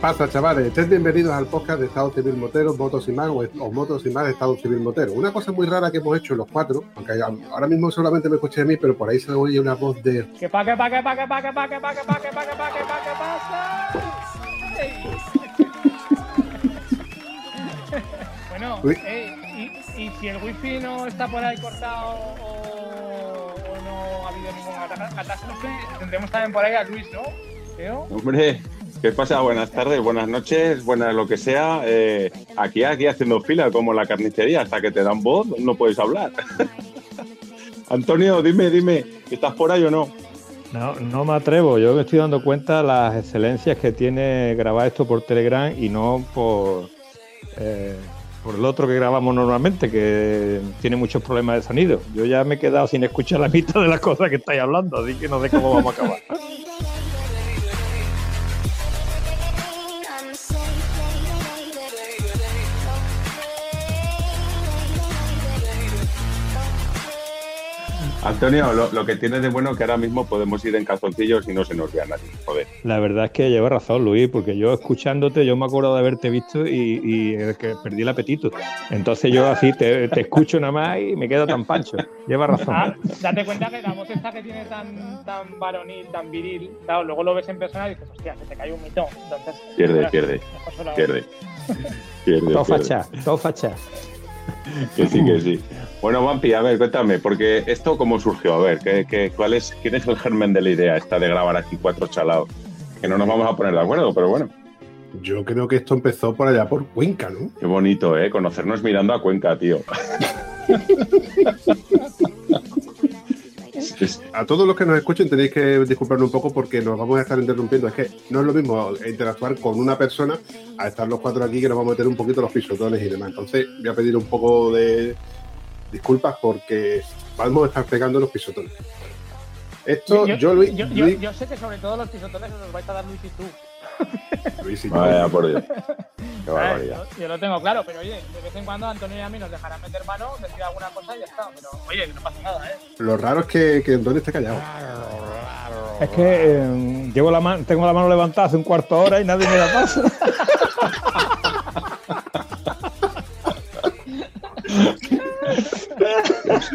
Pasa, chavales? Estén bienvenidos al podcast de Estado Civil Motero, Motos y Más o, o Motos y Más Estado Civil Motero. Una cosa muy rara que hemos hecho los cuatro, aunque ahora mismo solamente me escuché a mí, pero por ahí se oye una voz de. ¿Qué pa, qué pa, qué pa, qué pa, qué pa, qué pa, qué pa, qué pa, qué pa, qué pa, qué pasa? Bueno, eh, y, y si el wifi no está por ahí cortado o, o no ha habido ninguna catástrofe, tendremos también por ahí a Luis, ¿no? Creo. Hombre, ¿qué pasa? Buenas tardes, buenas noches, buenas lo que sea. Eh, aquí, aquí haciendo fila como la carnicería, hasta que te dan voz no puedes hablar. Antonio, dime, dime, ¿estás por ahí o no? No, no me atrevo. Yo me estoy dando cuenta las excelencias que tiene grabar esto por Telegram y no por, eh, por el otro que grabamos normalmente, que tiene muchos problemas de sonido. Yo ya me he quedado sin escuchar la mitad de las cosas que estáis hablando, así que no sé cómo vamos a acabar. Antonio, lo, lo que tienes de bueno es que ahora mismo podemos ir en calzoncillos y no se nos vea nadie. Joder. La verdad es que lleva razón, Luis, porque yo escuchándote, yo me acuerdo de haberte visto y, y es que perdí el apetito. Entonces yo así te, te escucho nada más y me quedo tan pancho. Lleva razón. Ah, date cuenta que la voz esta que tiene tan, tan varonil, tan viril, claro, luego lo ves en persona y dices, hostia, se te cae un mito. Entonces, Pierde, pierde, solo- Pierde. Pierde, Todo pierde. facha, todo facha. Que sí, que sí. Bueno, Vampi, a ver, cuéntame, porque esto cómo surgió, a ver, ¿qué, qué, cuál es, ¿quién es el germen de la idea esta de grabar aquí cuatro chalados? Que no nos vamos a poner de acuerdo, pero bueno, Yo creo que esto empezó por allá por Cuenca, ¿no? qué bonito, ¿eh? Conocernos mirando a Cuenca, tío. A todos los que nos escuchen tenéis que disculparnos un poco porque nos vamos a estar interrumpiendo. Es que no es lo mismo interactuar con una persona a estar los cuatro aquí que nos vamos a meter un poquito los pisotones y demás. Entonces voy a pedir un poco de disculpas porque vamos a estar pegando los pisotones. Esto, yo, Luis, yo, yo- Luis- yo sé que sobre todo los pisotones os los vais a dar Luis y tú. Luis y yo. Vaya, por Dios. Qué barbaridad. Yo, yo lo tengo claro, pero oye, de vez en cuando Antonio y a mí nos dejarán meter mano, decir alguna cosa y ya está. Pero oye, que no pasa nada, ¿eh? Lo raro es que, que Antonio esté callado. Es que eh, llevo la mano, tengo la mano levantada hace un cuarto de hora y nadie me da paso.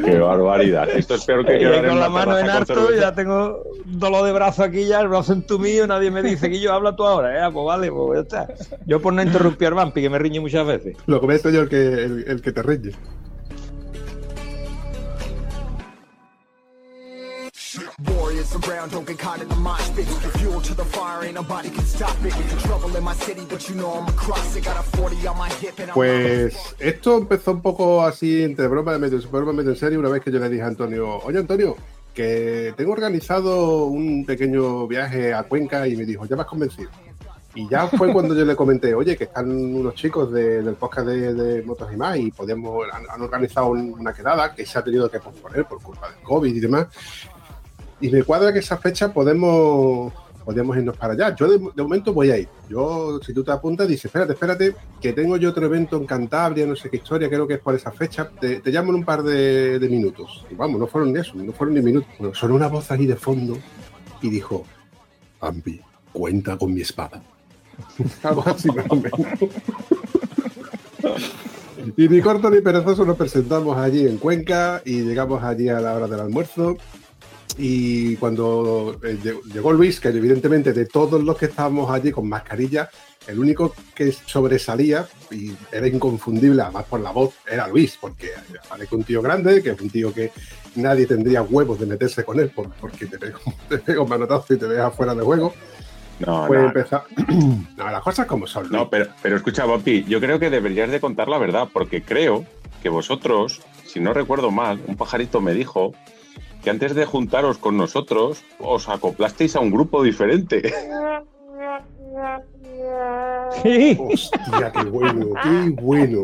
Qué barbaridad. Esto es peor que quedar en con la mano en harto, ya tengo dolor de brazo aquí ya, el brazo entumido, nadie me dice que yo habla tú ahora, ¿eh? Pues vale, pues ya está. Yo por no interrumpir al Vampi, que me riñe muchas veces. Lo comento yo el que, el, el que te riñe. Warriors around, don't get caught in the mosh pit. Fuel to the fire, ain't nobody can stop it. Trouble in my city, but you know I'm across it. Got a 40 on my hip and I'm Pues esto empezó un poco así entre broma, medio, broma, medio en serio, una vez que yo le dije a Antonio, oye Antonio, que tengo organizado un pequeño viaje a Cuenca y me dijo, ya me convencido. Y ya fue cuando yo le comenté, oye, que están unos chicos de- del podcast de, de Motos y más y podíamos, han, organizado un- una quedada que se ha tenido que posponer por culpa del COVID y demás. Y me cuadra que esa fecha podemos, podemos irnos para allá. Yo de, momento voy a ir. Yo, si tú te apuntas, dices, espérate, espérate, que tengo yo otro evento en Cantabria, no sé qué historia, creo que es por esa fecha. Te, llamo en un par de, minutos. Vamos, no fueron ni eso, no fueron ni minutos. Bueno, sonó una voz ahí de fondo y dijo, Ambi, cuenta con mi espada. Algo así. Y ni corto ni perezoso nos presentamos allí en Cuenca y llegamos allí a la hora del almuerzo. Y cuando eh, llegó- Luis, que evidentemente de todos los que estábamos allí con mascarilla, el único que sobresalía y era inconfundible, además por la voz, era Luis, porque parece un tío grande, que es un tío que nadie tendría huevos de meterse con él por- porque te pega, te pega un manotazo y te deja fuera de juego. No, Pues no, empezar. no, las cosas como son. no, pero, pero escucha, Vampi, yo creo que deberías de contar la verdad, porque creo que vosotros, si no recuerdo mal, un pajarito me dijo que antes de juntaros con nosotros os acoplasteis a un grupo diferente. Sí. Hostia, qué bueno, qué bueno.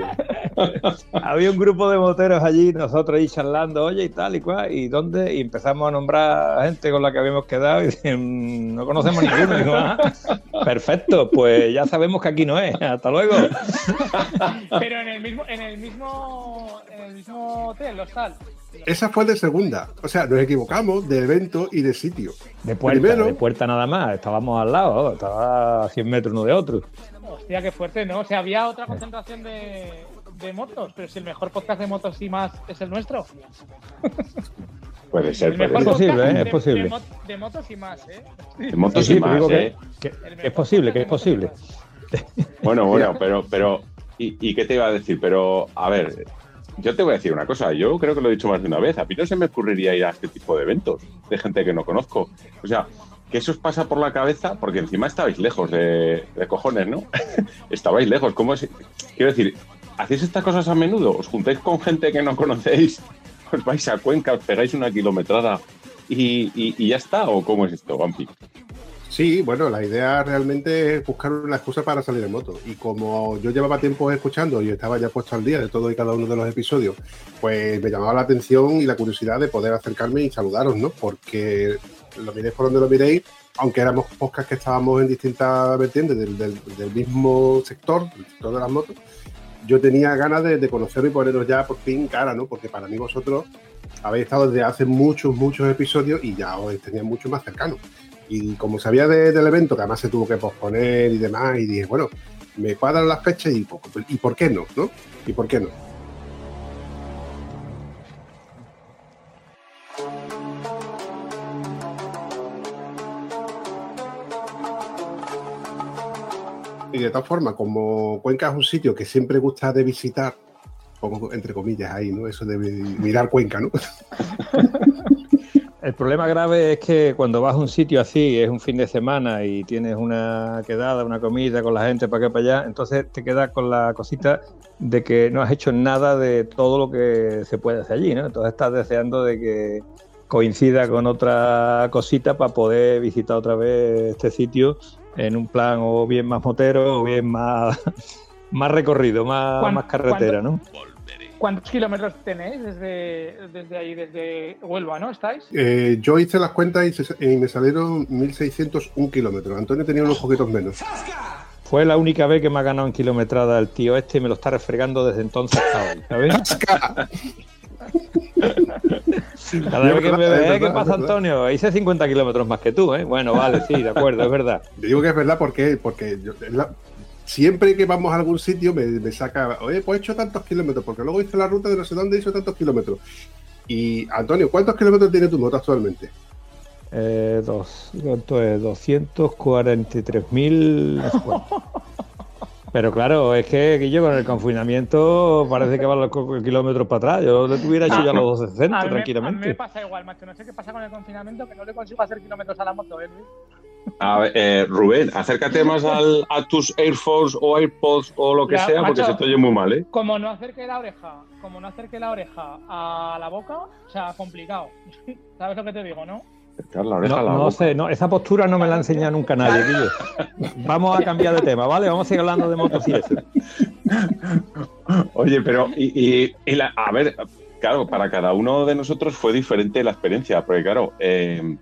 Había un grupo de moteros allí, nosotros ahí charlando, oye, y tal y cual, y dónde, y empezamos a nombrar a gente con la que habíamos quedado y dicen, no conocemos ninguno. Y digo, "Ah, perfecto, pues ya sabemos que aquí no es. Hasta luego. Pero en el mismo, en el mismo, en el mismo hotel, los tal. Esa fue de segunda. O sea, nos equivocamos de evento y de sitio. De puerta, Primero- de puerta nada más. Estábamos al lado, estaba a 100 metros uno de otro. Hostia, qué fuerte, ¿no? O sea, había otra concentración de, de motos, pero si el mejor podcast de motos y más es el nuestro. Puede ser, puede mejor Es ser. posible, ¿eh? de- Es posible. De, mo- de motos y más, ¿eh? De motos Sí, y más, ¿eh? que, que es posible, que es posible. Bueno, bueno, pero, pero, ¿y, y qué te iba a decir? Pero, a ver, yo te voy a decir una cosa. Yo creo que lo he dicho más de una vez. A mí no se me ocurriría ir a este tipo de eventos de gente que no conozco. O sea, que eso os pasa por la cabeza, porque encima estabais lejos de, cojones, ¿no? estabais lejos. ¿Cómo es? Quiero decir, ¿hacéis estas cosas a menudo? ¿Os juntáis con gente que no conocéis? ¿Os vais a Cuenca, os pegáis una kilometrada y ya está? ¿O cómo es esto, Vampi? Sí, bueno, la idea realmente es buscar una excusa para salir en moto. Y como yo llevaba tiempo escuchando y estaba ya puesto al día de todo y cada uno de los episodios, pues me llamaba la atención y la curiosidad de poder acercarme y saludaros, ¿no? Porque lo miréis por donde lo miréis, aunque éramos podcast que estábamos en distintas vertientes del mismo sector, del sector de las motos, yo tenía ganas de, de conoceros y poneros ya por fin cara, ¿no? Porque para mí vosotros habéis estado desde hace muchos, muchos episodios y ya os tenía mucho más cercano. Y como sabía de- del evento, que además se tuvo que posponer y demás, y dije, bueno, me cuadran las fechas y, po- ¿y por qué no? ¿no? ¿Y por qué no? Y de tal forma, como Cuenca es un sitio que siempre gusta de visitar, como entre comillas ahí, ¿no? Eso de mirar Cuenca, ¿no? El problema grave es que cuando vas a un sitio así, es un fin de semana y tienes una quedada, una comida con la gente para acá para allá, entonces te quedas con la cosita de que no has hecho nada de todo lo que se puede hacer allí, ¿no? Entonces estás deseando de que coincida con otra cosita para poder visitar otra vez este sitio en un plan o bien más motero o bien más, más recorrido, más, ¿Cuán- más carretera, ¿no? ¿Cuántos kilómetros tenéis desde, desde ahí, desde Huelva, no? ¿Estáis? Eh, yo hice las cuentas y, se- y me salieron 1.601 kilómetros. Antonio tenía unos poquitos menos. Fue la única vez que me ha ganado en kilometrada el tío este y me lo está refregando desde entonces hasta hoy, ¿sabes? Cada Es vez que me verdad, ve, "Eh, ¿qué pasa. Antonio? Hice 50 kilómetros más que tú, ¿eh? Bueno, vale, sí, de acuerdo, es verdad. Yo digo que es verdad porque, porque yo- es la- siempre que vamos a algún sitio me, me saca, oye, pues he hecho tantos kilómetros, porque luego hice la ruta de no sé dónde hizo tantos kilómetros. Y Antonio, ¿cuántos kilómetros tiene tu moto actualmente? Eh, dos, ¿Cuánto es? 243.000. no sé cuánto. Pero claro, es que Guillo con el confinamiento parece que va los kilómetros para atrás. Yo le tuviera hecho ya los 260 A mí, me- a mí me tranquilamente. pasa igual, macho. No sé qué pasa con el confinamiento, que no le consigo hacer kilómetros a la moto, ¿eh, Luis? A ver, eh, Rubén, acércate más al- a tus Air Force o AirPods o lo que Ya, sea, porque macho. se te oye muy mal, ¿eh? Como no acerque la oreja, como no acerque la oreja a la boca, o sea, complicado. ¿Sabes lo que te digo, no? Acercar la oreja a No, la no boca. sé, no, esa postura no me la ha enseñado nunca nadie, Guillo. Vamos a cambiar de tema, ¿vale? Vamos a seguir hablando de motos y eso. Oye, pero, y, y- y la- a ver, claro, para cada uno de nosotros fue diferente la experiencia, porque claro, eh,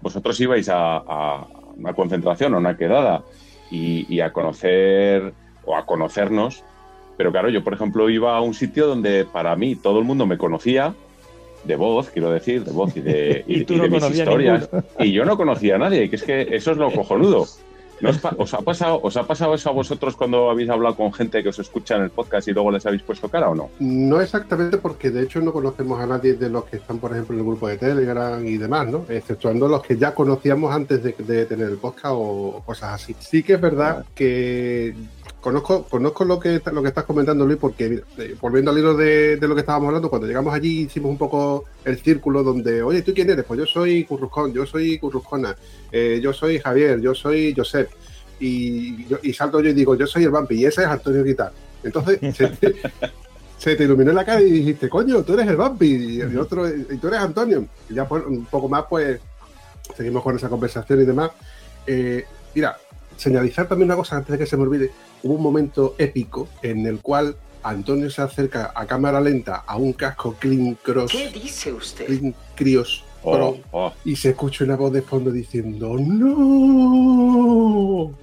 vosotros ibais a, a una concentración, a una quedada, y, y a conocer o a conocernos, pero claro, yo por ejemplo iba a un sitio donde para mí todo el mundo me conocía, de voz, quiero decir, de voz y de, Y y, tú y no de mis historias, ninguno. y yo no conocía a nadie, que es que eso es lo cojonudo. ¿No os, ha pasado, ¿Os ha pasado eso a vosotros cuando habéis hablado con gente que os escucha en el podcast y luego les habéis puesto cara o no? No exactamente porque de hecho no conocemos a nadie de los que están, por ejemplo, en el grupo de Telegram y demás, ¿no? Exceptuando los que ya conocíamos antes de, de tener el podcast o cosas así. Sí que es verdad que conozco, conozco lo que lo que estás comentando, Luis, porque eh, volviendo al hilo de, de lo que estábamos hablando, cuando llegamos allí hicimos un poco el círculo donde, oye, ¿tú quién eres? Pues yo soy Curruscón, yo soy Curruscona, eh, yo soy Javier, yo soy Josep. Y, yo- y salto yo y digo, yo soy el Vampi y ese es Antonio Guitar. Entonces, se, se te iluminó la cara y dijiste, coño, tú eres el Bumpy y el otro, y tú eres Antonio. Y ya un poco más, pues, seguimos con esa conversación y demás. Eh, mira, señalizar también una cosa antes de que se me olvide. Hubo un momento épico en el cual Antonio se acerca a cámara lenta a un casco Clean Cross. ¿Qué dice usted? Clean Crios Oh, Pro oh. y se escucha una voz de fondo diciendo ¡No!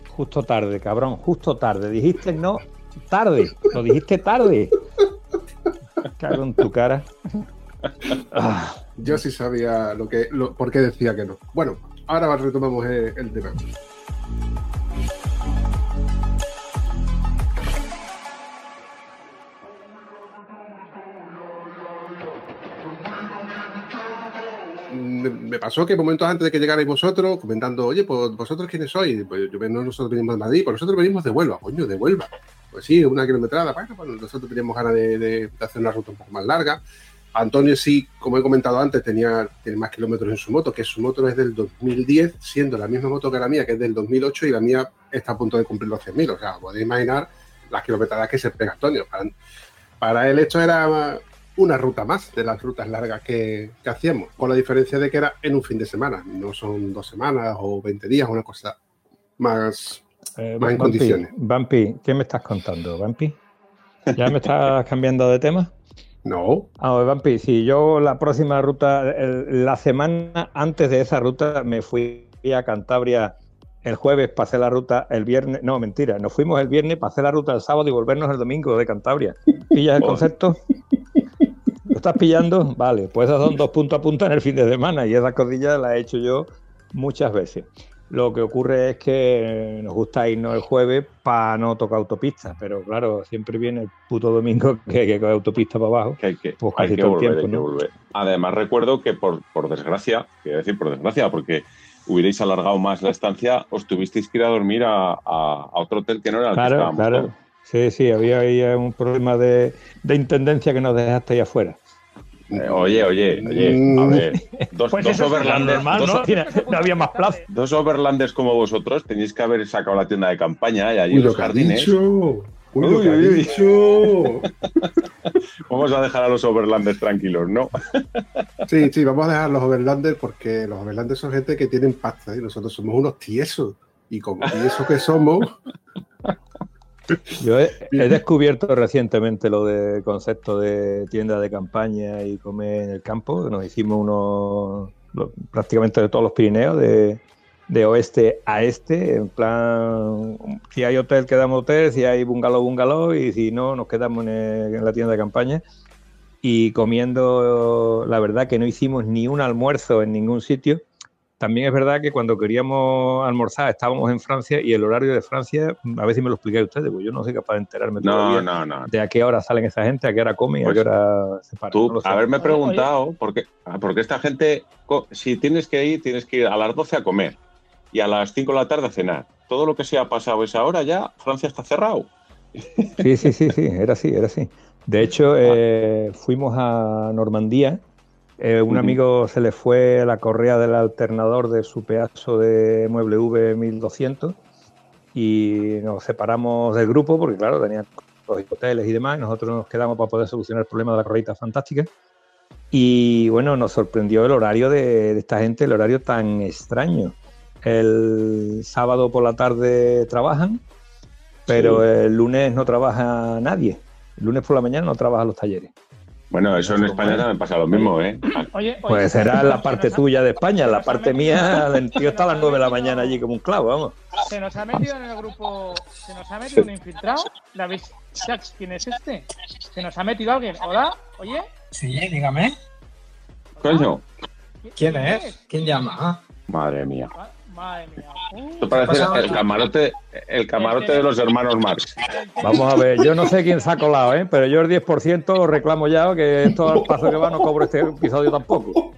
Justo tarde, cabrón, justo tarde. Dijiste no, tarde. Lo dijiste tarde. Cago en tu cara. Ah, Yo sí sabía lo que, lo, por qué decía que no. Bueno, ahora retomamos el, el tema. Me pasó que momentos antes de que llegarais vosotros, comentando, oye, pues vosotros quiénes sois, pues yo no nosotros venimos de Madrid, pues nosotros venimos de Huelva, coño, de Huelva. Pues sí, una kilometrada, bueno, pues nosotros teníamos ganas de hacer una ruta un poco más larga. Antonio sí, como he comentado antes, tenía, tiene más kilómetros en su moto, que su moto es del 2010, siendo la misma moto que la mía, que es del 2008, y la mía está a punto de cumplir los 100.000. O sea, podéis imaginar las kilometradas que se pega Antonio. Para, para él esto era una ruta más de las rutas largas que, que hacíamos, con la diferencia de que era en un fin de semana, no son dos semanas o 20 días, una cosa más... eh, Más en condiciones. Vampi, ¿qué me estás contando, Vampi? ¿Ya me estás cambiando de tema? No, A ver, Vampi, si yo la próxima ruta, el- la semana antes de esa ruta me fui a Cantabria el jueves, pasé la ruta el viernes, no, mentira, nos fuimos el viernes, pasé la ruta el sábado y volvernos el domingo de Cantabria. ¿Pillas el concepto? ¿Lo estás pillando? Vale, pues esas son dos puntos a punta en el fin de semana y esa cosilla la he hecho yo muchas veces. Lo que ocurre es que nos gusta irnos el jueves para no tocar autopista, pero claro, siempre viene el puto domingo que hay que coger autopista para abajo. que hay que, Pues hay casi que todo el volver, tiempo, hay que volver. Además, recuerdo que por, por desgracia, quiero decir por desgracia, porque hubierais alargado más la estancia, os tuvisteis que ir a dormir a, a- a otro hotel que no era el que Claro, estábamos claro. Sí, sí, había ahí un problema de, de intendencia que nos dejaste ahí afuera. Eh, oye, oye, oye, Mm. a ver, dos, Pues dos overlanders, normal, dos, ¿no? Tiene- no había más plaza. dos overlanders como vosotros tenéis que haber sacado la tienda de campaña y allí uy, en lo los que ha jardines. dicho. Uy, lo Uy, que ha uy, uy. dicho. Vamos a dejar a los overlanders tranquilos, ¿no? Sí, sí, vamos a dejar los Overlanders porque los Overlanders son gente que tienen pasta y nosotros somos unos tiesos. Y como tiesos que somos, Yo he, he descubierto recientemente lo del concepto de tienda de campaña y comer en el campo. Nos hicimos unos prácticamente de todos los Pirineos, de, de oeste a este, en plan, si hay hotel, quedamos hotel, si hay bungalow, bungalow, y si no, nos quedamos en, el- en la tienda de campaña. Y comiendo, la verdad que no hicimos ni un almuerzo en ningún sitio. También es verdad que cuando queríamos almorzar estábamos en Francia y el horario de Francia, a ver si me lo explicáis ustedes, porque yo no soy capaz de enterarme No, todavía no, no. de a qué hora salen esa gente, a qué hora comen y a Pues qué hora se paran. Tú, haberme preguntado, por qué, ah, porque esta gente, si tienes que ir, tienes que ir a las 12 a comer y a las 5 de la tarde a cenar. Todo lo que se ha pasado esa hora ya, Francia está cerrado. Sí, sí, sí, sí, era así, era así. De hecho, eh, fuimos a Normandía. Eh, un amigo se le fue la correa del alternador de su pedazo de mueble V 1200 y nos separamos del grupo porque, claro, tenían los hoteles y demás. y Nosotros nos quedamos para poder solucionar el problema de la correita fantástica. Y bueno, nos sorprendió el horario de, de esta gente, el horario tan extraño. El sábado por la tarde trabajan, pero Sí. el lunes no trabaja nadie. El lunes por la mañana no trabajan los talleres. Bueno, eso en España también pasa lo mismo, ¿eh? Oye, oye, Pues será se la parte ha- tuya de España, la parte mía, el tío está a las nos ha 9 de la mañana allí como un clavo, vamos. Se nos ha metido en el grupo. Se nos ha metido un infiltrado. ¿La veis? Jax, ¿quién es este? Se nos ha metido alguien. ¿Hola? ¿Oye? Sí, dígame. Coño, ¿Quién es? ¿Quién llama? madre mía. Ma- Madre mía. Esto parece el camarote, el camarote de los hermanos Marx. Vamos a ver, yo no sé quién se ha colado, ¿eh? pero yo el 10% reclamo ya que esto al paso que va no cobro este episodio tampoco.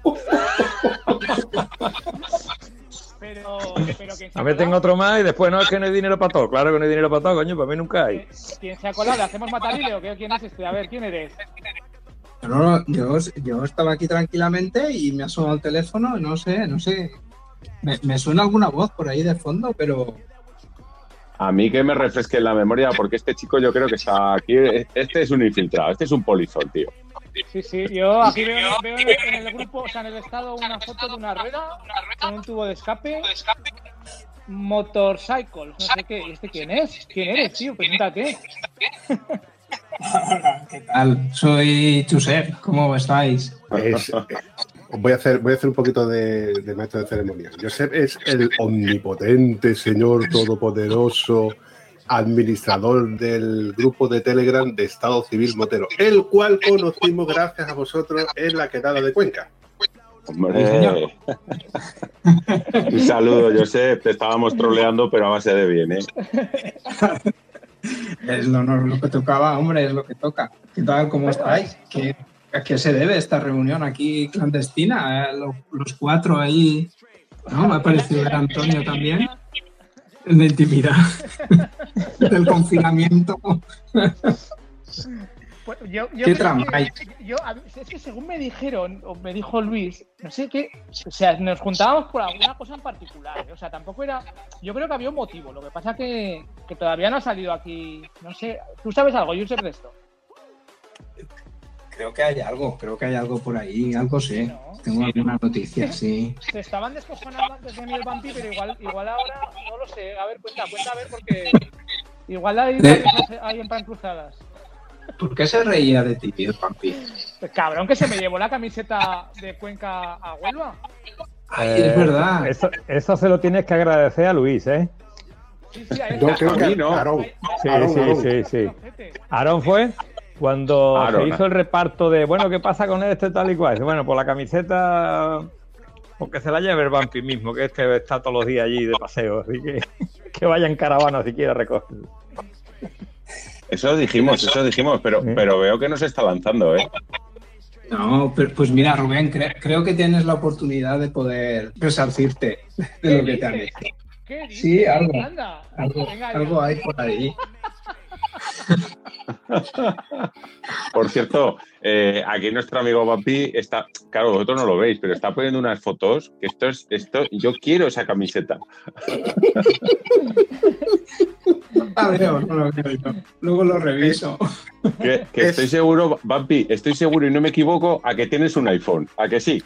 Pero, pero ¿quién se A ver, tengo otro más y después no es que no hay dinero para todo. Claro que no hay dinero para todo, coño, para mí nunca hay. ¿Quién se ha colado? ¿Le hacemos matarile o qué? ¿Quién es este? A ver, ¿quién eres? No, no, yo, yo estaba aquí tranquilamente y me ha sonado el teléfono, no sé, no sé. Me, me suena alguna voz por ahí de fondo, pero A mí que me refresque la memoria, porque este chico yo creo que está aquí. Este es un infiltrado, este es un polizón, tío. Sí, sí, yo aquí veo, veo en, el, grupo, o sea, en el estado, una foto de una rueda con un tubo de escape. Motorcycle, no sé qué. ¿Y este quién es? ¿Quién eres, tío? Preséntate. Hola, ¿qué tal? Soy Chusep, ¿cómo estáis? Es- voy, a hacer, voy a hacer un poquito de, de maestro de ceremonia. Josep es el omnipotente, señor todopoderoso, administrador del grupo de Telegram de Estado Civil Motero, el cual conocimos gracias a vosotros en la quedada de Cuenca. Hombre. Un saludo, Josep. Te estábamos troleando, pero a base de bien, ¿eh? Es lo, no, lo que tocaba, hombre, es lo que toca. ¿Qué tal? ¿Cómo estáis? ¿Qué, ¿A qué se debe esta reunión aquí clandestina? Eh, lo- los cuatro ahí. ¿no? Me ha parecido ver Antonio también. En la intimidad del confinamiento. Pues yo, yo ¿Qué creo que- yo, es que según me dijeron, o me dijo Luis, no sé qué, o sea, nos juntábamos por alguna cosa en particular, ¿eh? o sea, tampoco era, yo creo que había un motivo, lo que pasa que, que todavía no ha salido aquí, no sé, ¿tú sabes algo, Josep, de esto? Creo que hay algo, creo que hay algo por ahí, algo sé. No. Tengo alguna noticia, sí. Se estaban descojonando antes de mí el vampi, pero igual, igual ahora, no lo sé, a ver, cuenta, cuenta, a ver, porque igual hay, De- hay en pan cruzadas. ¿Por qué se reía de ti, el? Pues cabrón, que se me llevó la camiseta de Cuenca a Huelva. Ay, Eh, es verdad. Eso, eso se lo tienes que agradecer a Luis, ¿eh? Sí, sí, ahí Yo creo a que mí no. Aarón, Sí, sí, sí, sí. Aarón fue cuando se hizo el reparto de, bueno, ¿qué pasa con este tal y cual? Dice, Bueno, pues la camiseta, porque se la lleve el vampi mismo, que este está todos los días allí de paseo, así que que vaya en caravana si quiere recoger. Eso dijimos, eso dijimos, pero, pero veo que no se está lanzando, ¿eh? No, pero, pues mira, Rubén, cre- creo que tienes la oportunidad de poder resarcirte de lo que te han hecho. ¿Qué dices? Sí, algo. Anda. Algo, Venga, algo hay por ahí. Por cierto, eh, aquí nuestro amigo Vampi está, claro, vosotros no lo veis, pero está poniendo unas fotos que esto es, esto, yo quiero esa camiseta. Veo, no lo veo yo. Luego lo reviso. Que, que Es- estoy seguro, Vampi, estoy seguro y no me equivoco a que tienes un iPhone, a que sí.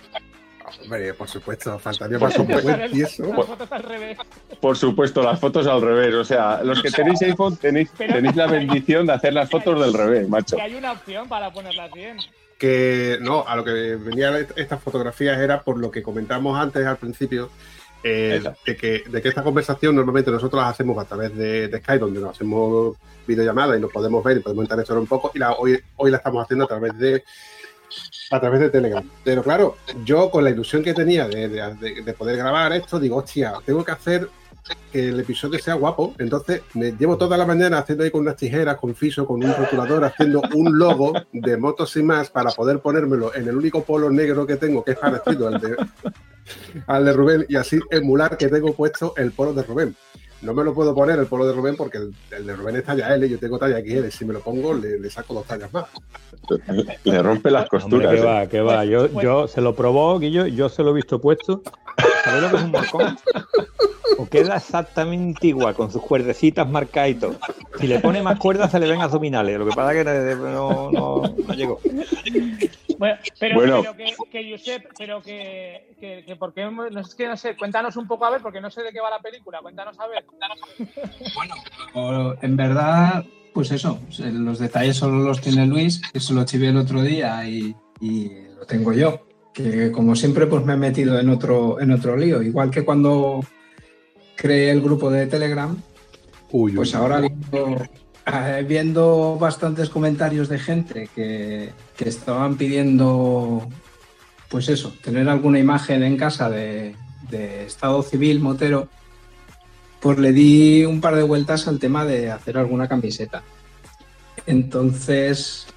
Hombre, por supuesto, faltaría Por más un supuesto. buen tieso. Las fotos al revés. Por supuesto, las fotos al revés. O sea, los que tenéis iPhone tenéis, tenéis la bendición de hacer las fotos del revés, macho. Que hay una opción para ponerlas bien. que no, a lo que venían est- estas fotografías era por lo que comentamos antes al principio, eh, de, que, de que esta conversación normalmente nosotros la hacemos a través de, de Skype, donde nos hacemos videollamadas y nos podemos ver y podemos interactuar un poco, y la, hoy, hoy la estamos haciendo a través de a través de Telegram. Pero claro, yo con la ilusión que tenía de, de- de- de poder grabar esto, digo, hostia, tengo que hacer que el episodio sea guapo. Entonces me llevo toda la mañana haciendo ahí con unas tijeras, con fiso, con un rotulador, haciendo un logo de motos y más para poder ponérmelo en el único polo negro que tengo, que es parecido al de, al de Rubén, y así emular que tengo puesto el polo de Rubén. No me lo puedo poner el polo de Rubén porque el, el de Rubén es talla L, yo tengo talla XL. Si me lo pongo, le, le saco dos tallas más. Le rompe las Hombre, costuras. que ¿eh? va, que va. Yo, yo se lo probó, Guillo, yo se lo he visto puesto. ¿Sabes lo que es un morcón? O queda exactamente igual, con sus cuerdecitas marcadas y todo. Si le pone más cuerdas, se le ven abdominales. Lo que pasa es que no, no, no llegó. Bueno, pero, Bueno. pero que, que Josep, pero que, que, que por qué, no es que no sé, cuéntanos un poco a ver, porque no sé de qué va la película, cuéntanos a ver. O, en verdad, pues eso, los detalles solo los tiene Luis, que se lo chivé el otro día y, y lo tengo yo. Que como siempre, pues me he metido en otro, en otro lío. Igual que cuando creé el grupo de Telegram, Uy, uy, Pues uy. ahora viendo, eh, viendo bastantes comentarios de gente que, que estaban pidiendo, pues eso, tener alguna imagen en casa de, de Estado Civil Motero, pues le di un par de vueltas al tema de hacer alguna camiseta. Entonces,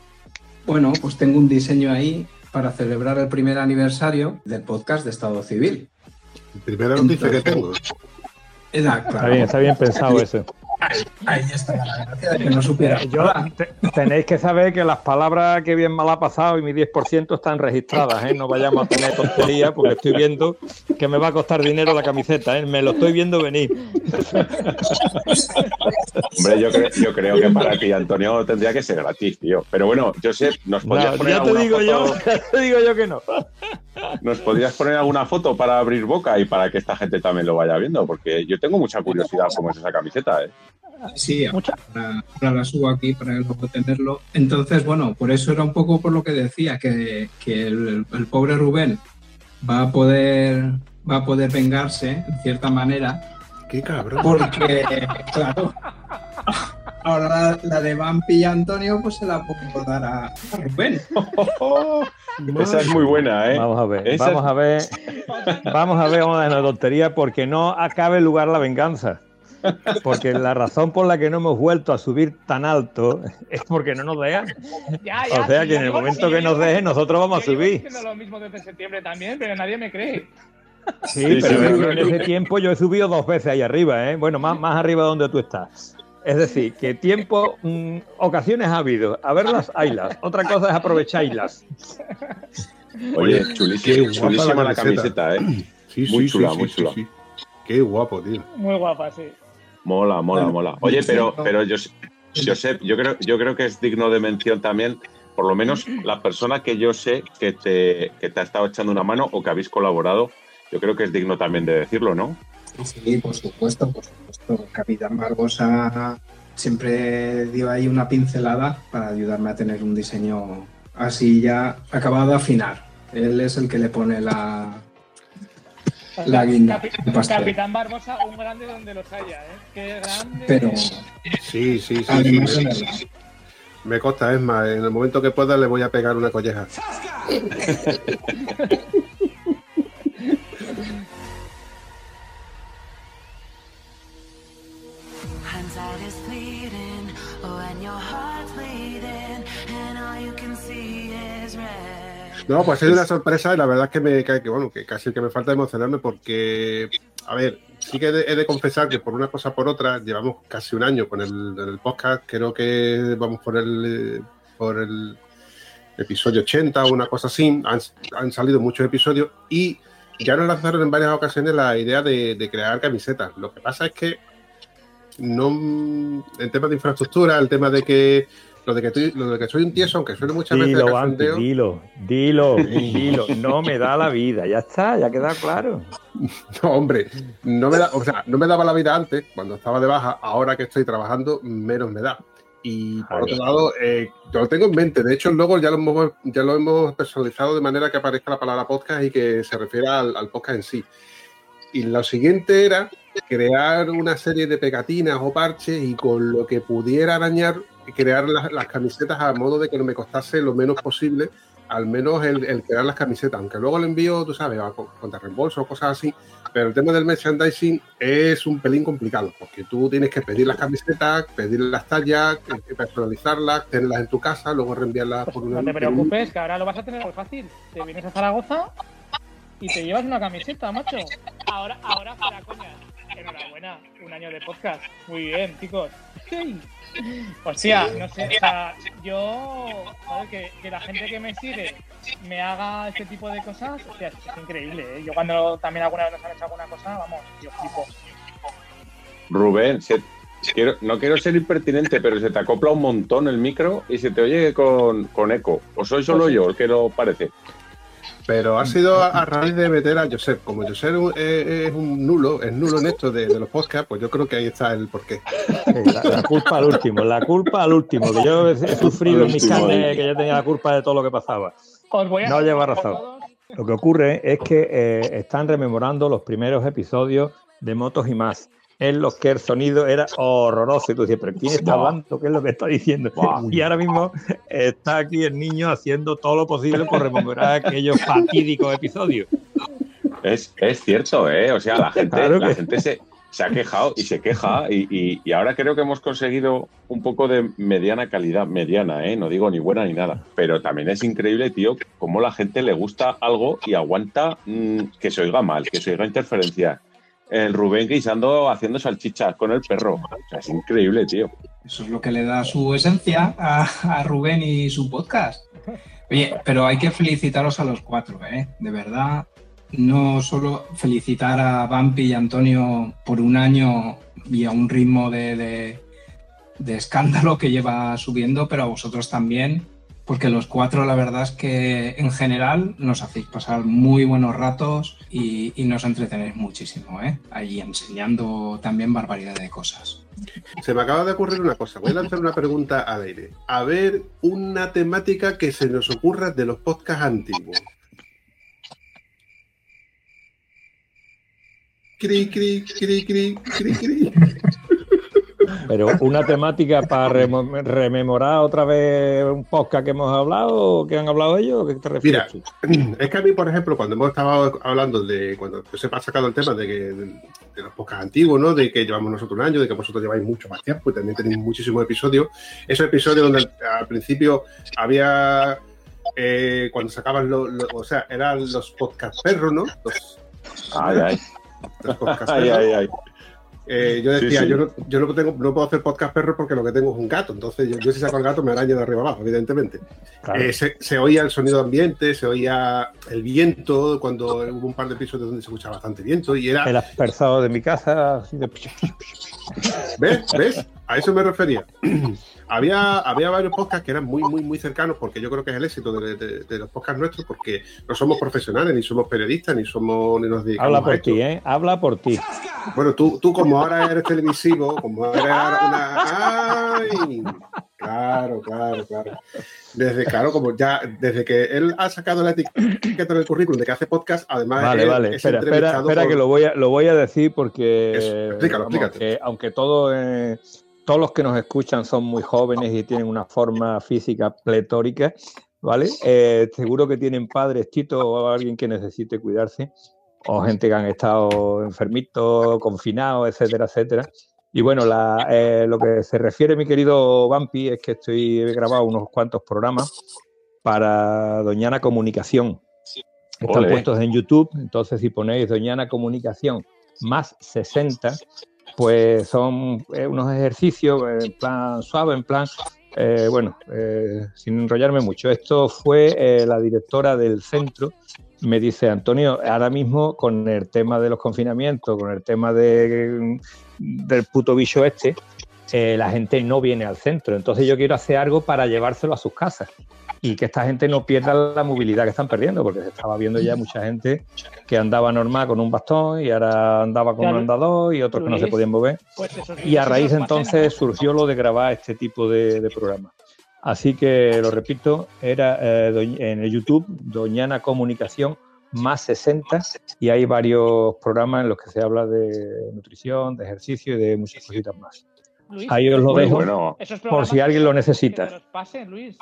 bueno, pues tengo un diseño ahí para celebrar el primer aniversario del podcast de Estado Civil. Primera noticia que tengo. Era, Está claro, bien, está bien pensado eso. Ahí está la gracia de que no supiera. Eh, yo- te- tenéis que saber que las palabras que bien mal ha pasado y mi 10% están registradas, ¿eh? No vayamos a tener tonterías porque estoy viendo que me va a costar dinero la camiseta, ¿eh? Me lo estoy viendo venir. Hombre, yo, cre- yo creo que para ti, Antonio, tendría que ser gratis, tío. Pero bueno, Josep, ¿nos podrías No, poner ya te digo yo, ya te digo yo que no. ¿Nos podrías poner alguna foto para abrir boca y para que esta gente también lo vaya viendo? Porque yo tengo mucha curiosidad cómo es esa camiseta, ¿eh? Sí, Mucha- ahora, ahora la subo aquí para luego tenerlo. Entonces, bueno, por eso era un poco por lo que decía, que, que el, el pobre Rubén va a poder va a poder vengarse, en cierta manera, Qué cabrón. porque, claro, ahora la, la de Vampi y Antonio, pues se la puedo dar a, Rubén. Esa es muy buena, ¿eh? Vamos a ver, Esa vamos es- a ver, vamos a ver, vamos a dejar tontería porque no acabe el lugar la venganza. Porque la razón por la que no hemos vuelto a subir tan alto es porque no nos dejan. Ya, O sea sí, que en el momento que nos dejen, nosotros vamos a subir. diciendo lo mismo desde septiembre también, pero nadie me cree. Sí, Sí, pero sí, en ese tiempo yo he subido dos veces ahí arriba, ¿eh? Bueno, más, más arriba donde tú estás. Es decir, que tiempo, mm, ocasiones ha habido. A verlas, haylas. Otra cosa es aprovecharlas. Oye, Qué chulísima, guapa chulísima la la camiseta, ¿eh? Sí, Muy sí, chula, sí, muy sí, chula. sí. Qué guapo, tío. Muy guapa, sí. Mola, mola, Bueno, mola. Oye, pero, pero yo, Josep, yo creo, yo creo que es digno de mención también, por lo menos la persona que yo sé que te, que te ha estado echando una mano o que habéis colaborado, yo creo que es digno también de decirlo, ¿no? Sí, por supuesto, por supuesto. Capitán Barbosa siempre dio ahí una pincelada para ayudarme a tener un diseño así ya acabado de afinar. Él es el que le pone la, la guinda pastel. Capitán Barbosa, un grande donde los haya, ¿eh? Qué grande. Pero Sí, sí, sí. además sí, me consta, es más, en el momento que pueda le voy a pegar una colleja. No, pues sido una sorpresa y la verdad es que me que bueno, que casi que me falta emocionarme porque, a ver, sí que he de, confesar que por una cosa por otra llevamos casi un año con el, el podcast, creo que vamos por el por el episodio 80 o una cosa así, han, han salido muchos episodios y ya nos lanzaron en varias ocasiones la idea de, de crear camisetas. Lo que pasa es que no el tema de infraestructura, el tema de que lo de que, estoy- lo de que soy un tieso, aunque suene muchas veces Dilo, cachondeo, dilo, dilo, dilo. No me da la vida. Ya está, ya queda claro. No, hombre, no me da, o sea, no me daba la vida antes, cuando estaba de baja, ahora que estoy trabajando, menos me da. Y por otro lado, eh, yo lo tengo en mente. De hecho, luego ya lo hemos, ya lo hemos personalizado de manera que aparezca la palabra podcast y que se refiera al, al podcast en sí. Y lo siguiente era crear una serie de pegatinas o parches y con lo que pudiera arañar, crear las, las camisetas a modo de que no me costase lo menos posible, al menos el, el crear las camisetas. Aunque luego el envío, tú sabes, a- contra reembolso o cosas así, pero el tema del merchandising es un pelín complicado, porque tú tienes que pedir las camisetas, pedir las tallas, personalizarlas, tenerlas en tu casa, luego reenviarlas por una... No te preocupes, que ahora lo vas a tener muy fácil. Te vienes a Zaragoza y te llevas una camiseta, macho. Ahora, ahora fuera coña. Enhorabuena, un año de podcast. Muy bien, chicos. Sí. Hostia, no sé, o sea, yo, joder, que, que la gente que me sigue me haga este tipo de cosas, hostia, es, es increíble, ¿eh? Yo cuando también alguna vez nos han hecho alguna cosa, vamos, yo flipo. Rubén, se- quiero- no quiero ser impertinente, pero se te acopla un montón el micro y se te oye con, con eco. ¿O soy solo yo el que lo parece? Pero ha sido a, a raíz de meter a Josep. Como Josep es, es un nulo, es nulo en esto de, de los podcasts, pues yo creo que ahí está el porqué. La, la culpa al último, la culpa al último. Que yo he he sufrido en mis carnes que yo tenía la culpa de todo lo que pasaba. Os voy a No lleva razón. Lo que ocurre es que eh, están rememorando los primeros episodios de Motos y más, en los que el sonido era horroroso. Y tú dices, ¿pero quién está hablando? ¿Qué es lo que está diciendo? Y ahora mismo está aquí el niño haciendo todo lo posible por rememorar aquellos fatídicos episodios. Es, es cierto, ¿eh? O sea, la gente, Claro la gente se, se ha quejado y se queja y, y- y ahora creo que hemos conseguido un poco de mediana calidad, mediana, ¿eh? No digo ni buena ni nada, pero también es increíble, tío, cómo la gente le gusta algo y aguanta mm, que se oiga mal, que se oiga interferencia. El Rubén guisando, haciendo salchichas con el perro. Es increíble, tío. Eso es lo que le da su esencia a, Rubén y su podcast. Oye, pero hay que felicitaros a los cuatro, ¿eh? De verdad, no solo felicitar a Vampi y Antonio por un año y a un ritmo de- de escándalo que lleva subiendo, pero a vosotros también, porque los cuatro la verdad es que en general nos hacéis pasar muy buenos ratos y, nos entretenéis muchísimo, ¿eh? Ahí enseñando también barbaridad de cosas. Se me acaba de ocurrir una cosa. Voy a lanzar una pregunta al aire. A ver, una temática que se nos ocurra de los podcasts antiguos. Cri, cri, cri, cri, cri, cri. Pero una temática para rememorar otra vez un podcast que hemos hablado, o que han hablado ellos, ¿o qué te refieres Mira? Es que a mí, por ejemplo, cuando hemos estado hablando de, cuando se ha sacado el tema de, que, de, de los podcasts antiguos, ¿no? De que llevamos nosotros un año, de que vosotros lleváis mucho más tiempo y también tenéis muchísimos episodios. Esos episodios donde al, principio había, eh, cuando sacaban los, o sea, eran los podcast perros, ¿no? Los, Ay, ay, los podcast ay, perros. ay, ay. Eh, yo Sí, decía, sí. yo, no, yo no, tengo, no puedo hacer podcast perro porque lo que tengo es un gato. Entonces, yo, yo si saco el gato me araña de arriba abajo, evidentemente. Claro. Eh, se, se oía el sonido ambiente, se oía el viento, cuando hubo un par de episodios donde se escuchaba bastante viento y era, El aspersado de mi casa, así de... ¿ves? ¿Ves? A eso me refería. Había, había varios podcasts que eran muy, muy, muy cercanos porque yo creo que es el éxito de, de- de los podcasts nuestros porque no somos profesionales, ni somos periodistas, ni somos, ni nos dedicamos Habla por ti, ¿eh? Habla por ti. Bueno, tú, tú como ahora eres televisivo, como ahora eres una... ¡Ay! Claro, claro, claro. Desde, claro, como ya, desde que él ha sacado la etiqueta en el currículum de que hace podcast, además Vale, él vale. es Espera, espera, espera por- que lo voy a, lo voy a decir porque Eso, explícalo, vamos, explícate. que aunque todo, eh, todos los que nos escuchan son muy jóvenes y tienen una forma física pletórica, ¿vale? Eh, seguro que tienen padres, Tito, o alguien que necesite cuidarse, o gente que han estado enfermitos, confinados, etcétera, etcétera. Y bueno, la, eh, lo que se refiere, mi querido Vampi, es que estoy he grabado unos cuantos programas para Doñana Comunicación. Están puestos en YouTube, entonces si ponéis Doñana Comunicación más 60, pues son eh, unos ejercicios eh, en plan suave, en plan, eh, bueno, sin enrollarme mucho. Esto fue la directora del centro, me dice Antonio, ahora mismo con el tema de los confinamientos, con el tema de, del puto bicho este, eh, la gente no viene al centro. Entonces yo quiero hacer algo para llevárselo a sus casas y que esta gente no pierda la movilidad que están perdiendo, porque se estaba viendo ya mucha gente que andaba normal con un bastón y ahora andaba con Claro. un andador y otros que no se podían mover. Pues Y a raíz entonces surgió lo de grabar este tipo de, de programas. Así que lo repito, era eh, en el YouTube Doñana Comunicación más 60 y hay varios programas en los que se habla de nutrición, de ejercicio y de muchas cositas más. Luis, Ahí os lo Muy dejo bueno. por si alguien lo que necesita. los pasen, Luis.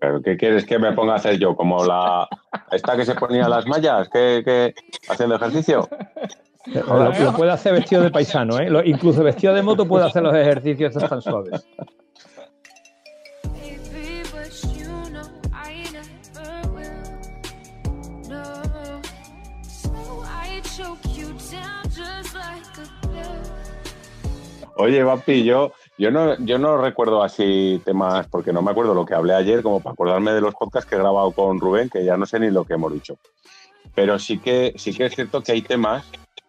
¿Pero qué quieres que me ponga a hacer yo? ¿Como la esta que se ponía las mallas? ¿Qué, qué- haciendo ejercicio? Lo, lo puede hacer vestido de paisano, ¿eh? Lo- incluso vestido de moto puede hacer los ejercicios estos tan suaves. Oye, Vampi, yo, yo, no, yo no recuerdo así temas, porque no me acuerdo lo que hablé ayer, como para acordarme de los podcasts que he grabado con Rubén, que ya no sé ni lo que hemos dicho. Pero sí que, sí que es cierto que hay temas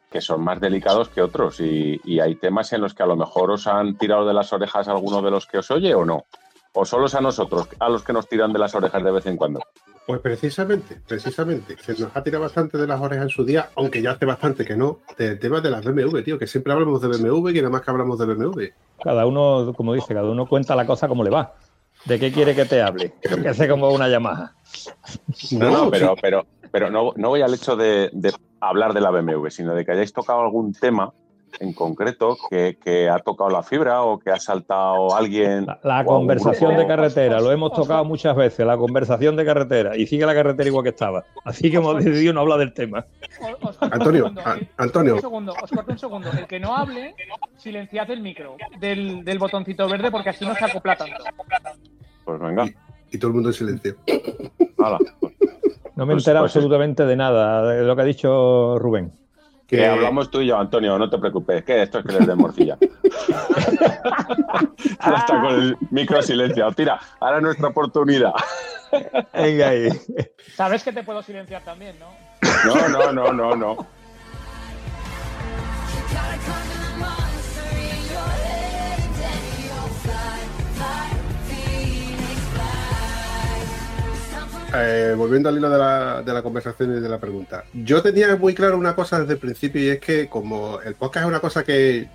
que son más delicados que otros y, y hay temas en los que a lo mejor os han tirado de las orejas alguno de los que os oye o no. O solo es a nosotros, a los que nos tiran de las orejas de vez en cuando. Pues precisamente, precisamente, se nos ha tirado bastante de las orejas en su día, aunque ya hace bastante que no, del tema de las BMW, tío, que siempre hablamos de BMW y nada más que hablamos de BMW. Cada uno, como dice, cada uno cuenta la cosa como le va. ¿De qué quiere que te hable? Que hace como una Yamaha. No, no, pero, pero, pero no, no voy al hecho de, de hablar de la BMW, sino de que hayáis tocado algún tema en concreto que, que ha tocado la fibra o que ha saltado alguien. La, conversación grupo. de carretera, lo hemos tocado muchas veces, la conversación de carretera, y sigue la carretera igual que estaba. Así que hemos decidido no hablar del tema. Os corto un Antonio, segundo, a- Antonio. Un segundo, os corto un segundo. El que no hable, silenciad el micro del, del botoncito verde porque así no se acopla tanto. Pues venga, Y todo el mundo en silencio. hala. No me he Pues- enterado pues- absolutamente de nada de lo que ha dicho Rubén. Que hablamos tú y yo, Antonio, no te preocupes, que esto es que les de morcilla. está con el micro silenciado. Tira, ahora es nuestra oportunidad. Venga ahí. Sabes que te puedo silenciar también, ¿no? No, no, no, no, no. Eh, volviendo al hilo de la, de la conversación y de la pregunta. Yo tenía muy claro una cosa desde el principio y es que como el podcast es una cosa que,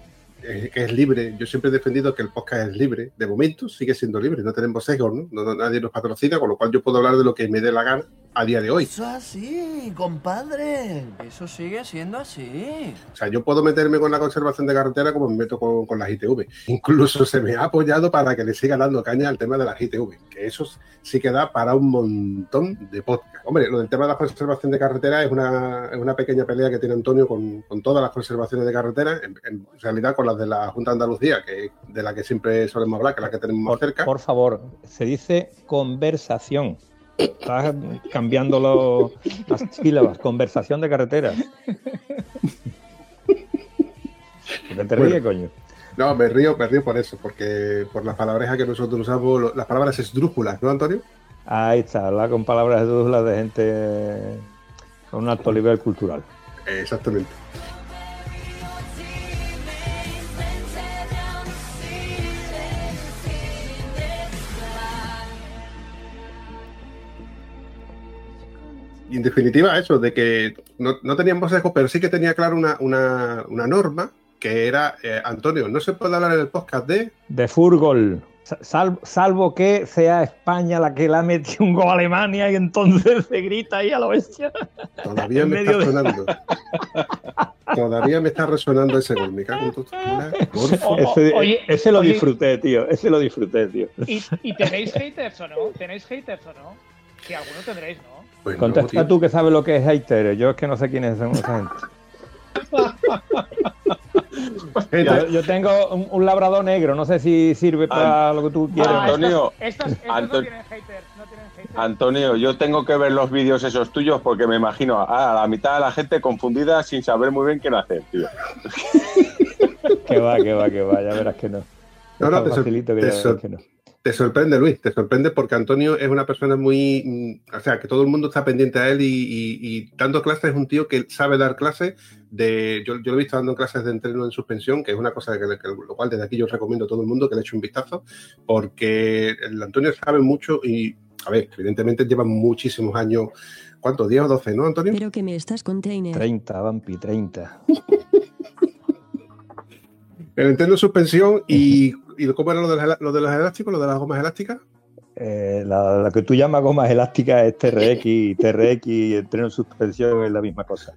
eh, que es libre, yo siempre he defendido que el podcast es libre. De momento sigue siendo libre, no tenemos sesgos, ¿no? No- no- Nadie nos patrocina, con lo cual yo puedo hablar de lo que me dé la gana a día de hoy. Eso es así, compadre. Eso sigue siendo así. O sea, yo puedo meterme con la conservación de carretera como me meto con, con las ITV. Incluso se me ha apoyado para que le siga dando caña al tema de las ITV, que eso sí que da para un montón de podcast. Hombre, lo del tema de la conservación de carretera es una, es una pequeña pelea que tiene Antonio con, con todas las conservaciones de carretera, en, en realidad con las de la Junta de Andalucía, que de la que siempre solemos hablar, que es la que tenemos más Por, cerca. por favor, se dice conversación. Estás cambiando las sílabas. Conversación de carreteras. ¿Por qué te Bueno. ríes, coño? No, me río, me río por eso, porque por las palabrejas que nosotros usamos, las palabras esdrújulas, ¿no, Antonio? Ahí está, hablar con palabras dulces de gente con un alto nivel cultural. Exactamente. En definitiva, eso, de que no, no teníamos sesgo, pero sí que tenía claro una, una, una norma que era, eh, Antonio, no se puede hablar en el podcast de... De fútbol. Sa- sal- salvo que sea España la que le ha metido un gol a Alemania y entonces se grita ahí a la bestia. Todavía me está de- sonando. Todavía me está resonando ese gol. Me cago en tu Ese, oye, ese lo oye, disfruté, tío. Ese lo disfruté, tío. ¿Y, y tenéis haters o no? ¿Tenéis haters o no? Que alguno tendréis, ¿no? Pues Contesta tú que sabes lo que es hater. Yo es que no sé quiénes son esa gente. Yo, yo tengo un, un labrador negro, no sé si sirve para lo que tú quieres. Ah, Antonio, estos, estos, estos Anto- no tienen haters, no tienen haters. Antonio, yo tengo que ver los vídeos esos tuyos porque me imagino a la mitad de la gente confundida sin saber muy bien qué hacer, tío. Que va, que va, que va, ya verás que no. Te sor- facilito que te ya sor- verás que no. Te sorprende, Luis, te sorprende porque Antonio es una persona muy. mm, O sea, que todo el mundo está pendiente a él y, y- y dando clases es un tío que sabe dar clases. De, yo, yo lo he visto dando clases de entreno en suspensión, que es una cosa que, que- lo cual desde aquí yo recomiendo a todo el mundo que le eche un vistazo, porque el Antonio sabe mucho y, a ver, evidentemente lleva muchísimos años. ¿Cuántos? ¿10 o 12, no, Antonio? Pero que me estás container. 30, Vampi, 30. El entreno en suspensión y, y ¿cómo era lo de, los, lo de los elásticos, lo de las gomas elásticas? Eh, la, la que tú llamas gomas elásticas es TRX y TRX y el tren en suspensión es la misma cosa.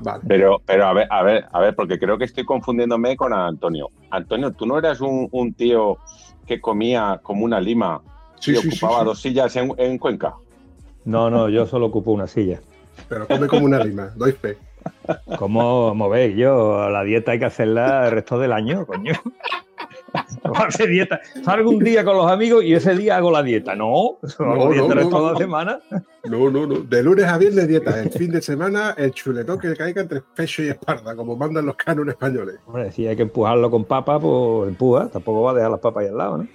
Vale. Pero, pero a ver, a ver, a ver, porque creo que estoy confundiéndome con Antonio. Antonio, ¿tú no eras un, un tío que comía como una lima Sí, y sí, ocupaba sí. dos sillas en, en Cuenca? No, no, yo solo ocupo una silla. Pero come como una lima, doy fe. ¿Cómo, como veis? Yo, la dieta hay que hacerla el resto del año, coño. ¿Cómo hacer dieta? Salgo un día con los amigos y ese día hago la dieta. No, hago No, dieta no, de la no. semana. No, no, no. De lunes a viernes dieta. El fin de semana el chuletón que caiga entre pecho y espalda, como mandan los cánones españoles. Hombre, si hay que empujarlo con papa, pues empuja. Tampoco va a dejar las papas ahí al lado, ¿no?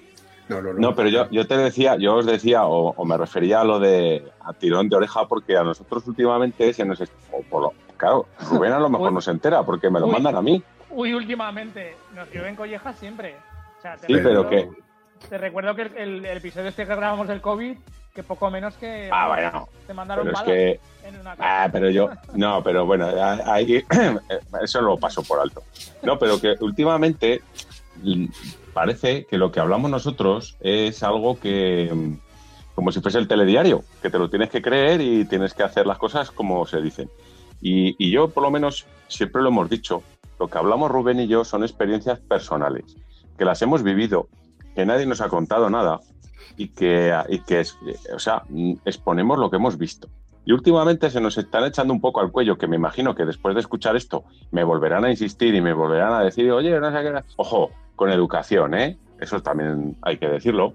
No, no, no. No, pero yo, yo te decía, yo os decía, o, o me refería a lo de a tirón de oreja, porque a nosotros últimamente se nos. o por lo- claro, Rubén a lo mejor Uy. no se entera, porque me lo Uy. mandan a mí. Uy, últimamente nos llueven collejas siempre. Sea, te Sí, pero recuerdo- que. Te recuerdo que el, el- el episodio este que grabamos del COVID, que poco menos que Ah, bueno. te mandaron Pero es que. en una Ah, pero yo. No, pero bueno, ahí. Eso lo paso por alto. No, pero que últimamente mm, parece que lo que hablamos nosotros es algo que. mm, Como si fuese el telediario, que te lo tienes que creer y tienes que hacer las cosas como se dicen. Y, y yo, por lo menos, siempre lo hemos dicho, lo que hablamos Rubén y yo son experiencias personales, que las hemos vivido, que nadie nos ha contado nada y que, y que es- o sea, exponemos lo que hemos visto. Y últimamente se nos están echando un poco al cuello, que me imagino que después de escuchar esto me volverán a insistir y me volverán a decir, oye, no sé qué. Ojo, con educación, ¿eh? Eso también hay que decirlo.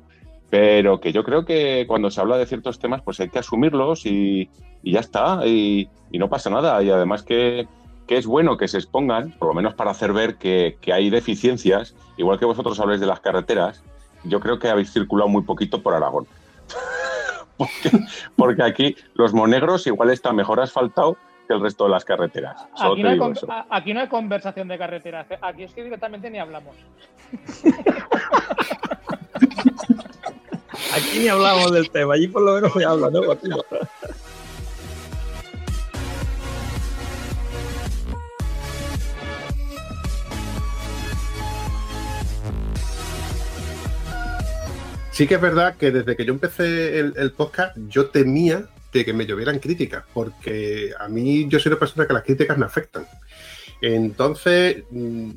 Pero que yo creo que cuando se habla de ciertos temas, pues hay que asumirlos y, y ya está. Y, y no pasa nada. Y además que, que es bueno que se expongan, por lo menos para hacer ver que, que hay deficiencias, igual que vosotros habláis de las carreteras, yo creo que habéis circulado muy poquito por Aragón. porque, porque aquí los monegros igual está mejor asfaltado que el resto de las carreteras. Solo Aquí te no, hay digo con- eso. a- aquí no hay conversación de carreteras. ¿eh? Aquí es que directamente ni hablamos. Aquí ni hablamos del tema, allí por lo menos se habla, ¿no? Joaquín? Sí que es verdad que desde que yo empecé el, podcast, yo temía de que me llovieran críticas, porque a mí yo soy una persona que las críticas me afectan. Entonces, mm,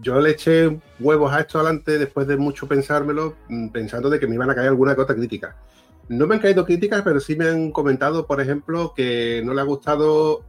yo le eché huevos a esto adelante después de mucho pensármelo, mm, pensando de que me iban a caer alguna que otra crítica. No me han caído críticas, pero sí me han comentado, por ejemplo, que no le ha gustado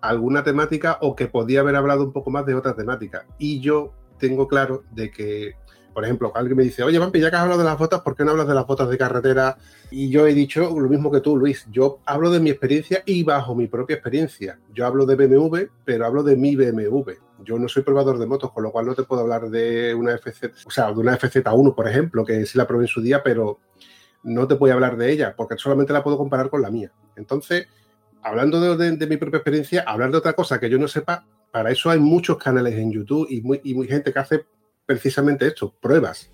alguna temática o que podía haber hablado un poco más de otra temática. Y yo tengo claro de que, por ejemplo, alguien me dice, oye, Vampi, ya que has hablado de las botas, ¿por qué no hablas de las botas de carretera? Y yo he dicho lo mismo que tú, Luis. Yo hablo de mi experiencia y bajo mi propia experiencia. Yo hablo de BMW, pero hablo de mi BMW. Yo no soy probador de motos, con lo cual no te puedo hablar de una FZ, o sea, de una FZ1, por ejemplo, que sí la probé en su día, pero no te a hablar de ella, porque solamente la puedo comparar con la mía. Entonces, hablando de mi propia experiencia, hablar de otra cosa que yo no sepa, para eso hay muchos canales en YouTube y muy, y muy gente que hace precisamente esto, pruebas.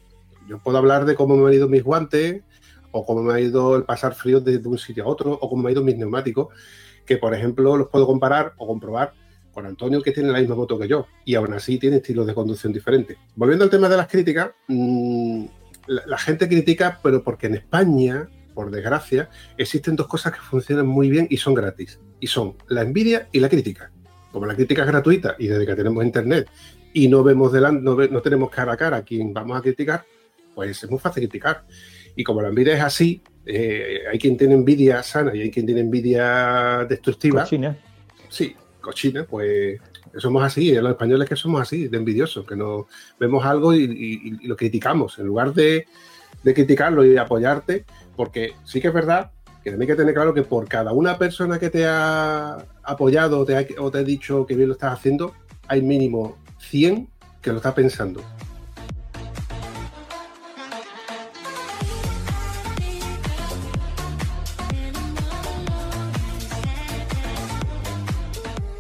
Yo puedo hablar de cómo me han ido mis guantes, o cómo me ha ido el pasar frío desde un sitio a otro, o cómo me han ido mis neumáticos, que por ejemplo los puedo comparar o comprobar con Antonio, que tiene la misma moto que yo, y aún así tiene estilos de conducción diferentes. Volviendo al tema de las críticas, mmm, la, la gente critica, pero porque en España, por desgracia, existen dos cosas que funcionan muy bien y son gratis, y son la envidia y la crítica. Como la crítica es gratuita y desde que tenemos internet y no vemos delante, no, no tenemos cara a cara a quien vamos a criticar, pues es muy fácil criticar. Y como la envidia es así, eh, hay quien tiene envidia sana y hay quien tiene envidia destructiva. Cochina. Sí, cochina, pues somos así, los españoles que somos así, de envidiosos, que nos vemos algo y, y- y lo criticamos, en lugar de, de criticarlo y apoyarte, porque sí que es verdad que también hay que tener claro que por cada una persona que te ha apoyado o te ha, o te ha dicho que bien lo estás haciendo, hay mínimo 100 que lo está pensando.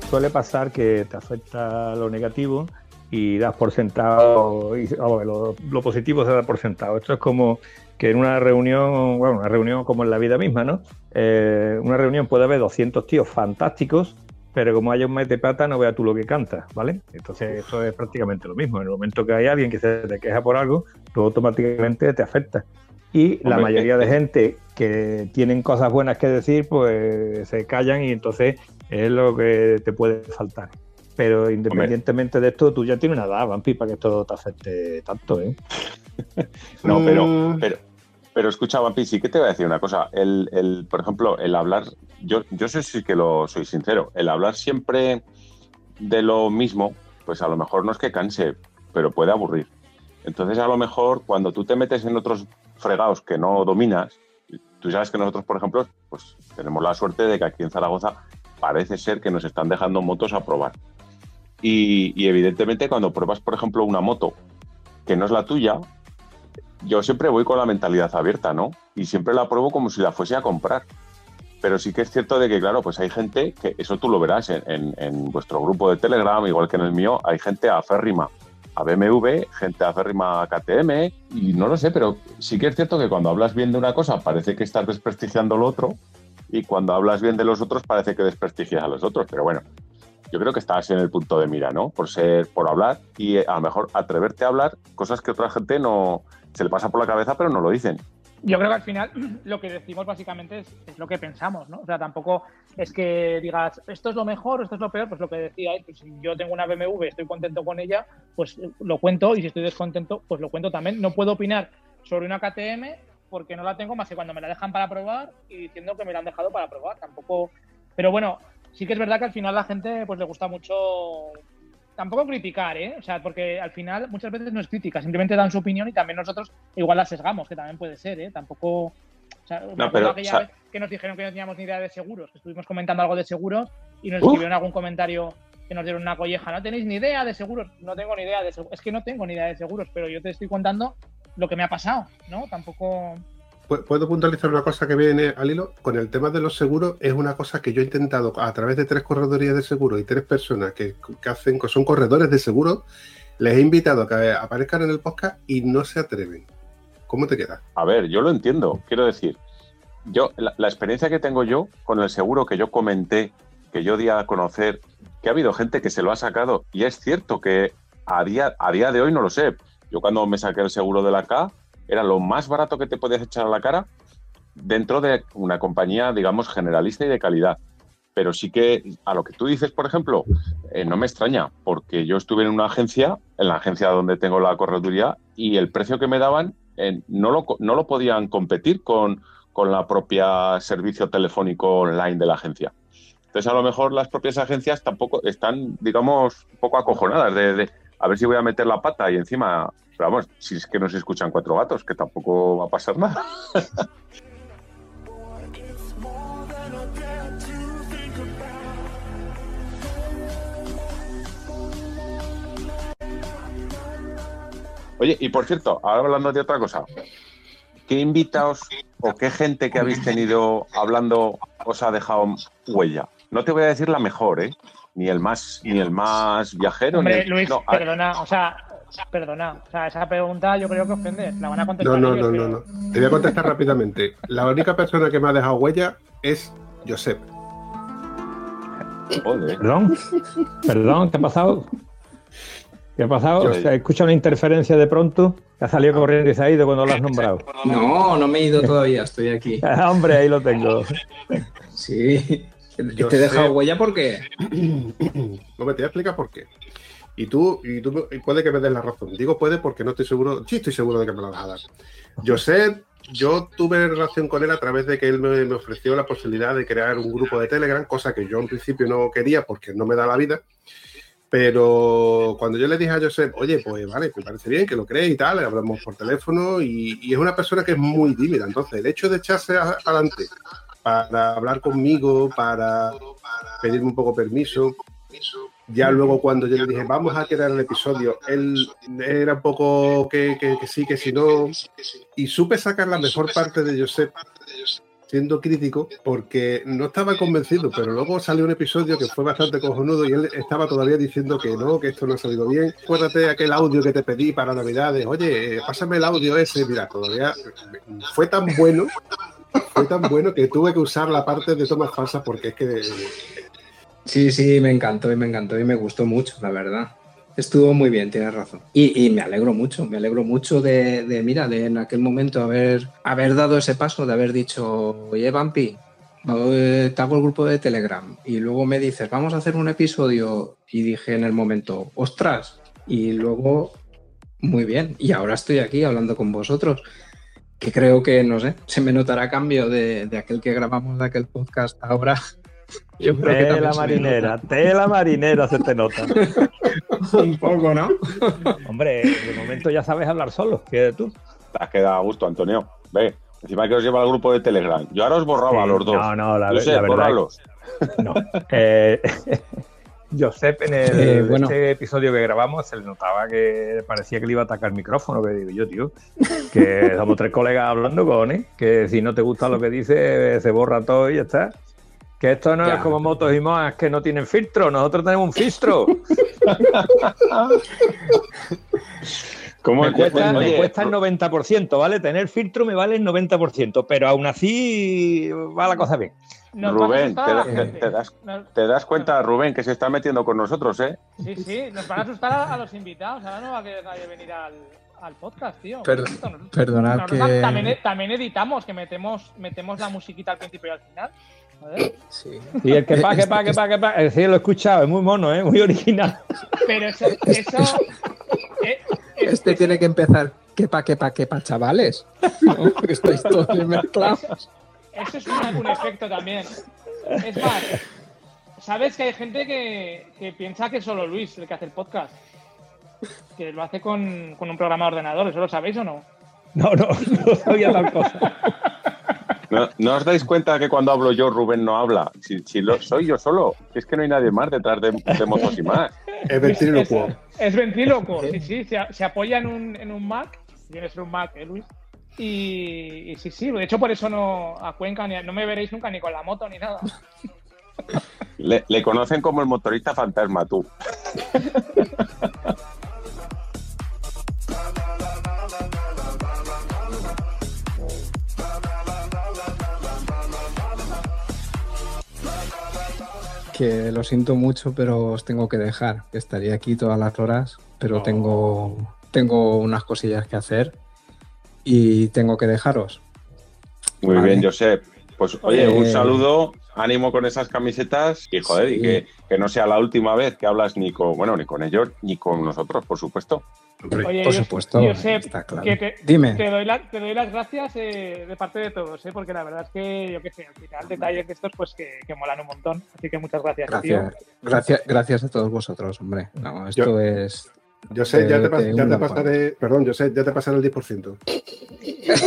Suele pasar que te afecta lo negativo y das por sentado, y, lo positivo se da por sentado. Esto es como que en una reunión, bueno, una reunión como en la vida misma, ¿no? Eh, una reunión puede haber 200 tíos fantásticos, pero como haya un mete pata, no veas tú lo que canta, ¿vale? Entonces, esto es prácticamente lo mismo. En el momento que hay alguien que se te queja por algo, tú automáticamente te afecta. Y la mayoría de gente que tienen cosas buenas que decir, pues se callan y entonces es lo que te puede faltar. Pero independientemente de esto, tú ya tienes una edad, Vampi, para que esto te afecte tanto, ¿eh? No, pero, Mm. pero, pero escucha, Vampi, sí que te voy a decir una cosa. El, el, por ejemplo, el hablar, yo, yo sé sí que lo soy sincero, el hablar siempre de lo mismo, pues a lo mejor no es que canse, pero puede aburrir. Entonces, a lo mejor cuando tú te metes en otros fregados que no dominas, tú sabes que nosotros, por ejemplo, pues tenemos la suerte de que aquí en Zaragoza parece ser que nos están dejando motos a probar. Y, y evidentemente cuando pruebas, por ejemplo, una moto que no es la tuya, yo siempre voy con la mentalidad abierta, ¿no? Y siempre la pruebo como si la fuese a comprar. Pero sí que es cierto de que, claro, pues hay gente que, eso tú lo verás en, vuestro grupo de Telegram, igual que en el mío, hay gente aférrima a BMW, gente aférrima a KTM, y no lo sé, pero sí que es cierto que cuando hablas bien de una cosa parece que estás desprestigiando lo otro, y cuando hablas bien de los otros parece que desprestigias a los otros. Pero bueno, yo creo que estás en el punto de mira, ¿no? Por ser, por hablar y a lo mejor atreverte a hablar cosas que otra gente no se le pasa por la cabeza, pero no lo dicen. Yo creo que al final lo que decimos básicamente es, lo que pensamos, ¿no? O sea, tampoco es que digas esto es lo mejor esto es lo peor, pues lo que decía, pues si yo tengo una BMW, estoy contento con ella, pues lo cuento y si estoy descontento, pues lo cuento también. No puedo opinar sobre una KTM porque no la tengo más que cuando me la dejan para probar y diciendo que me la han dejado para probar. Tampoco. Pero bueno, sí que es verdad que al final la gente pues le gusta mucho tampoco criticar, ¿eh? O sea, porque al final muchas veces no es crítica, simplemente dan su opinión y también nosotros igual la sesgamos, que también puede ser, ¿eh? Tampoco. O sea, No, pero, o sea- que nos dijeron que no teníamos ni idea de seguros, que estuvimos comentando algo de seguros y nos Uf. escribieron algún comentario que nos dieron una colleja. No tenéis ni idea de seguros. No tengo ni idea de seguros. Es que no tengo ni idea de seguros, pero yo te estoy contando lo que me ha pasado, ¿no? Tampoco. Pu- ¿Puedo puntualizar una cosa que viene al hilo? Con el tema de los seguros, es una cosa que yo he intentado a través de tres corredorías de seguros y tres personas que, que hacen, que son corredores de seguros, les he invitado a que aparezcan en el podcast y no se atreven. ¿Cómo te queda? A ver, yo lo entiendo. Quiero decir, yo la, la experiencia que tengo yo con el seguro que yo comenté, que yo di a conocer, que ha habido gente que se lo ha sacado y es cierto que a día, a día de hoy no lo sé. Yo cuando me saqué el seguro de la K era lo más barato que te podías echar a la cara dentro de una compañía, digamos, generalista y de calidad. Pero sí que a lo que tú dices, por ejemplo, eh, no me extraña, porque yo estuve en una agencia, en la agencia donde tengo la correduría, y el precio que me daban eh, no, lo, no lo podían competir con, con la propia servicio telefónico online de la agencia. Entonces, a lo mejor las propias agencias tampoco están, digamos, un poco acojonadas de a ver si voy a meter la pata y encima, pero vamos, si es que no se escuchan cuatro gatos, que tampoco va a pasar nada. Oye, y por cierto, ahora hablando de otra cosa, ¿qué invitados o qué gente que habéis tenido hablando os ha dejado huella? No te voy a decir la mejor, ¿eh? Ni el más, ni el más viajero. ni Hombre, el- Luis, no, perdona, o sea, perdona. O sea, esa pregunta yo creo que ofende. La van a contestar. No, no, ellos, no, no, pero- no. Te voy a contestar rápidamente. La única persona que me ha dejado huella es Josep. Joder. Perdón, perdón, ¿qué ha pasado? ¿Qué ha pasado? Yo- ¿Se escucha una interferencia de pronto? Ha salido corriendo y se ha ido cuando lo has nombrado. No, no me he ido todavía, estoy aquí. Ah, Hombre, ahí lo tengo. Sí. Yo te he dejado huella porque. No me te voy a explicar por qué. Y tú, y tú y puede que me des la razón. Digo puede porque no estoy seguro, sí estoy seguro de que me la vas a dar. Josep, yo tuve relación con él a través de que él me, ofreció la posibilidad de crear un grupo de Telegram, cosa que yo en principio no quería porque no me da la vida. Pero cuando yo le dije a Josep, oye, pues vale, me parece bien que lo crees y tal, hablamos por teléfono y, es una persona que es muy tímida. Entonces, el hecho de echarse adelante para hablar conmigo, para pedirme un poco permiso, ya luego cuando yo le dije, vamos a crear el episodio, él era un poco que, que- sí, que si no, y supe sacar la mejor parte de Josep siendo crítico, porque no estaba convencido, pero luego salió un episodio que fue bastante cojonudo y él estaba todavía diciendo que no, que esto no ha salido bien. Acuérdate aquel audio que te pedí para Navidades, oye, pásame el audio ese, mira, todavía fue tan bueno, fue tan bueno que tuve que usar la parte de tomas falsas porque es que Sí, sí, me encantó y me encantó y me gustó mucho, la verdad. Estuvo muy bien, tienes razón. Y, y me alegro mucho, me alegro mucho de, de, mira, de en aquel momento haber, haber dado ese paso, de haber dicho, oye, Vampi, eh, te hago el grupo de Telegram. Y luego me dices, vamos a hacer un episodio. Y dije en el momento, ostras. Y luego, muy bien. Y ahora estoy aquí hablando con vosotros. Que creo que, no sé, se me notará cambio de, de aquel que grabamos de aquel podcast ahora. Yo creo que Tela también marinera, tela marinera se te nota. Un poco, ¿no? Hombre, de momento ya sabes hablar solo, fíjate tú. Te has quedado a gusto, Antonio. Ve, encima que os lleva al grupo de Telegram. Yo ahora os borraba a los dos. No, no, la, Yo sé, la verdad. No. Eh, Josep, en el Eh, bueno. este episodio que grabamos, se le notaba que parecía que le iba a atacar el micrófono. Que digo yo, tío, que somos tres colegas hablando con, ¿eh? Que si no te gusta lo que dice, se borra todo y ya está. Que esto no Ya. es como motos y moas que no tienen filtro, nosotros tenemos un filtro. ¿Cómo Me cuesta, me cuesta el 90%, ¿vale? Tener filtro me vale el 90%, pero aún así va la cosa bien. Nos Rubén, te, das- te das, Nos- te das cuenta, Rubén, que se está metiendo con nosotros, ¿eh? Sí, sí, nos van a asustar a, a los invitados. Ahora no va a querer nadie venir al, al podcast, tío. Per- perdonad que- También, también editamos, que metemos, metemos la musiquita al principio y al final. Sí. Y el que pa, que pa, que pa, que pa, el sí lo he escuchado, es muy mono, ¿eh? Muy original. Pero eso. eso eh, es- Este tiene que empezar. Que pa, que pa, que pa, chavales. ¿No? Estáis todos mezclados. Eso es un, un efecto también. Es más, ¿sabes que hay gente que, que piensa que es solo Luis el que hace el podcast? Que lo hace con, con un programa de ordenador, ¿eso lo sabéis o no? No, no, no sabía tal cosa. ¿No, no os dais cuenta que cuando hablo yo, Rubén no habla? Si, si lo, soy yo solo, es que no hay nadie más detrás de, de motos y más. Es ventrílocuo. Es, es ventríloco, sí, sí, se, se apoya en un, en un Mac, tiene que ser un Mac, ¿eh, Luis? Y, y sí, sí, de hecho por eso no a Cuenca ni, no me veréis nunca ni con la moto ni nada. Le, le conocen como el motorista fantasma, tú. Que lo siento mucho, pero os tengo que dejar. Estaría aquí todas las horas, pero tengo, tengo unas cosillas que hacer y tengo que dejaros. Muy Vale. bien, Josep. Pues oye, un Eh, saludo, ánimo con esas camisetas y joder, y Sí. que, que no sea la última vez que hablas ni con, bueno, ni con ellos, ni con nosotros, por supuesto. Hombre, Oye, Por supuesto, Josep, está claro. que te, Dime. te doy, la- te doy las gracias eh, de parte de todos, ¿eh? porque la verdad es que, yo qué sé, al final detalles de estos pues que, que molan un montón. Así que muchas gracias, Gracias, gracias, gracias a todos vosotros, hombre. No, esto Yo- es. Yo sé, ya Te- te, pas- te ya te uno, pasaré, perdón, yo sé, ya te pasaré el 10%.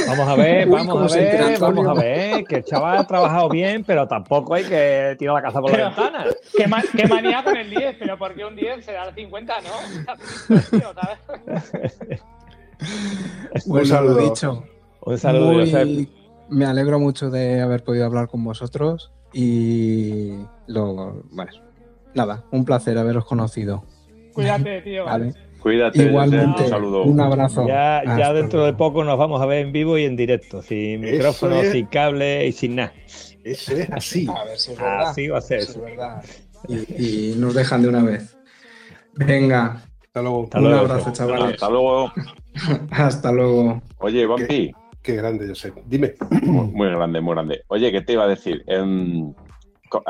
Vamos a ver, vamos a se ver, Antonio. vamos a ver, que el chaval ha trabajado bien, pero tampoco hay que tirar la casa por la Pero- ventana. Qué, ma- qué manía con el 10, pero ¿por qué un 10 será el 50, no? Bueno, saludo. dicho. Un saludo, Muy- Josep. Me alegro mucho de haber podido hablar con vosotros y lo, bueno, nada, un placer haberos conocido. Cuídate, tío. Vale. Cuídate, Igualmente, un saludo. un abrazo. Ya, dentro de poco nos vamos a ver en vivo y en directo, sin micrófono, es. sin cable y sin nada. Eso es así. A ver si es verdad. Así va a ser si es eso. verdad. Y, y nos dejan de una vez. Venga, Hasta luego. Hasta un luego. abrazo, chavales. Hasta luego. Hasta luego. Oye, Vampi, Qué grande, yo sé. Dime. muy, muy grande, muy grande. Oye, ¿qué te iba a decir? Em, co-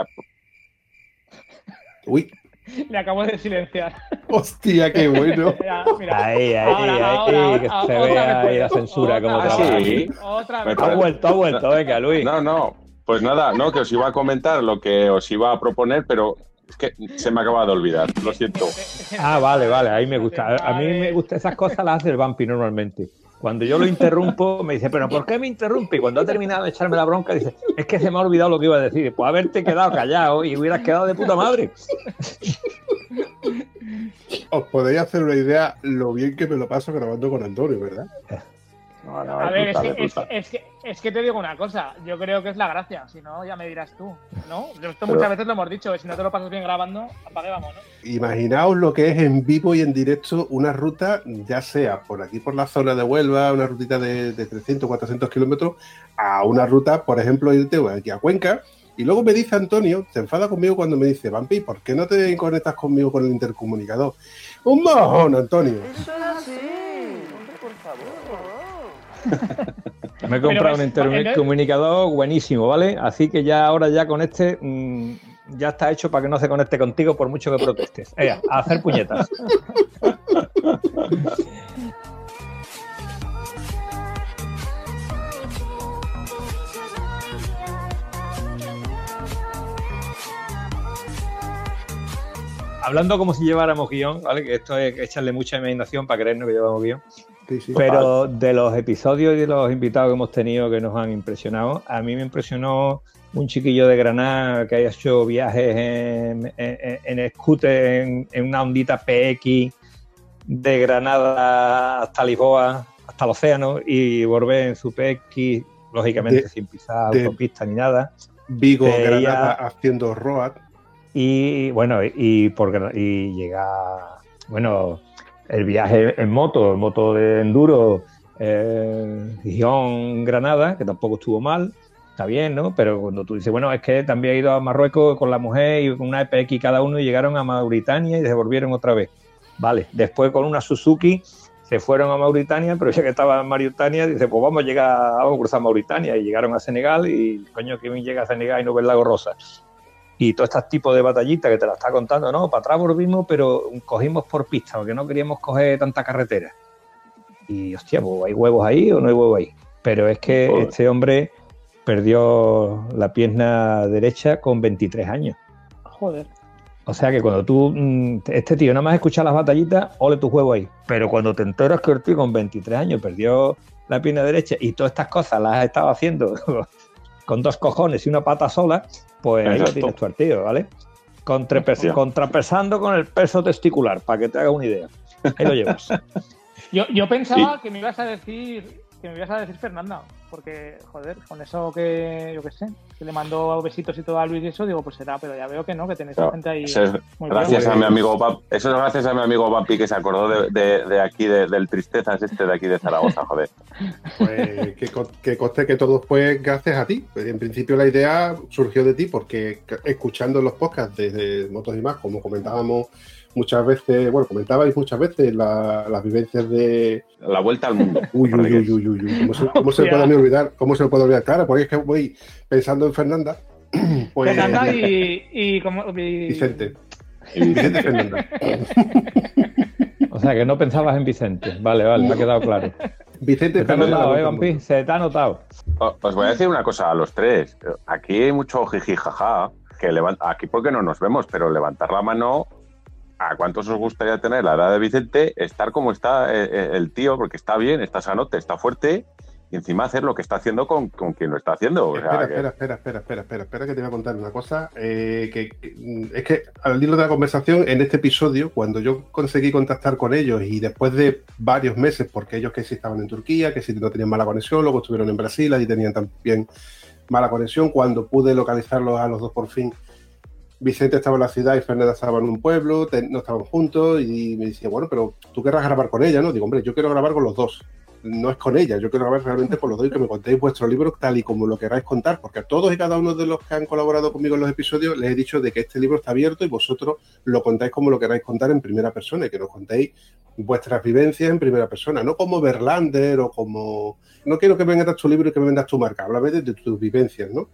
Uy, Le acabo de silenciar. hostia, qué bueno. Mira. Ahí, ahí, Ahora, ahí, ahora, que ahora, se vea ahí la censura como trabaja. Sí. Otra Me vez. Ha vuelto, ha vuelto, venga, Luis. No, no. Pues nada, no, que os iba a comentar lo que os iba a proponer, pero es que se me acaba de olvidar. Lo siento. Ah, vale, vale, ahí me gusta. A, a mí me gustan esas cosas, las hace el vampi normalmente. Cuando yo lo interrumpo, me dice, ¿pero por qué me interrumpe? Y cuando ha terminado de echarme la bronca, dice, es que se me ha olvidado lo que iba a decir. Pues haberte quedado callado y hubieras quedado de puta madre. Os podéis hacer una idea lo bien que me lo paso grabando con Antonio, ¿verdad? No, no, A es ver, es brutal, que, es es, brutal. es que, es que te digo una cosa, yo creo que es la gracia, si no, ya me dirás tú, ¿no? Esto muchas veces lo hemos dicho, si no te lo pasas bien grabando, apague vamos, ¿no? Imaginaos lo que es en vivo y en directo una ruta, ya sea por aquí por la zona de Huelva, una rutita de, de 300, 400 kilómetros, a una ruta, por ejemplo, irte aquí a Cuenca. Y luego me dice Antonio, se enfada conmigo cuando me dice, Vampi, ¿por qué no te conectas conmigo con el intercomunicador? Un mojón, Antonio. Eso es así. Me he comprado ves, un intercomunicador buenísimo, ¿vale? Así que ya ahora ya con este mm, ya está hecho para que no se conecte contigo por mucho que protestes. Ea, a hacer puñetas. Hablando como si lleváramos guion, ¿vale? Que esto es echarle mucha imaginación para creernos que llevamos guion. Sí, sí. Pero de los episodios y de los invitados que hemos tenido que nos han impresionado, a mí me impresionó un chiquillo de Granada que haya hecho viajes en, en, en scooter, en, en una ondita PX de Granada hasta Lisboa, hasta el océano, y volver en su PX, lógicamente De- sin pisar de- autopista ni nada. Vigo, Veía- Granada haciendo road. Y bueno, y, por, y llega, bueno, el viaje en moto, en moto de enduro, eh, Gijón, Granada, que tampoco estuvo mal, está bien, ¿no? Pero cuando tú dices, bueno, es que también he ido a Marruecos con la mujer y con una EPX cada uno y llegaron a Mauritania y se volvieron otra vez. Vale, después con una Suzuki se fueron a Mauritania, pero ya que estaba en Mauritania, dice, pues vamos a llegar, vamos a cruzar Mauritania y llegaron a Senegal y coño, que bien llega a Senegal y no ve el lago Rosa y todo este tipo de batallitas que te la está contando, no, para atrás volvimos, pero cogimos por pista, porque no queríamos coger tanta carretera. Y hostia, pues hay huevos ahí o no hay huevos ahí. Pero es que Joder. este hombre perdió la pierna derecha con 23 años. Joder. O sea que cuando tú, mm, este tío nada más escucha las batallitas, ole tu juego ahí. Pero cuando te enteras que el tío con 23 años perdió la pierna derecha y todas estas cosas las has estado haciendo con dos cojones y una pata sola, pues ahí lo Exacto. tienes al tío, ¿vale? Contrapesando con el peso testicular, para que te hagas una idea. Ahí lo llevas. Yo, yo pensaba que me ibas a decir que me ibas a decir Fernanda, porque, joder, con eso que, yo qué sé, que le mandó besitos y todo a Luis y eso, digo, pues será, pero ya veo que no, que tenéis gente ahí. eso es muy gracias a mi amigo Bam- eso es gracias a mi amigo Vampi que se acordó de, de- de aquí, de- del Tristezas este de aquí de Zaragoza, joder. Pues que, co- que conste que todo fue gracias a ti. Pues, En principio la idea surgió de ti porque escuchando los podcasts desde Motos y más, como comentábamos muchas veces, bueno, comentabais muchas veces la- las vivencias de... La vuelta al mundo. Uy, uy, uy, uy, uy, uy, ¿Cómo se, cómo se puede olvidar? ¿Cómo se puede olvidar? Claro, porque es que voy pensando en Fernanda. Pues, Fernanda y, y, como, y- Vicente. Vicente Fernanda. O sea, que no pensabas en Vicente. Vale, vale, me ha quedado claro. Vicente Se te ha Fernanda. notado, ¿eh, Vampi? Se te ha notado. Os voy a decir una cosa a los tres. Aquí hay mucho jiji jaja. Que levan- aquí porque no nos vemos, pero levantar la mano. ¿A cuántos os gustaría tener la edad de Vicente? Estar como está eh, eh, el tío, porque está bien, está sanote, está fuerte, y encima hacer lo que está haciendo con, con quien lo está haciendo. O sea, Espera, que- espera, espera, espera, espera, espera, espera, que te voy a contar una cosa. eh, que, que, es que al hilo de la conversación, en este episodio, cuando yo conseguí contactar con ellos y después de varios meses, porque ellos que sí estaban en Turquía, que sí no tenían mala conexión, luego estuvieron en Brasil, allí tenían también mala conexión, cuando pude localizarlos a los dos por fin, Vicente estaba en la ciudad y Fernanda estaba en un pueblo, no estaban juntos y me decía, bueno, pero tú querrás grabar con ella, ¿no? Digo, hombre, yo quiero grabar con los dos no es con ella, yo quiero grabar realmente con los dos que me contéis vuestro libro tal y como lo queráis contar, porque a todos y cada uno de los que han colaborado conmigo en los episodios les he dicho de que este libro está abierto y vosotros lo contáis como lo queráis contar en primera persona y que nos contéis vuestras vivencias en primera persona, no como Berlander o como... No quiero que me vendas tu libro y que me vendas tu marca, háblame de, de tus vivencias, ¿no?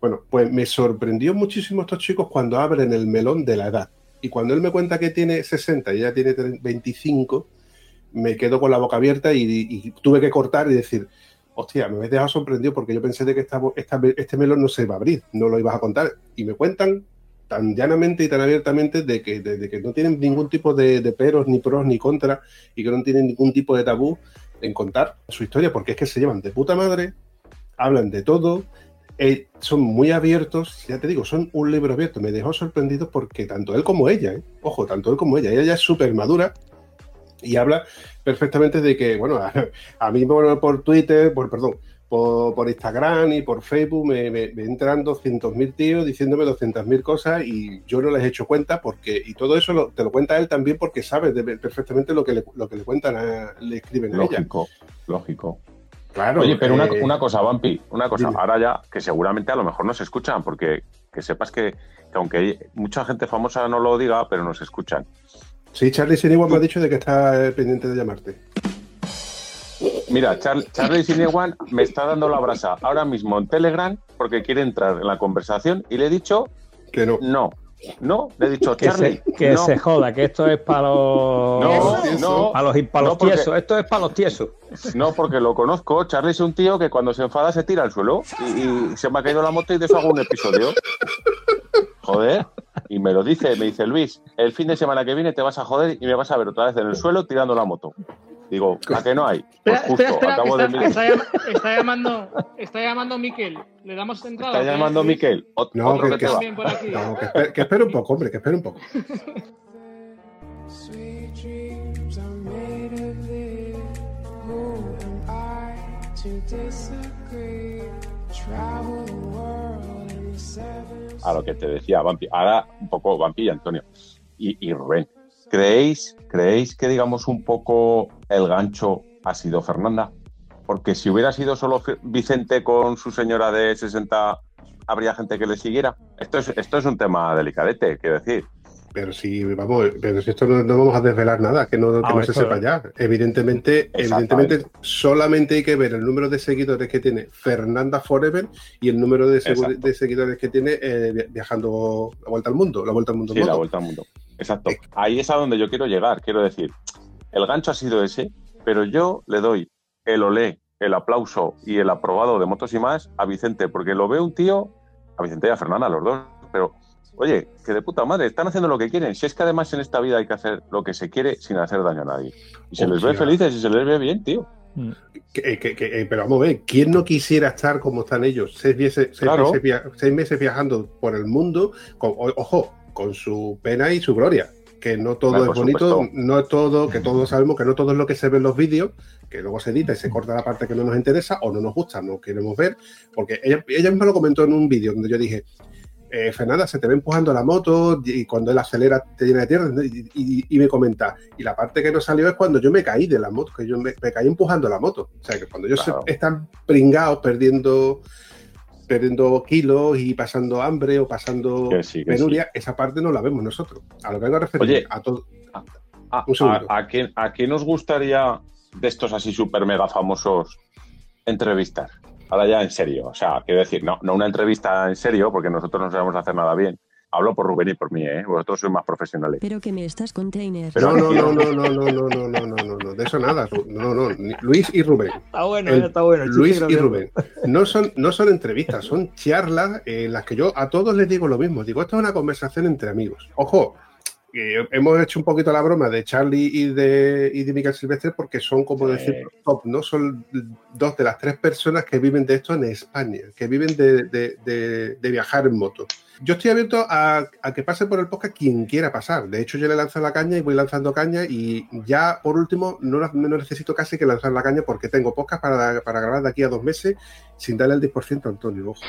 Bueno, pues me sorprendió muchísimo estos chicos cuando abren el melón de la edad. Y cuando él me cuenta que tiene 60 y ella tiene 25, me quedo con la boca abierta y, tuve que cortar y decir, hostia, me habéis dejado sorprendido porque yo pensé de que esta, esta- este melón no se iba a abrir, no lo ibas a contar. Y me cuentan tan llanamente y tan abiertamente de que, de, que no tienen ningún tipo de, de peros, ni pros, ni contras, y que no tienen ningún tipo de tabú en contar su historia, porque es que se llevan de puta madre, hablan de todo, eh, son muy abiertos, ya te digo, son un libro abierto. Me dejó sorprendido porque tanto él como ella, ¿eh? ojo, tanto él como ella, ella ya es súper madura y habla perfectamente de que, bueno, a, a mí por, por Twitter, por, perdón, por, por Instagram y por Facebook me, me- me entran 200.000 tíos diciéndome 200.000 cosas y yo no les he hecho cuenta porque, y todo eso lo- te lo cuenta él también porque sabe de- perfectamente lo que le, lo que le cuentan, a- le escriben a ella. Lógico, lógico. Claro, Oye, pero una, eh, una cosa, Vampi, una cosa, dime. ahora ya, que seguramente a lo mejor nos escuchan, porque que sepas que, que aunque mucha gente famosa no lo diga, pero nos escuchan. Sí, Charlie Siniguan me ha dicho de que está eh, pendiente de llamarte. Mira, Char- Charlie Sinewan me está dando la brasa ahora mismo en Telegram porque quiere entrar en la conversación y le he dicho que no. No, no, le he dicho Que, Charlie. se, que no. se joda, que esto es para los. No, no, para los, para los no, porque- tiesos. Esto es para los tiesos. No, porque lo conozco. Charlie es un tío que cuando se enfada se tira al suelo y, y se me ha caído la moto y de eso hago un episodio. Joder. Y me lo dice, me dice Luis, el fin de semana que viene te vas a joder y me vas a ver otra vez en el suelo tirando la moto. Digo, ¿a que no hay? Pues justo, espera, espera, acabo de está, mirar. está llam- está llamando, está llamando Miquel. ¿Le damos entrada? Está qué? llamando Miquel. Ot- No, otro que, que que- por aquí. no, espere, que espere un poco, hombre, que espere un poco. A lo que te decía Vampi. Ahora un poco Vampi y Antonio. Y, y Rubén. ¿Creéis, ¿Creéis que digamos un poco el gancho ha sido Fernanda? Porque si hubiera sido solo Vicente con su señora de 60, habría gente que le siguiera. Esto es, esto es un tema delicadete, quiero decir. Pero si, vamos, pero si esto no, no vamos a desvelar nada, que no, que Ah, no se sepa ya. Evidentemente, evidentemente, solamente hay que ver el número de seguidores que tiene Fernanda Forever y el número de, seguidores que tiene eh, vi- viajando la vuelta al mundo, la vuelta al mundo. Sí, la vuelta al mundo. Exacto. Ahí es a donde yo quiero llegar. Quiero decir, el gancho ha sido ese, pero yo le doy el olé, el aplauso y el aprobado de Motos y más a Vicente, porque lo veo un tío, a Vicente y a Fernanda, los dos, pero oye, que de puta madre, están haciendo lo que quieren. Si es que además en esta vida hay que hacer lo que se quiere sin hacer daño a nadie. Y se les ve felices y se les ve bien, tío. Mm. Que- que- que- eh, pero vamos a ver, ¿quién no quisiera estar como están ellos? Seis meses, seis Claro. meses via- seis meses viajando por el mundo, con, o- ojo, con su pena y su gloria. Que no todo Claro, es bonito, supuesto. no es todo, que todos sabemos que no todo es lo que se ve en los vídeos, que luego se edita y se corta la parte que no nos interesa o no nos gusta, no queremos ver, porque ella, ella misma lo comentó en un vídeo donde yo dije, eh, Fernanda, se te ve empujando la moto y cuando él acelera te llena de tierra y, y- y me comenta, y la parte que no salió es cuando yo me caí de la moto, que yo me, me caí empujando la moto. O sea, que cuando ellos están pringados, perdiendo perdiendo kilos y pasando hambre o pasando Que sí, que penuria, esa parte no la vemos nosotros. A lo que vengo a referir, Oye, a todo. ¿A, quién, ¿A quién nos gustaría de estos así súper mega famosos entrevistar? Ahora ya en serio, o sea, quiero decir, no, no una entrevista en serio, porque nosotros no sabemos hacer nada bien. Hablo por Rubén y por mí, ¿eh? Vosotros sois más profesionales. Pero que me estás container. Pero- No, no, no, no, no, no, no, no, no, no, no, no, de eso nada. No, no, Luis y Rubén. Está bueno, El- está bueno. Luis y. Rubén. No son, no son entrevistas, son charlas en las que yo a todos les digo lo mismo. Digo, esto es una conversación entre amigos. Ojo, que hemos hecho un poquito la broma de Charlie y de, y de Miguel Silvestre porque son, como decir, top, ¿no? Son dos de las tres personas que viven de esto en España, que viven de, de- de- de viajar en moto. Yo estoy abierto a, a que pase por el podcast quien quiera pasar. De hecho, yo le lanzo la caña y voy lanzando caña y ya, por último, no, no necesito casi que lanzar la caña porque tengo podcast para, para grabar de aquí a dos meses sin darle el 10% a Antonio. Ojo.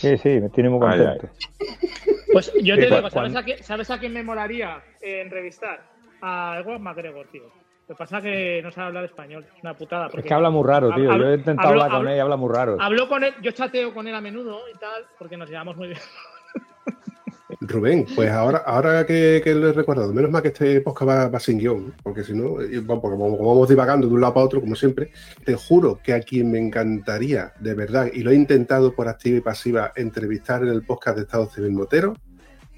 Sí, sí, me tiene muy Ay, contento. Pues yo te cu- digo, ¿sabes cuando- a, quién, ¿sabes a quién me molaría eh, entrevistar? A Edward McGregor, tío. Lo que pasa es que no sabe hablar español, es una putada. Es porque que habla muy raro, tío. Hablo- Yo he intentado hablo- hablar con hablo- él y habla muy raro. Hablo con él, yo chateo con él a menudo y tal, porque nos llevamos muy bien. Rubén, pues ahora, ahora que, que lo he recordado, menos mal que este podcast va, va sin guion, porque si no, eh, bueno, porque como, como vamos divagando de un lado para otro, como siempre, te juro que a quien me encantaría, de verdad, y lo he intentado por activa y pasiva, entrevistar en el podcast de Estado Civil Motero,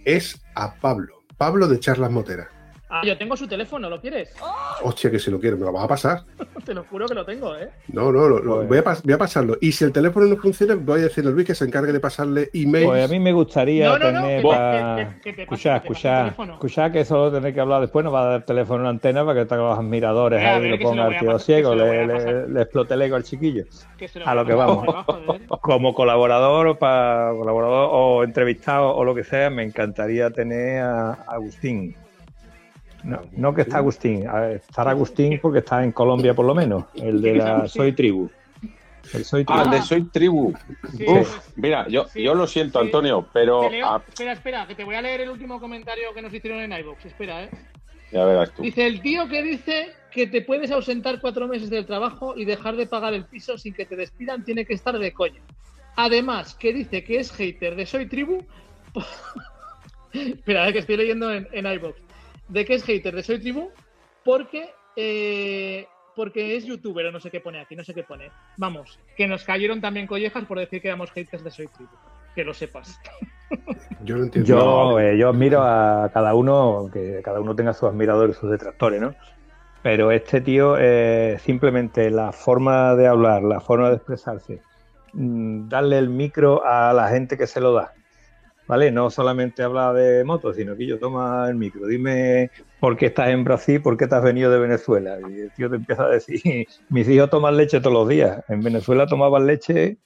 es a Pablo. Pablo de Charlas Moteras. Ah, yo tengo su teléfono, ¿lo quieres? Hostia, que si lo quiero, me lo vas a pasar. Te lo juro que lo tengo, ¿eh? No, no, lo- lo- Pues- voy, a pas- voy a pasarlo. Y si el teléfono no funciona, voy a decirle a Luis que se encargue de pasarle emails. Pues a mí me gustaría No, no, no, tener que- pa- que- que- que que te pase el escuchar, teléfono. escuchar que solo tener que hablar después, no va a dar teléfono en la antena para que tengan los admiradores ahí y lo lo ponga voy el a tío ciego, lo le, le, le explote el ego al chiquillo. Que se A lo que vamos. Como colaborador o para colaborador o entrevistado o lo que sea, me encantaría tener a Agustín. No, no que está Agustín, a ver, estar Agustín porque está en Colombia por lo menos, el de la Soy Tribu. El Soy Ah, Tribu. el de Soy Tribu. Sí, Uf, mira, yo, sí, yo lo siento, sí. Antonio, pero leo- ah, Espera, espera, que te voy a leer el último comentario que nos hicieron en iVoox. Espera, ¿eh? ya verás tú. Dice el tío que dice que te puedes ausentar cuatro meses del trabajo y dejar de pagar el piso sin que te despidan tiene que estar de coña. Además, que dice que es hater de Soy Tribu. Espera, eh, que estoy leyendo en, en iVoox. De que es hater de Soy Tribu porque, eh, porque es youtuber o no sé qué pone aquí, no sé qué pone. Vamos, que nos cayeron también collejas por decir que éramos haters de Soy Tribu. Que lo sepas. Yo no entiendo. Yo, eh, yo admiro a cada uno, que cada uno tenga sus admiradores, sus detractores, ¿no? Pero este tío, eh, simplemente la forma de hablar, la forma de expresarse, mm, darle el micro a la gente que se lo da, ¿vale? No solamente habla de motos, sino que yo toma el micro, dime por qué estás en Brasil, por qué te has venido de Venezuela. Y el tío te empieza a decir, mis hijos toman leche todos los días. En Venezuela tomaban leche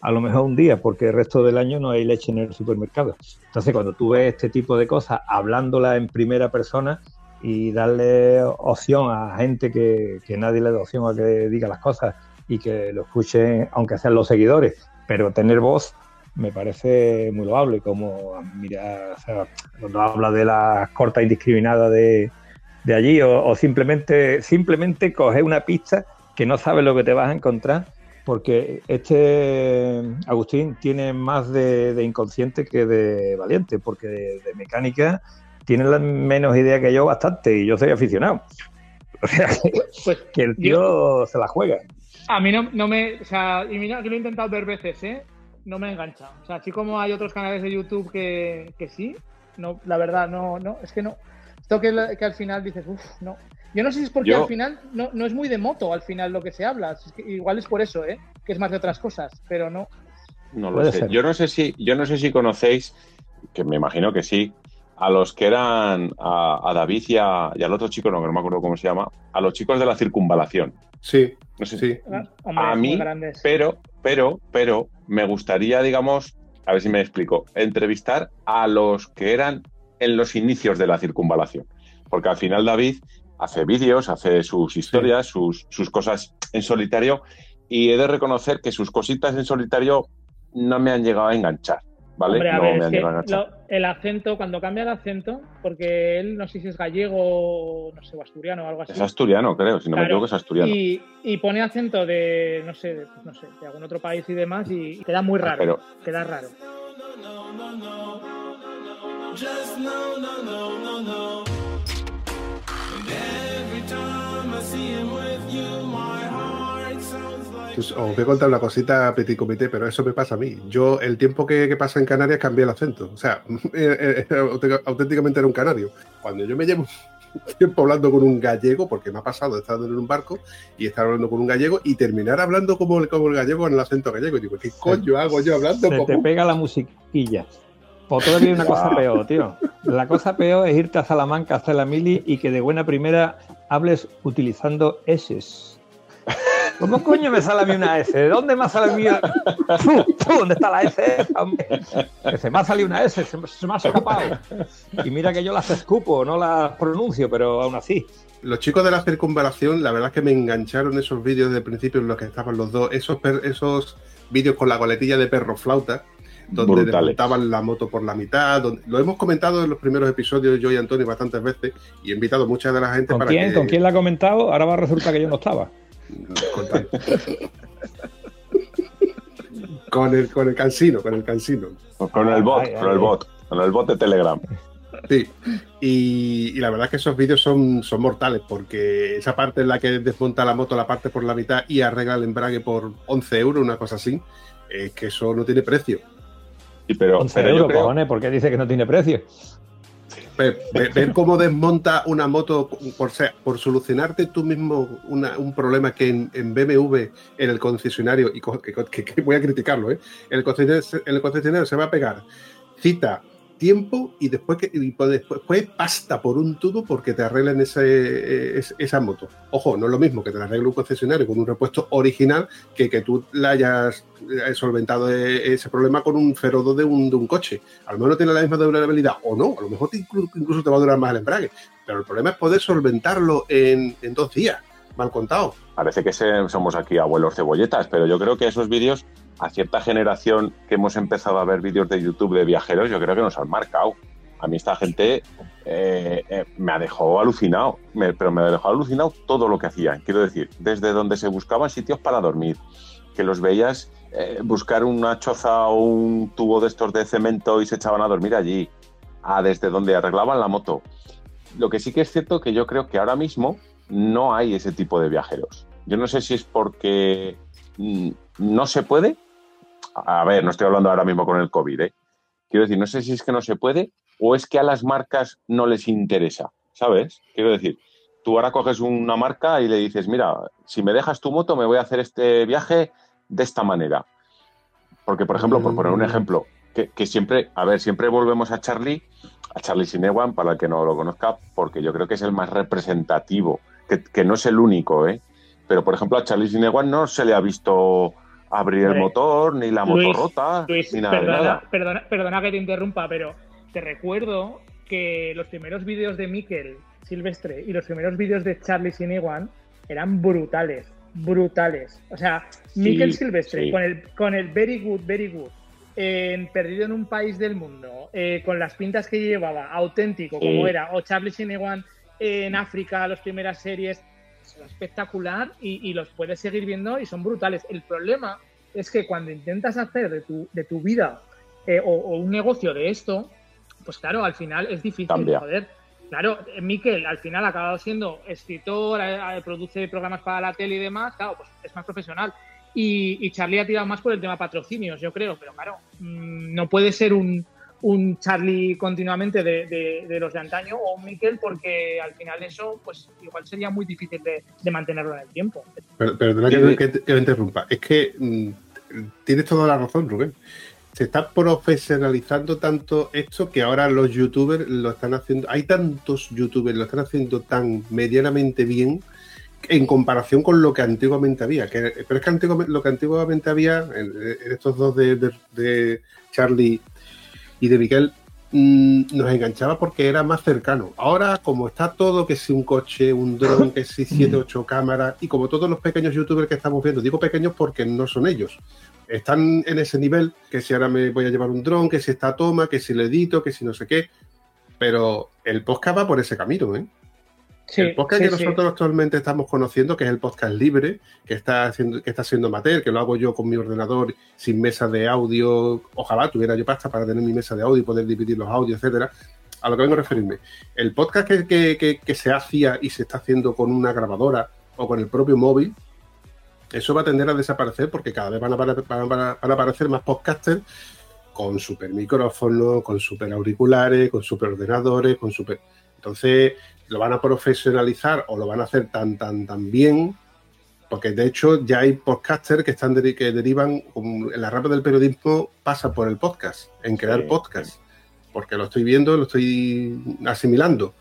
a lo mejor un día, porque el resto del año no hay leche en el supermercado. Entonces, cuando tú ves este tipo de cosas, hablándola en primera persona y darle opción a gente que, que nadie le da opción a que diga las cosas y que lo escuchen, aunque sean los seguidores, pero tener voz me parece muy loable, como mira, o sea, cuando habla de las cortas indiscriminadas de, de allí, o, o simplemente, simplemente coger una pista que no sabes lo que te vas a encontrar porque este Agustín tiene más de, de inconsciente que de valiente, porque de, de mecánica tiene la menos idea que yo bastante y yo soy aficionado. O sea, que, Pues que el tío se la juega. A mí no, no me. O sea, y mira que lo he intentado ver veces, ¿eh? No me engancha. O sea, así como hay otros canales de YouTube que, que sí, no, la verdad, no, no, es que no. Esto que, que al final dices, uff, no. Yo no sé si es porque Yo- al final no, no es muy de moto al final lo que se habla. Es que igual es por eso, ¿eh? Que es más de otras cosas, pero no. No lo sé. ser. Yo no sé si, yo no sé si conocéis, que me imagino que sí, a los que eran a, a David y, a- y al otro chico, no, que no me acuerdo cómo se llama, a los chicos de la circunvalación. Sí, No sé. Sí. Hombre, a mí, pero, pero, pero, me gustaría, digamos, a ver si me explico, entrevistar a los que eran en los inicios de la circunvalación. Porque al final David hace vídeos, hace sus historias, sus, sus cosas en solitario, y he de reconocer que sus cositas en solitario no me han llegado a enganchar, ¿vale? Hombre, a no ver, me es han que llegado a enganchar. El acento, cuando cambia el acento, porque él no sé si es gallego, no sé, o asturiano o algo así. Es asturiano, creo, si no me Claro, equivoco, es asturiano. Y, y pone acento de, no sé, de, pues no sé, de algún otro país y demás, y queda muy raro. Pero- Queda raro. Os voy a contar una cosita petit comité, pero eso me pasa a mí. Yo, el tiempo que, que pasa en Canarias, cambié el acento. O sea, eh, eh, auténtic- auténticamente era un canario. Cuando yo me llevo tiempo hablando con un gallego, porque me ha pasado estando en un barco y estar hablando con un gallego y terminar hablando como el, como el gallego en el acento gallego. Y digo, ¿qué coño hago yo hablando Se te pega la musiquilla. O todavía hay una cosa peor, tío. La cosa peor es irte a Salamanca, hacer la mili y que de buena primera hables utilizando S's. ¿Cómo coño me sale a mí una S? ¿De dónde me ha salido a mí? ¡Fu! ¡Fu! ¿Dónde está la S? hombre? Que se me ha salido una S, se me, se me ha escapado. Y mira que yo las escupo, no las pronuncio, pero aún así. Los chicos de la circunvalación, la verdad es que me engancharon esos vídeos desde el principio en los que estaban los dos, esos, vídeos con la coletilla de perro flauta, donde desmontaban la moto por la mitad. donde- lo hemos comentado en los primeros episodios, yo y Antonio, bastantes veces, y he invitado a mucha de la gente ¿Con para quién, que ¿Con quién la ha comentado? Ahora va a resultar que yo no estaba. con el con el cansino, con el cansino. Con el bot, Ay, ay, con el bot, con el bot de Telegram. Sí, y, y la verdad es que esos vídeos son, son mortales porque esa parte en la que desmonta la moto la parte por la mitad y arregla el embrague por 11 euros, una cosa así, es que eso no tiene precio. Y pero, 11 pero yo euros, creo, cojones, ¿por qué dice que no tiene precio? Ver, cómo desmonta una moto por, por solucionarte tú mismo una- un problema que en, en BMW, en el concesionario, y que, que- voy a criticarlo, ¿eh? el, concesionario, el concesionario se va a pegar cita, tiempo y después, que, y pues después, pasta por un tubo porque te arreglen ese, es- esa moto. Ojo, no es lo mismo que te la arregle un concesionario con un repuesto original que que tú la hayas eh, solventado eh, ese problema con un ferodo de un, de un coche. A lo mejor no tiene la misma durabilidad o no, a lo mejor te inclu- incluso, te va a durar más el embrague. Pero el problema es poder solventarlo en, dos días, mal contado. parece que somos aquí abuelos cebolletas, pero yo creo que esos vídeos, a cierta generación que hemos empezado a ver vídeos de YouTube de viajeros, yo creo que nos han marcado. A mí esta gente eh, eh, me ha dejado alucinado, pero me ha dejado alucinado todo lo que hacían. Quiero decir, desde donde se buscaban sitios para dormir, que los veías eh, buscar una choza o un tubo de estos de cemento y se echaban a dormir allí, a desde donde arreglaban la moto. Lo que sí que es cierto que yo creo que ahora mismo no hay ese tipo de viajeros. Yo no sé si es porque mm, no se puede. A ver, no estoy hablando ahora mismo con el COVID, ¿eh? Quiero decir, no sé si es que no se puede o es que a las marcas no les interesa, ¿sabes? Quiero decir, tú ahora coges una marca y le dices, mira, si me dejas tu moto me voy a hacer este viaje de esta manera. Porque, por ejemplo, por poner un Mm. ejemplo, que, que siempre, a ver, siempre volvemos a Charlie, a Charlie Sinewan, para el que no lo conozca, porque yo creo que es el más representativo, que, que no es el único, ¿eh? Pero, por ejemplo, a Charlie Sinewan no se le ha visto abrir el motor, ni la moto Luis, rota, Luis, ni nada de perdona, nada. Perdona, perdona que te interrumpa, pero te recuerdo que los primeros vídeos de Mikel Silvestre y los primeros vídeos de Charlie Sinewan eran brutales, brutales. O sea, Mikel Silvestre sí. con el con el very good, very good, en perdido en un país del mundo, eh, con las pintas que llevaba, auténtico Sí. como era, o Charlie Sinewan en África, las primeras series, es espectacular y, y los puedes seguir viendo y son brutales. El problema es que cuando intentas hacer de tu, de tu vida eh, o, o un negocio de esto, pues claro, al final es difícil, Cambia. joder. Claro, eh, Miquel al final ha acabado siendo escritor, produce programas para la tele y demás, claro, pues es más profesional. Y, y Charlie ha tirado más por el tema patrocinios, yo creo, pero claro, mm, no puede ser un, un Charlie continuamente de, de- de los de antaño o un Miquel porque al final eso, pues igual sería muy difícil de, de mantenerlo en el tiempo. Per- Perdona que, que- que me interrumpa. Es que mm, tienes toda la razón, Rubén. Se está profesionalizando tanto esto que ahora los youtubers lo están haciendo. Hay tantos youtubers lo están haciendo tan medianamente bien en comparación con lo que antiguamente había. Que, pero es que antiguamente, lo que antiguamente había, en, en estos dos de, de- de Charlie y de Miguel, mm, nos enganchaba porque era más cercano. Ahora, como está todo, que si un coche, un dron, que si siete, ocho cámaras, y como todos los pequeños youtubers que estamos viendo, digo pequeños porque no son ellos. Están en ese nivel, que si ahora me voy a llevar un dron, que si esta toma, que si lo edito, que si no sé qué. Pero el podcast va por ese camino, ¿eh? Sí, el podcast sí, que sí. nosotros actualmente estamos conociendo, que es el podcast libre, que está haciendo, que está siendo amateur, que lo hago yo con mi ordenador sin mesa de audio. Ojalá tuviera yo pasta para tener mi mesa de audio y poder dividir los audios, etcétera. A lo que vengo a referirme. El podcast que, que- que- que se hacía y se está haciendo con una grabadora o con el propio móvil, eso va a tender a desaparecer porque cada vez van a, apare- van a- van a- van a aparecer más podcasters con super micrófono, con super auriculares, con super ordenadores, con super. Entonces lo van a profesionalizar o lo van a hacer tan, tan, tan bien, porque de hecho ya hay podcasters que están que derivan en la rama del periodismo pasa por el podcast, en crear Sí, podcast, porque lo estoy viendo, lo estoy asimilando.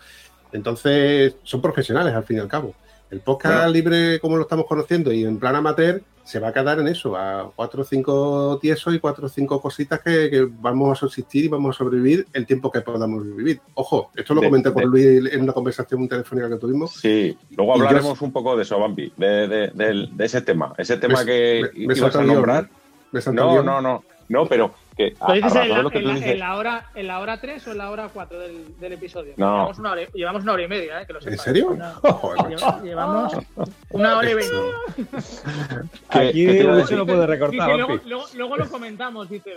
Entonces son profesionales al fin y al cabo. El podcast Bueno. libre como lo estamos conociendo y en plan amateur se va a quedar en eso, a cuatro o cinco tiesos y cuatro o cinco cositas que, que vamos a subsistir y vamos a sobrevivir el tiempo que podamos vivir. Ojo, esto lo De- comenté con de- Luis en una conversación telefónica que tuvimos. Sí, luego yo- hablaremos un poco de eso, Bambi, de, ese tema. Ese tema Me- que me- me ibas a nombrar. ¿no? No, no, no, pero que a, ¿Lo a dices en la, lo que en la- dices. en la hora, en la hora 3 o en la hora 4 del, del episodio? No. Llevamos una, hora, llevamos una hora y media, ¿eh? Que lo ¿En serio? Una- llevamos una hora y veinte. ¿Qué- Aquí se lo puede recortar, Dice, luego, luego, luego lo comentamos, dice.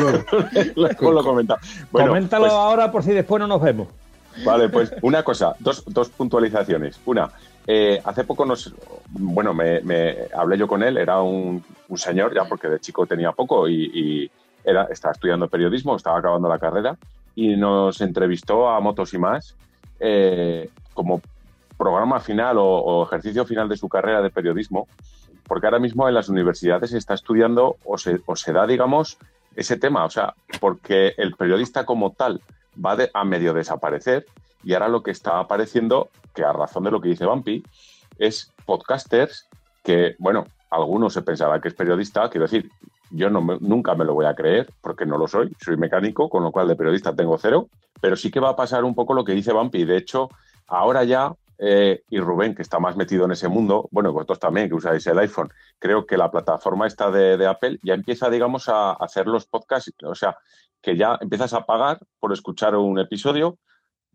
Bueno, Luego lo comenta. Bueno, Coméntalo pues, ahora por si después no nos vemos. Vale, pues una cosa, dos, dos puntualizaciones. Una, eh, hace poco nos, bueno, me, me- hablé yo con él, era un, un señor ya porque de chico tenía poco y, y era, estaba estudiando periodismo, estaba acabando la carrera y nos entrevistó a Motos y más eh, como programa final o, o ejercicio final de su carrera de periodismo, porque ahora mismo en las universidades se está estudiando o se, o se da, digamos, ese tema, o sea, porque el periodista como tal va a medio desaparecer. Y ahora lo que está apareciendo, que a razón de lo que dice Bumpy, es podcasters que, bueno, algunos se pensará que es periodista, quiero decir, yo no me- nunca me lo voy a creer porque no lo soy, soy mecánico, con lo cual de periodista tengo cero, pero sí que va a pasar un poco lo que dice Bumpy. De hecho, ahora ya, eh, y Rubén, que está más metido en ese mundo, bueno, vosotros también, que usáis el iPhone, creo que la plataforma esta de, de Apple ya empieza, digamos, a hacer los podcasts, o sea, que ya empiezas a pagar por escuchar un episodio,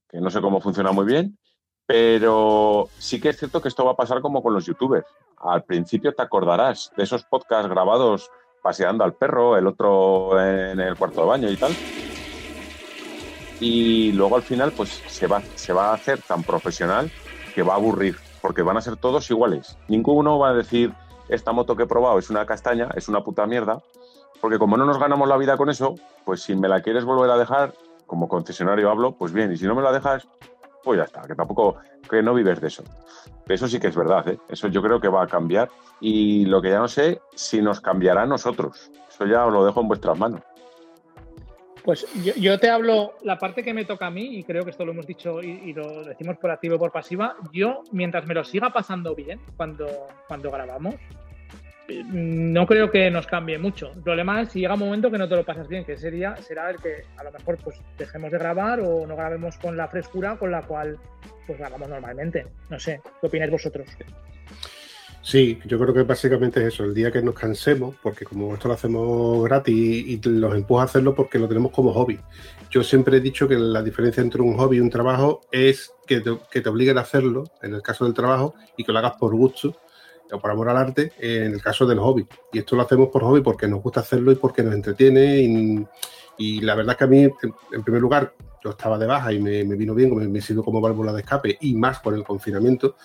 que no sé cómo funciona muy bien, pero sí que es cierto que esto va a pasar como con los youtubers. Al principio te acordarás de esos podcasts grabados paseando al perro, el otro en el cuarto de baño y tal. Y luego al final pues se va, se va a hacer tan profesional que va a aburrir, porque van a ser todos iguales. Ninguno va a decir, esta moto que he probado es una castaña, es una puta mierda, porque como no nos ganamos la vida con eso, pues si me la quieres volver a dejar, como concesionario hablo, pues bien, y si no me la dejas, pues ya está, que tampoco, que no vives de eso. Eso sí que es verdad, ¿eh? eso yo creo que va a cambiar y lo que ya no sé, si nos cambiará a nosotros. Eso ya os lo dejo en vuestras manos. Pues yo, te hablo la parte que me toca a mí, y creo que esto lo hemos dicho y, lo decimos por activo y por pasiva. Yo, mientras me lo siga pasando bien cuando, cuando grabamos, no creo que nos cambie mucho. El problema es si llega un momento que no te lo pasas bien, que sería, será el que a lo mejor pues dejemos de grabar o no grabemos con la frescura con la cual pues grabamos normalmente. No sé, ¿qué opináis vosotros? Sí, yo creo que básicamente es eso, el día que nos cansemos, porque como esto lo hacemos gratis y, y los empuja a hacerlo porque lo tenemos como hobby. Yo siempre he dicho que la diferencia entre un hobby y un trabajo es que te, que te obliguen a hacerlo, en el caso del trabajo, y que lo hagas por gusto o por amor al arte, en el caso del hobby. Y esto lo hacemos por hobby porque nos gusta hacerlo y porque nos entretiene. Y, la verdad es que a mí, en, primer lugar, yo estaba de baja y me, me vino bien, me, me sirvió como válvula de escape y más por el confinamiento.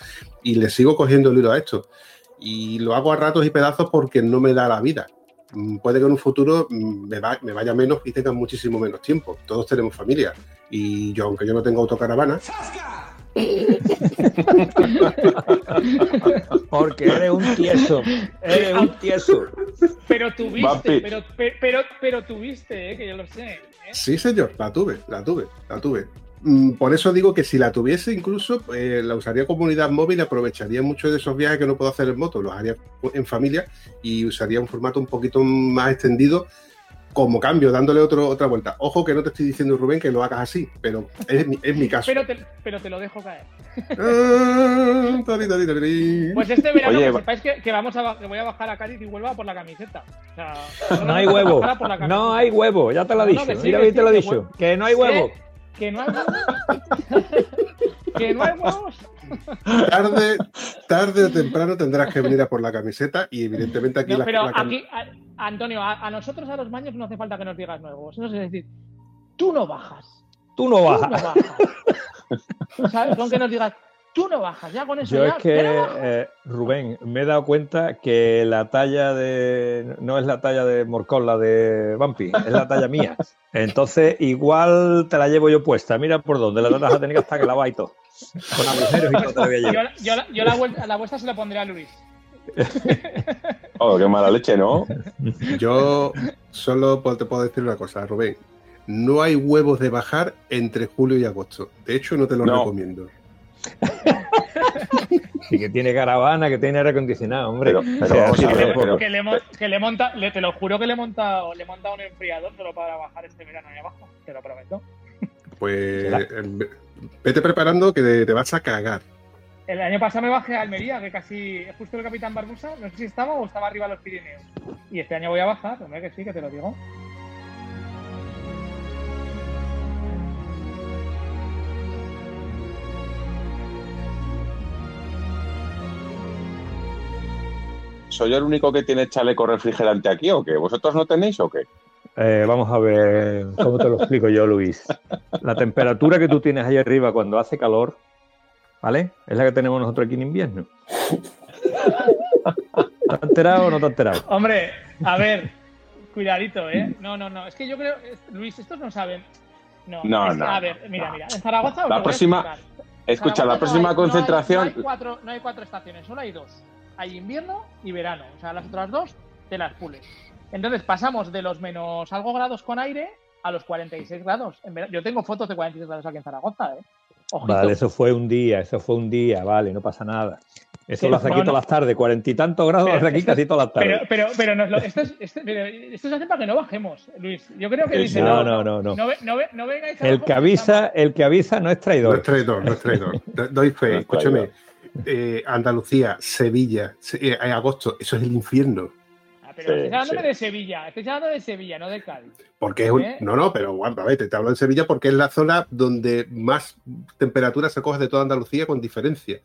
Y le sigo cogiendo el hilo a esto. Y lo hago a ratos y pedazos porque no me da la vida. Mm, Puede que en un futuro mm, me, me vaya menos y tenga muchísimo menos tiempo. Todos tenemos familia. Y yo, aunque yo no tenga autocaravana, Porque eres un tieso. Eres un tieso. Pero tuviste, pero, pero, pero tuviste, eh, que yo lo sé. ¿eh? sí señor, la tuve, la tuve, la tuve. mm, por eso digo que si la tuviese incluso, eh, la usaría como unidad móvil, aprovecharía mucho de esos viajes que no puedo hacer en moto, los haría en familia y usaría un formato un poquito más extendido como cambio, dándole otro, otra vuelta. Ojo que no te estoy diciendo, Rubén, que lo hagas así, pero es mi, es mi caso. Pero te, pero te lo dejo caer. Ah. Pues este verano Oye, que sepáis que, que vamos a, que voy a bajar a Cádiz y Huelva por la camiseta. O sea, No hay huevo. No hay huevo, ya te lo he No, dicho. que sí, Mira te lo he que dicho. Que no hay huevo. Que, que no hay huevos. que no hay huevos. Tarde, tarde o temprano tendrás que venir a por la camiseta y evidentemente aquí No, la, pero la aquí, a- Antonio, a, a nosotros a los maños no hace falta que nos digas nuevos. No sé decir, tú no bajas. Tú no Tú no bajas. bajas. ¿Sabes? Con que nos digas, tú no bajas. Ya con eso Yo ya. es que, eh, Rubén, me he dado cuenta que la talla de. No es la talla de Morcón, la de Vampi, es la talla mía. Entonces, igual te la llevo yo puesta. Mira por dónde, la vas a tener que estar que la y todo. Con agujeros y todo Yo, yo la- yo la, vuelta, la vuestra se la pondré a Luis. Oh, qué mala leche, ¿no? Yo solo te puedo decir una cosa, Rubén. No hay huevos de bajar entre julio y agosto. De hecho, no te lo No. recomiendo. Y que tiene caravana, que tiene aire acondicionado, hombre. Pero- pero O sea, vamos sí, a ver, tampoco. pero- Que le, mo- que le monta, le- te lo juro que le he montado, le he montado un enfriador solo para bajar este verano ahí abajo. Te lo prometo. Pues ¿Será? Vete preparando que te, te vas a cagar. El año pasado me bajé a Almería, que casi es justo el Capitán Barbusa. No sé si estaba o estaba arriba de los Pirineos. Y este año voy a bajar, hombre, que sí, que te lo digo. ¿Soy yo el único que tiene chaleco refrigerante aquí o qué? ¿Vosotros no tenéis o qué? Eh, vamos a ver cómo te lo explico yo, Luis. La temperatura que tú tienes ahí arriba cuando hace calor, ¿vale? Es la que tenemos nosotros aquí en invierno. ¿Te has enterado o no te has enterado? Hombre, a ver, cuidadito, ¿eh? No, no, no. Es que yo creo, Luis, estos no saben. No, No, es- no, A ver, mira, no. mira. En Zaragoza. La próxima-. Escucha, la próxima no hay- no hay- concentración. No hay, cuatro, no hay cuatro estaciones, solo hay dos. Hay invierno y verano. O sea, las otras dos te las pules. Entonces pasamos de los menos algo grados con aire a los 46 grados. Yo tengo fotos de 46 grados aquí en Zaragoza, ¿eh? Ojito. Vale, eso fue un día, eso fue un día, vale, no pasa nada. Eso lo hace aquí no, no. todas las tardes, cuarenta y tantos grados lo Pero hace aquí casi todas las Pero, tardes. pero, pero, lo- esto, es, esto- pero esto se hace para que no bajemos, Luis. Yo creo que dice, no, no, no, no. No, ve- no ve- no vengáis El que avisa, el que avisa no es No traidor. es traidor, no es traidor. Do- Doy fe, No es escúchame. Eh, Andalucía, Sevilla, se- eh, agosto, eso es el infierno. Pero Sí, estáis hablándome sí. de Sevilla, estáis hablando de Sevilla, no de Cádiz. Porque es un... ¿Eh? No, no, pero bueno, a ver, te, te hablo de Sevilla porque es la zona donde más temperatura se coge de toda Andalucía con diferencia.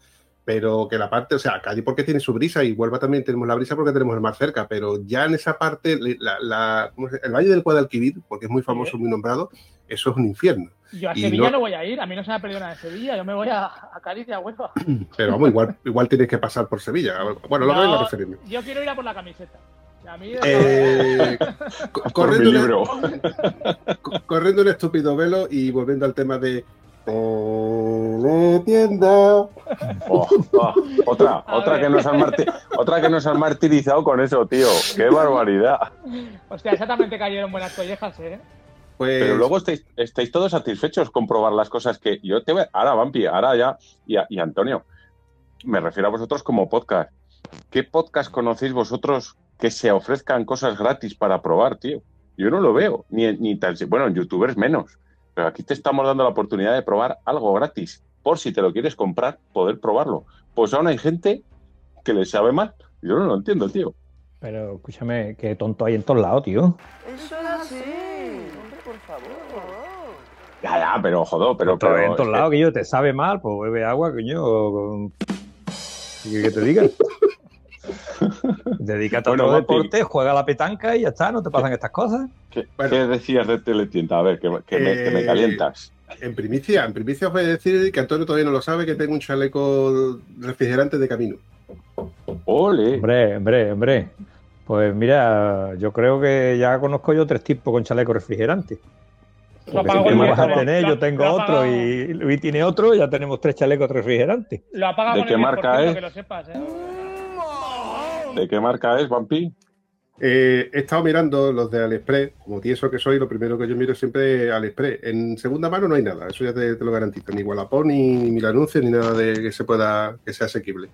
Pero que la parte, o sea, Cádiz porque tiene su brisa y Huelva también tenemos la brisa porque tenemos el mar cerca, pero ya en esa parte, la, la- ¿cómo se- el Valle del Guadalquivir, porque es muy famoso, muy nombrado, eso es un infierno. Yo a Y Sevilla no- no... voy a ir, a mí no se me ha perdido nada en Sevilla, yo me voy a, a Cádiz y a Huelva. Pero vamos, igual, igual tienes que pasar por Sevilla. Bueno, lo que No, vengo a referirme. Yo quiero ir a por la camiseta. Eh, corriendo, un, libro. corriendo estúpido velo y volviendo al tema de tienda. Oh, oh, otra, A otra ver. que, nos han otra que nos han martirizado con eso, tío. ¡Qué barbaridad! Hostia, exactamente cayeron buenas collejas, ¿eh? Pues Pero luego estáis, estáis todos satisfechos con probar las cosas que yo te voy. Ahora, Vampi, ahora ya. Y, a- y Antonio, me refiero a vosotros como podcast. ¿Qué podcast conocéis vosotros que se ofrezcan cosas gratis para probar, tío? Yo no lo veo. Ni, ni tan. Bueno, en youtubers menos. Pero aquí te estamos dando la oportunidad de probar algo gratis. Por si te lo quieres comprar, poder probarlo. Pues aún hay gente que le sabe mal. Yo no lo entiendo, tío. Pero escúchame, qué tonto hay en todos lados, tío. Eso es así. Hombre, por favor. Ya, ya, pero joder, pero. Pero pero en todos lados que yo te sabe mal, pues bebe agua, coño. o con- ¿Qué que te digan? Dedícate Bueno, a otro deporte, juega a la petanca y ya está, no te pasan estas cosas. ¿Qué, Bueno. qué decías de teletienda? A ver, que, que me, que me Eh, calientas. en primicia, en primicia os voy a decir que Antonio todavía no lo sabe, que tengo un chaleco refrigerante de camino. Ole. Hombre, hombre, hombre. Pues mira, yo creo que ya conozco yo tres tipos con chaleco refrigerante. Lo Porque apago el vas a tener, yo tengo lo otro y Luis tiene otro, ya tenemos tres chalecos refrigerantes. Lo apaga ¿De con qué el marca 10%, es? Que lo sepas, ¿eh? ¿De qué marca es, Vampi? Eh, he estado mirando los de AliExpress, como tieso que soy, lo primero que yo miro siempre es AliExpress. En segunda mano no hay nada, eso ya te, lo garantizo, ni Wallapop, ni mil anuncios, ni nada de que se pueda, que sea asequible.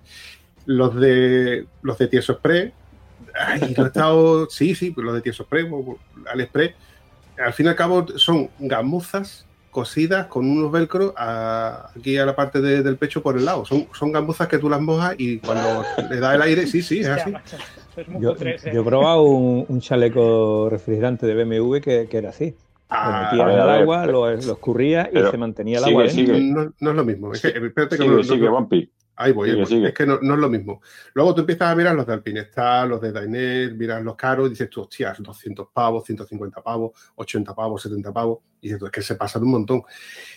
Los de los de Tieso Express, he estado, sí, sí, pues los de Tieso Express, AliExpress, al fin y al cabo son gamuzas cosidas con unos velcro a- aquí a la parte de- del pecho por el lado. Son, son gambuzas que tú las mojas y cuando le da el aire, sí, sí, es así. muy Yo, cutres, ¿eh? yo he probado un, un chaleco refrigerante de BMW que, que era así. Lo Ah, metías a ver, en el agua, lo, lo escurrías y Pero se mantenía el sigue, agua dentro. sigue. No, no es lo mismo. Es que, espérate que Sigue, no- sigue, no-. Ahí voy, sigue, sigue. Es que no, no es lo mismo. Luego tú empiezas a mirar los de Alpinestar, los de Dainer, miras los caros y dices tú, hostias, 200 pavos, 150 pavos, 80 pavos, 70 pavos. Y dices tú, es que se pasan un montón.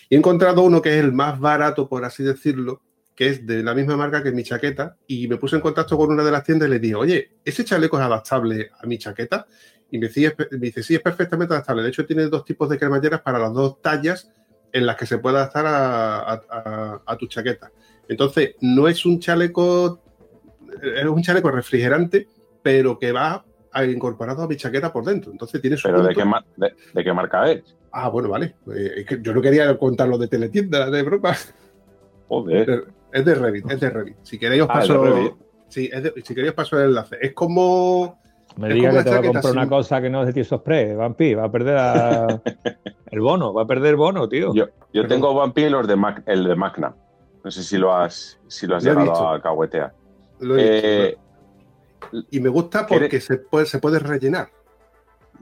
Y he encontrado uno que es el más barato, por así decirlo, que es de la misma marca que mi chaqueta. Y me puse en contacto con una de las tiendas y le dije, oye, ¿ese chaleco es adaptable a mi chaqueta? Y me dice, me dice, sí, es perfectamente adaptable. De hecho, tiene dos tipos de cremalleras para las dos tallas en las que se puede adaptar a, a- a- a tu chaqueta. Entonces, no es un chaleco, es un chaleco refrigerante, pero que va a- incorporado a mi chaqueta por dentro. Entonces tiene su Pero ¿de qué, mar- de, de qué marca es? Ah, bueno, vale. Eh, es que yo no quería contar lo de teletienda de broma. Joder. Es de Revit, es de Revit. Si queréis os Ah, paso. Revit. Sí, es de- si queréis os paso el enlace. Es como. Me Es diga como que te va a comprar una cosa que no es de Tieso Express, Vampi, va a perder la- el bono, va a perder el bono, tío. Yo, yo tengo Vampi y los de Mac- el de Magna. No sé si lo has, si lo has Lo llegado a cahuetear. Lo he dicho, Eh, y me gusta porque se puede, se puede rellenar.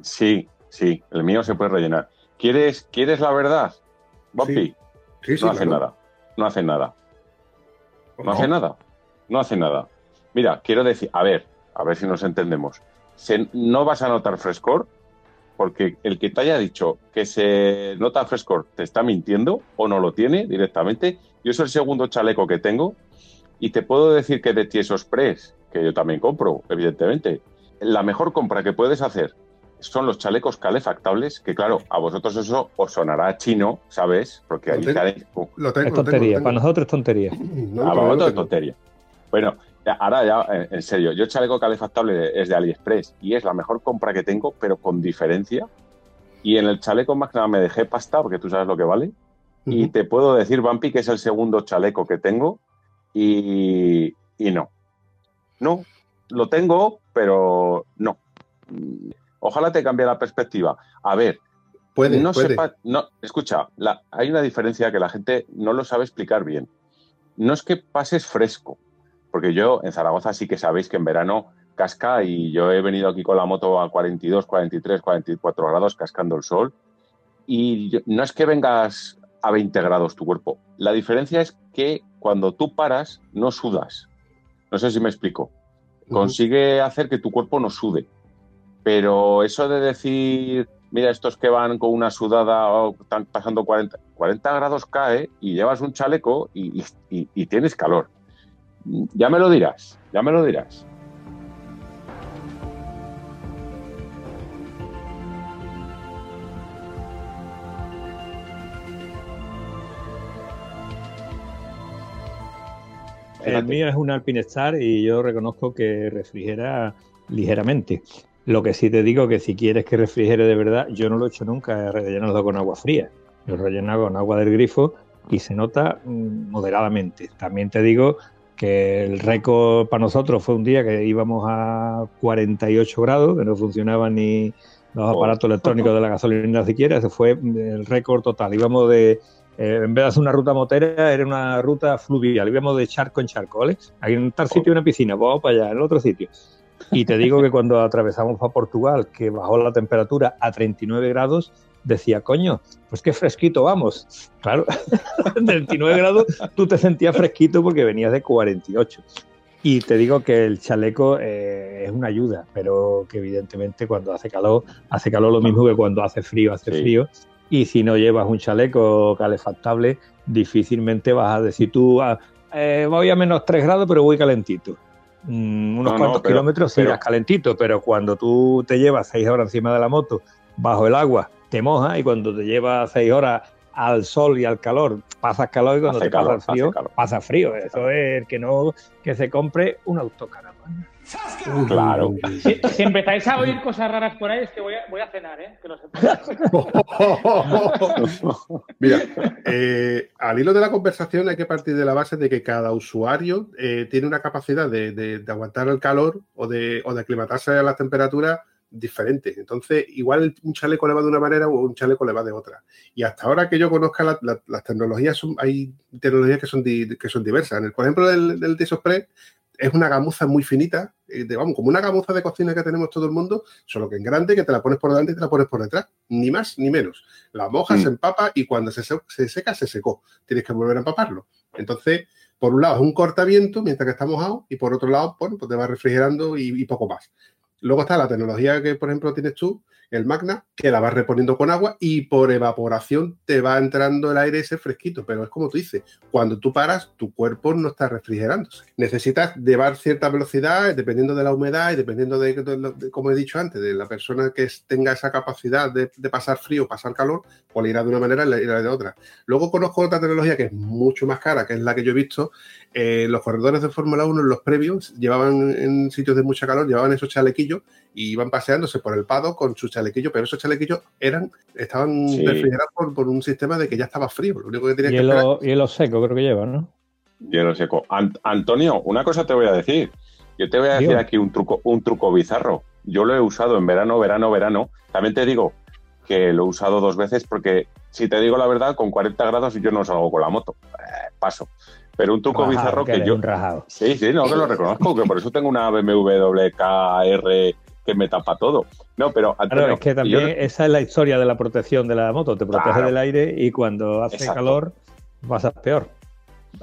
sí, sí, el mío se puede rellenar. ¿Quieres, ¿quieres la verdad? Sí, sí, no hace claro. nada. No hace nada. No No. hace nada. No hace nada. Mira, quiero decir, a ver, a ver si nos entendemos. Se- no vas a notar frescor porque el que te haya dicho que se nota frescor te está mintiendo o no lo tiene directamente. Yo es el segundo chaleco que tengo y te puedo decir que de Tiesos Press, que yo también compro, evidentemente, la mejor compra que puedes hacer son los chalecos calefactables, que claro, a vosotros eso os sonará chino, ¿sabes? Porque Lo sale- Lo tengo, es lo tengo, tontería, lo tengo. para nosotros es tontería. No, Ah, vosotros es tontería. Bueno, ahora ya, en- en serio, yo chaleco calefactable es de AliExpress y es la mejor compra que tengo, pero con diferencia. Y en el chaleco más que nada me dejé pasta, porque tú sabes lo que vale. Y te puedo decir, Vampi, que es el segundo chaleco que tengo y, y no. No, lo tengo, pero no. Ojalá te cambie la perspectiva. A ver, Puede, no puede. sepa- no, escucha, la- hay una diferencia que la gente no lo sabe explicar bien. No es que pases fresco, porque yo en Zaragoza sí que sabéis que en verano casca y yo he venido aquí con la moto a 42, 43, 44 grados cascando el sol y no es que vengas a 20 grados tu cuerpo. La diferencia es que cuando tú paras no sudas. No sé si me explico. Consigue hacer que tu cuerpo no sude. Pero eso de decir, mira, estos que van con una sudada o están pasando 40, 40 grados cae y llevas un chaleco y, y- y- y tienes calor. Ya me lo dirás, ya me lo dirás. El mío es un Alpinestar y yo reconozco que refrigera ligeramente. Lo que sí te digo que si quieres que refrigere de verdad, yo no lo he hecho nunca, he rellenado con agua fría. Lo he rellenado con agua del grifo y se nota mm, moderadamente. También te digo que el récord para nosotros fue un día que íbamos a 48 grados, que no funcionaban ni los Oh. aparatos electrónicos de la gasolina siquiera, ese fue el récord total. Íbamos de, eh, en vez de hacer una ruta motera, era una ruta fluvial, íbamos de charco en charco, ¿vale? Hay en tal sitio una piscina, pues vamos para allá, en otro sitio. Y te digo que cuando atravesamos para Portugal, que bajó la temperatura a 39 grados, decía, coño, pues qué fresquito vamos. Claro, 39 grados tú te sentías fresquito porque venías de 48. Y te digo que el chaleco eh, es una ayuda, pero que evidentemente cuando hace calor, hace calor lo mismo que cuando hace frío, hace Sí. frío. Y si no llevas un chaleco calefactable, difícilmente vas a decir tú, ah, eh, voy a menos 3 grados, pero voy calentito. Mm, unos No, no, cuantos pero- kilómetros pero- irás calentito, pero cuando tú te llevas 6 horas encima de la moto, bajo el agua, te mojas y cuando te llevas 6 horas al sol y al calor, pasas calor y cuando te pasa calor, frío, hace calor. pasa frío. Eso es el que no, que se compre un autocaravana. Claro. Si, si empezáis a oír cosas raras por ahí, es que voy a, voy a cenar, ¿eh? Que lo sepáis. Mira, eh, al hilo de la conversación hay que partir de la base de que cada usuario eh, tiene una capacidad de, de- de aguantar el calor o de, o de aclimatarse a las temperaturas diferentes. Entonces, igual un chaleco le va de una manera o un chaleco le va de otra. Y hasta ahora que yo conozca la- la- las tecnologías, son, hay tecnologías que son, di- que son diversas. En el, por ejemplo, el, del Express es una gamuza muy finita, eh, de, vamos, como una gamuza de cocina que tenemos todo el mundo, solo que en grande, que te la pones por delante y te la pones por detrás. Ni más ni menos. La moja Mm. se empapa y cuando se, se- se seca, se secó. Tienes que volver a empaparlo. Entonces, por un lado es un cortaviento mientras que está mojado y por otro lado, bueno, pues te va refrigerando y, y poco más. Luego está la tecnología que, por ejemplo, tienes tú, el Magna, que la vas reponiendo con agua y por evaporación te va entrando el aire ese fresquito. Pero es como tú dices, cuando tú paras, tu cuerpo no está refrigerándose. Necesitas llevar cierta velocidad dependiendo de la humedad y dependiendo de, como he dicho antes, de la persona que tenga esa capacidad de, pasar frío, pasar calor, pues le irá de una manera y le irá de otra. Luego conozco otra tecnología que es mucho más cara, que es la que yo he visto. Eh, los corredores de Fórmula 1 en los previos llevaban en sitios de mucha calor, llevaban esos chalequillos y iban paseándose por el pado con sus chalequillos, pero esos chalequillos eran, estaban Sí. refrigerados por, por un sistema de que ya estaba frío. Lo único que tenías que esperar Hielo, hielo seco creo que lleva, ¿no? Hielo seco. Ant- Antonio, una cosa te voy a decir. Yo te voy a decir aquí un truco, un truco bizarro. Yo lo he usado en verano, verano, verano. También te digo que lo he usado dos veces porque, si te digo la verdad, con 40 grados yo no salgo con la moto. Eh, paso. Pero un truco Rajado, bizarro que yo... un rajado. Sí, sí, no, que lo reconozco, que por eso tengo una BMW KR que me tapa todo. No, pero Antonio, Claro, es que yo- también esa es la historia de la protección de la moto. Te protege Claro. del aire y cuando hace Exacto. calor pasas peor.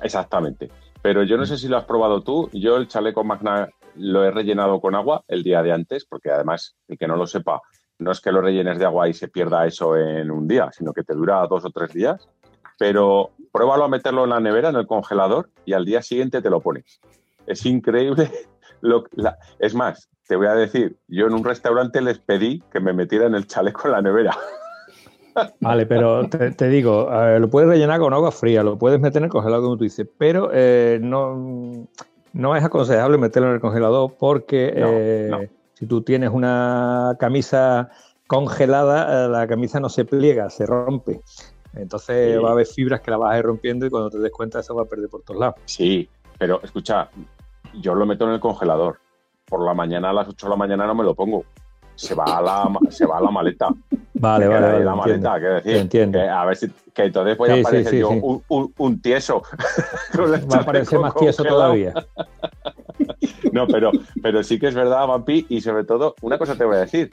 Exactamente. Pero yo no sé si lo has probado tú. Yo el chaleco Magna lo he rellenado con agua el día de antes, porque además, el que no lo sepa, no es que lo rellenes de agua y se pierda eso en un día, sino que te dura dos o tres días. Pero pruébalo a meterlo en la nevera, en el congelador, y al día siguiente te lo pones. Es increíble. Lo, la- es más, te voy a decir, yo en un restaurante les pedí que me metieran el chaleco en la nevera. Vale, pero te, te digo, eh, lo puedes rellenar con agua fría, lo puedes meter en el congelador como tú dices, pero eh, no, no es aconsejable meterlo en el congelador porque No, eh, no. si tú tienes una camisa congelada, eh, la camisa no se pliega, se rompe. Entonces Sí. va a haber fibras que la vas a ir rompiendo y cuando te des cuenta eso va a perder por todos lados. Sí, pero escucha, yo lo meto en el congelador. Por la mañana, a las 8 de la mañana no me lo pongo. Se va a la, se va a la maleta. Vale, vale, vale. la maleta, quiero decir. Entiendo. Que a ver si que entonces voy a Sí, sí, parecer sí, yo. Un, un- un tieso. Va a parecer más tieso todavía. No, pero, pero sí que es verdad, Vampi, y sobre todo, una cosa te voy a decir.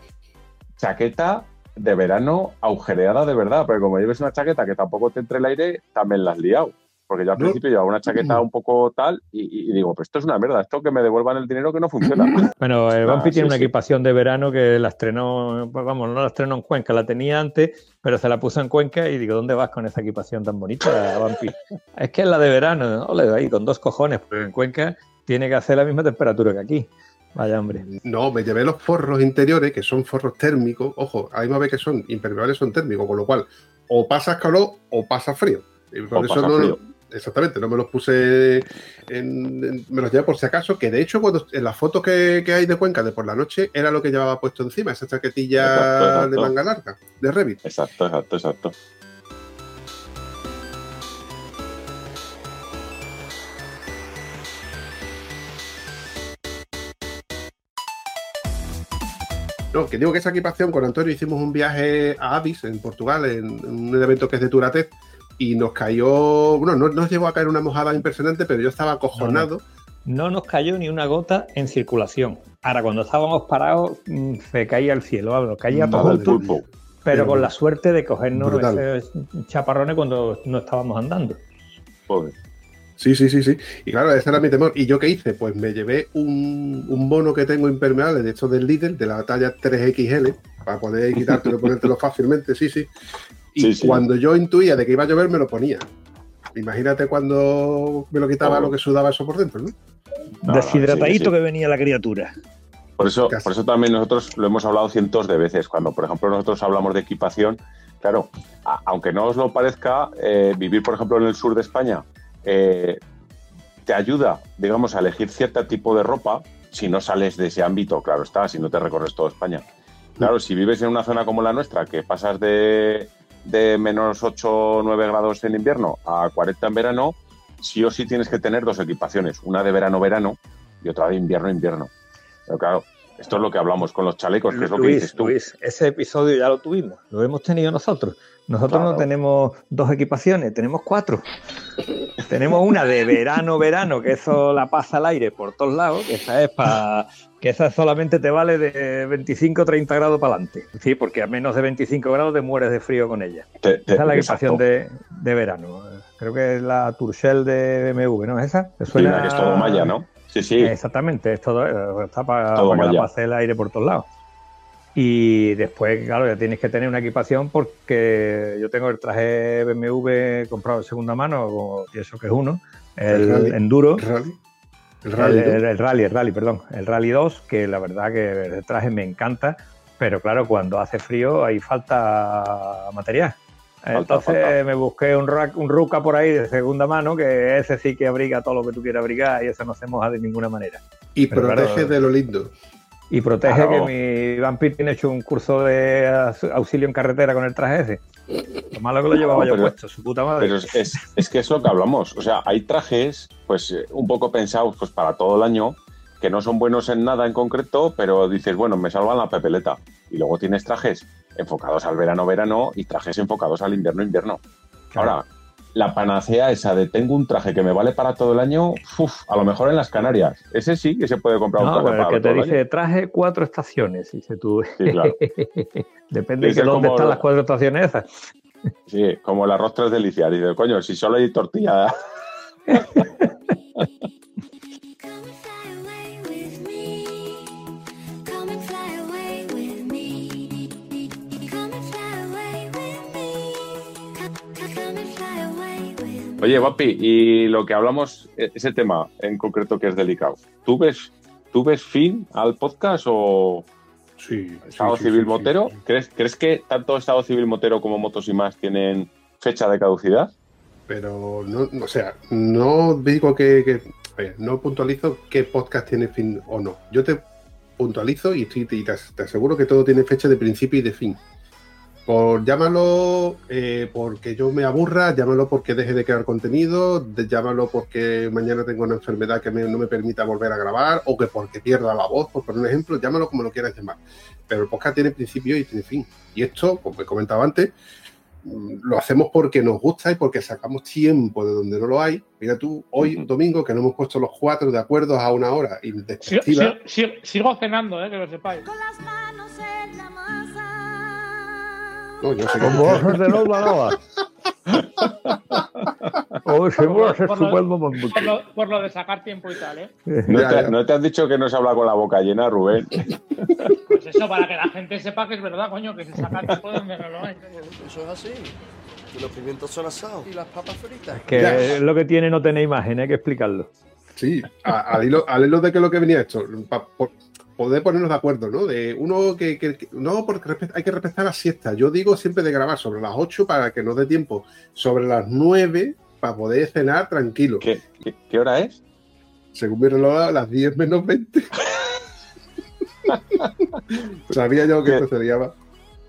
Chaqueta de verano agujereada de verdad, porque como lleves una chaqueta que tampoco te entre el aire, también la has liado. Porque yo al No. principio llevaba una chaqueta un poco tal y, y- y digo, pues esto es una mierda, esto que me devuelvan el dinero que no funciona. Bueno, el Ah, sí, tiene una sí. equipación de verano que la estrenó, pues vamos, no la estrenó en Cuenca, la tenía antes, pero se la puso en Cuenca y digo, ¿dónde vas con esa equipación tan bonita, Bumpy? es que es la de verano, ¿no? Ole, ahí con dos cojones, porque en Cuenca tiene que hacer la misma temperatura que aquí. Vaya hombre. No, me llevé los forros interiores, que son forros térmicos. Ojo, ahí me ve que son impermeables, son térmicos, con lo cual o pasas calor o pasas frío. Y por O eso no, frío. Exactamente, no me los puse, en- en- me los llevé por si acaso, que de hecho cuando en las fotos que, que hay de Cuenca de por la noche era lo que llevaba puesto encima, esa chaquetilla Exacto, exacto. de manga larga, de Revit. Exacto, exacto, exacto. No, que digo que esa equipación con Antonio hicimos un viaje a Avis, en Portugal, en, en un evento que es de Turatec, y nos cayó, bueno, no nos llegó a caer una mojada impresionante, pero yo estaba acojonado. No nos cayó ni una gota en circulación. Ahora, cuando estábamos parados, mm, se caía el cielo, vamos, caía todo el pulpo. Pero Pero con la suerte de cogernos brutal. esos chaparrones cuando no estábamos andando. Pobre. Sí, sí, sí, sí. Y claro, ese era mi temor. ¿Y yo qué hice? Pues me llevé un, un bono que tengo impermeable, de estos del Lidl, de la talla 3XL, para poder quitártelo y ponértelo fácilmente, sí, sí. Y Sí, sí. cuando yo intuía de que iba a llover, me lo ponía. Imagínate cuando me lo quitaba Oh. lo que sudaba eso por dentro, ¿no? Deshidratadito sí, sí. que venía la criatura. Por eso, Casi. por eso también nosotros lo hemos hablado cientos de veces. Cuando, por ejemplo, nosotros hablamos de equipación, Claro, a- aunque no os lo parezca, eh, vivir, por ejemplo, en el sur de España eh, te ayuda, digamos, a elegir cierto tipo de ropa si no sales de ese ámbito, claro está, si no te recorres toda España. Claro, si vives en una zona como la nuestra, que pasas de, de menos 8 o 9 grados en invierno a 40 en verano, sí o sí tienes que tener dos equipaciones, una de verano-verano y otra de invierno-invierno. Pero claro, esto es lo que hablamos con los chalecos, que es lo que dices Luis, tú. Luis, ese episodio ya lo tuvimos, lo hemos tenido nosotros. Nosotros Claro. no tenemos dos equipaciones, tenemos cuatro. tenemos una de verano, verano, que eso la pasa al aire por todos lados, que esa es para que esa solamente te vale de 25 30 grados para adelante. Sí, porque a menos de 25 grados te mueres de frío con ella. Te- te- Esa es la equipación de, de verano. Creo que es la Turshell de BMW, ¿no es esa? ¿Te Sí, suena? la que es todo malla, ¿no? Sí, sí. Exactamente, es todo, está para, Todo para que la pase el aire por todos lados. Y después, claro, ya tienes que tener una equipación porque yo tengo el traje BMW comprado de segunda mano, como pienso que es uno, el, El rally. Enduro, rally. El rally. el- el rally, el rally, perdón, el rally 2, que la verdad que el traje me encanta, pero claro, cuando hace frío ahí falta material. Entonces falta. me busqué un, rack- un Ruka por ahí de segunda mano, que ese sí que abriga todo lo que tú quieras abrigar y ese no se moja de ninguna manera. Y pero protege claro. de lo lindo. Y protege Claro. que mi Vampir tiene hecho un curso de auxilio en carretera con el traje ese. Lo malo que lo llevaba No, yo pero- puesto, su puta madre. Pero es, es- es que es lo que hablamos. O sea, hay trajes, pues, eh, un poco pensados pues, para todo el año, que no son buenos en nada en concreto, pero dices, bueno, me salvan la pepeleta. Y luego tienes trajes enfocados al verano-verano y trajes enfocados al invierno-invierno. Claro. Ahora, la panacea esa de tengo un traje que me vale para todo el año, uf, a lo mejor en las Canarias. Ese sí que se puede comprar un traje pero el para que te todo el dice año. traje cuatro estaciones, dice tú. Sí, claro. Depende Dice de dónde están las cuatro estaciones esas. Sí, como el arroz tres delicias. Dice, coño, si solo hay tortilla. Oye, Vapi, y lo que hablamos, e- ese tema en concreto que es delicado, ¿tú ves, ¿tú ves fin al podcast o Sí. Estado sí, Civil sí, Motero? ¿Crees, ¿Crees que tanto Estado Civil Motero como Motos y más tienen fecha de caducidad? Pero no, o sea, no digo que, ver, no puntualizo qué podcast tiene fin o no. Yo te puntualizo y, estoy- y te, te aseguro que todo tiene fecha de principio y de fin. Por llámalo eh, porque yo me aburra, llámalo porque deje de crear contenido, de- llámalo porque mañana tengo una enfermedad que me- no me permita volver a grabar, o que porque pierda la voz, por poner un ejemplo, llámalo como lo quieras llamar. Pero el podcast tiene principio y tiene fin. Y esto, como he comentado antes, mm, lo hacemos porque nos gusta y porque sacamos tiempo de donde no lo hay. Mira tú, hoy domingo, que no hemos puesto los cuatro de acuerdo a una hora Sigo, intempestiva. sigo- sigo- sigo cenando, eh, que lo sepáis. Con las manos en la masa. No, yo sé que- Como ojos de nova. Oh, se Por lo- por lo-. Por lo, por lo de sacar tiempo y tal, ¿eh? ¿No, te, no te has dicho que no se habla con la boca llena, Rubén? Pues eso, para que la gente sepa que es verdad, coño, que se saca tiempo donde no lo hay. Eso es así. Que los pimientos son asados y las papas fritas. Que Ya. es lo que tiene no tener imagen, hay que explicarlo. Sí, al hilo, al hilo de que lo que venía esto, poder ponernos de acuerdo, ¿no? De uno que, que- que- no, porque hay que respetar la siesta. Yo digo siempre de grabar sobre las 8 para que nos dé tiempo, sobre las 9 para poder cenar tranquilo. ¿Qué, qué, qué hora es? Según mi reloj, a las 10 menos 20. Sabía yo que esto sería más.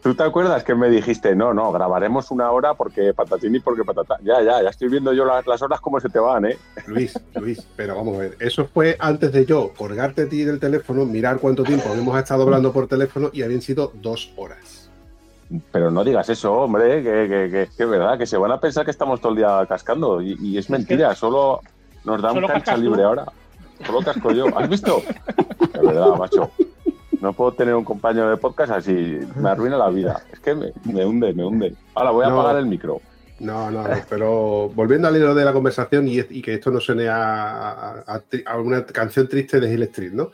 ¿Tú te acuerdas que me dijiste, no, no, grabaremos una hora porque patatín y porque patata? Ya, ya, ya estoy viendo yo las, las horas cómo se te van, ¿eh? Luis, Luis, pero vamos a ver, eso fue antes de yo colgarte a ti del teléfono, mirar cuánto tiempo habíamos estado hablando por teléfono y habían sido dos horas. Pero no digas eso, hombre, que, que, que, que es verdad, que se van a pensar que estamos todo el día cascando y, y es mentira, solo nos dan Solo cancha libre ahora. Solo casco yo. ¿Has visto? De verdad, macho. No puedo tener un compañero de podcast así, me arruina la vida. Es que me, me hunde, me hunde. Ahora voy a No. apagar el micro. No, no, pero volviendo al hilo de la conversación y, y que esto no suene a, a- una canción triste de Hill Street, ¿no?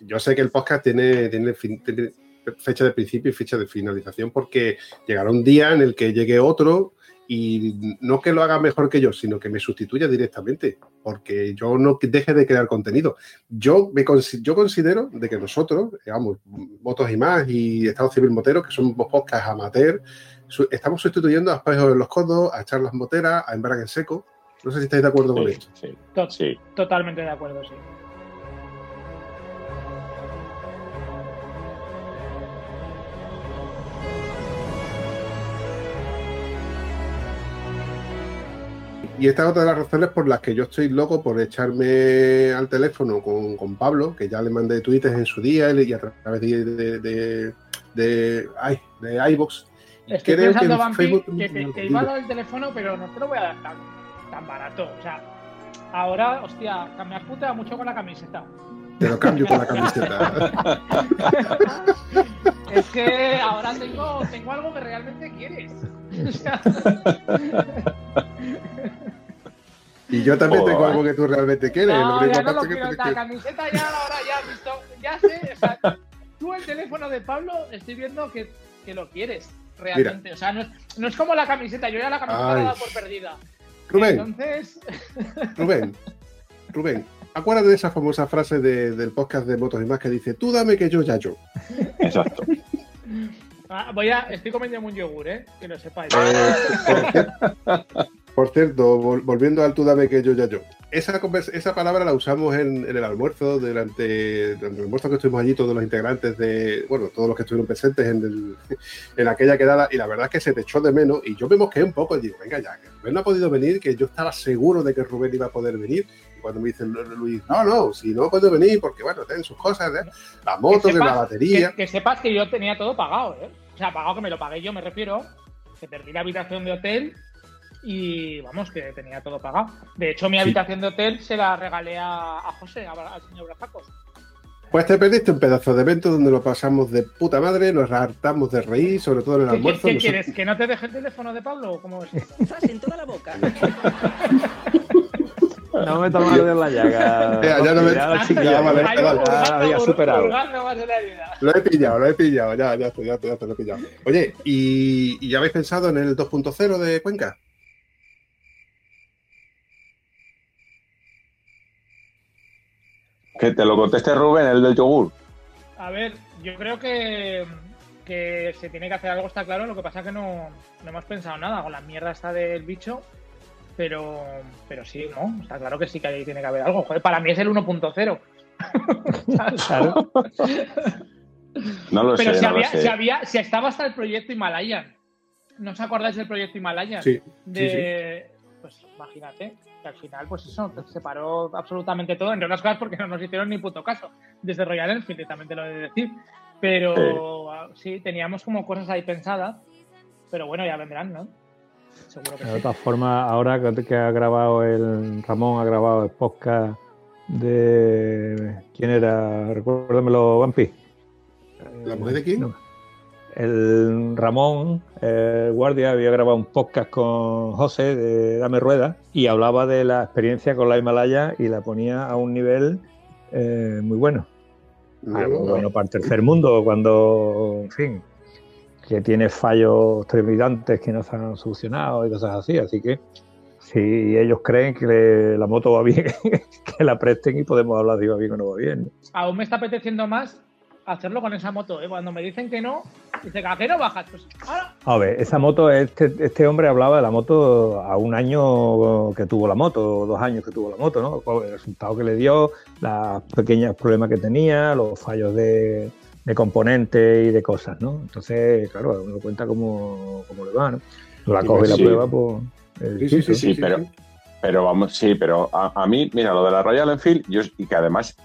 Yo sé que el podcast tiene, tiene, fin- tiene fecha de principio y fecha de finalización porque llegará un día en el que llegue otro y no que lo haga mejor que yo, sino que me sustituya directamente, porque yo no deje de crear contenido. Yo, me, consi- yo considero de que nosotros, digamos, Motos y más y Estado Civil Motero, que somos podcast amateur, su- estamos sustituyendo a espejos en los codos, a charlas moteras, a embrague en seco. No sé si estáis de acuerdo con Sí, esto. sí, To- sí. Totalmente de acuerdo, sí. Y esta es otra de las razones por las que yo estoy loco por echarme al teléfono con, con Pablo, que ya le mandé tweets en su día y a través de, de, de, de, ay, de Estoy creo pensando, en Vampi, Facebook que te, iba a dar el teléfono, pero no te lo voy a dar tan, tan barato. O sea, ahora, hostia, has puteado mucho con la camiseta. Te lo cambio por la camiseta. Es que ahora tengo, tengo algo que realmente quieres. O sea, Y yo también Joder. tengo algo que tú realmente quieres. lo no, único ya no lo quiero. La camiseta ya ahora ya has visto. Ya sé, o sea, tú el teléfono de Pablo estoy viendo que, que lo quieres realmente. O sea, no es, no es como la camiseta. Yo ya la camiseta la he por perdida. Rubén, Entonces, Rubén, Rubén, acuérdate de esa famosa frase de- del podcast de Motos y más que dice, tú dame que yo ya yo. Exacto. ah, voy a, estoy comiendo un yogur, ¿eh? Que lo sepáis. Eh, Por cierto, vol- volviendo al tú dame que yo ya yo. Esa, esa palabra la usamos en, en el almuerzo, durante, durante el almuerzo que estuvimos allí, todos los integrantes de, bueno, todos los que estuvieron presentes en, el- en aquella quedada, y la verdad es que se te echó de menos, y yo me mosqué un poco y digo, venga ya, que Rubén no ha podido venir, que yo estaba seguro de que Rubén iba a poder venir, y cuando me dice Lu- Luis, no, no, si no ha podido venir, porque bueno, tienen sus cosas, ¿eh? las motos, Que de la batería. Que, que sepas que yo tenía todo pagado, ¿eh? O sea, pagado que me lo pagué yo, me refiero. Que perdí la habitación de hotel y vamos, que tenía todo pagado. De hecho, mi Sí. habitación de hotel se la regalé a, a José, a- al señor Brajacos. Pues te perdiste un pedazo de evento donde lo pasamos de puta madre, nos hartamos de reír, sobre todo en el ¿Qué, almuerzo. qué nosotros- quieres? ¿Que no te deje el teléfono de Pablo cómo es? esto? en toda la boca. No me tomas de la llaga. Ya, ya no me- Ya, chiquillo, ya, vale, ya, ya había hur- superado. Lo he pillado, lo he pillado, ya, ya, ya, ya estoy, lo he pillado. Oye, ¿y, y ya habéis pensado en el 2.0 de Cuenca? Que te lo conteste Rubén, el del yogur. A ver, yo creo que, que se tiene que hacer algo, está claro. Lo que pasa es que no, no hemos pensado nada con la mierda esta del bicho. Pero, pero sí, ¿no? Está claro que sí que ahí tiene que haber algo. Joder, para mí es el 1.0. Claro. No lo Pero sé, si, no lo había, sé. si había, si estaba hasta el proyecto Himalayan. ¿No os acordáis del proyecto Himalayan? Sí, De, Pues imagínate, que al final, pues eso, se paró absolutamente todo, entre otras cosas porque no nos hicieron ni puto caso. Desde Royal Enfield, también te lo he de decir. Pero ah, sí, teníamos como cosas ahí pensadas. Pero bueno, ya vendrán, ¿no? Seguro que De sí. otra forma, ahora que que ha grabado el Ramón, ha grabado el podcast de. ¿Quién era? Recuérdamelo, Vampi. ¿La mujer de quién? No. El Ramón, el guardia, había grabado un podcast con José de Dame Rueda y hablaba de la experiencia con la Himalaya y la ponía a un nivel eh, muy bueno. No, Algo no. bueno para el tercer mundo, cuando, en fin, que tiene fallos trepidantes que no se han solucionado y cosas así. Así que si ellos creen que la moto va bien, que la presten y podemos hablar de va bien o no va bien. Aún me está apeteciendo más hacerlo con esa moto, ¿eh? Cuando me dicen que no, dice, ¿a qué no bajas? Pues ahora A ver, esa moto, este, este hombre hablaba de la moto a un año que tuvo la moto, dos años que tuvo la moto, ¿no? Con El resultado que le dio, los pequeños problemas que tenía, los fallos de, de componentes y de cosas, ¿no? Entonces, claro, uno cuenta cómo, cómo le va, ¿no? Tú la Sí, coges y la sí. prueba, pues. es Sí, sí, distinto. Sí, pero, pero vamos, sí, pero a, a mí, mira, lo de la Royal Enfield, yo, y que además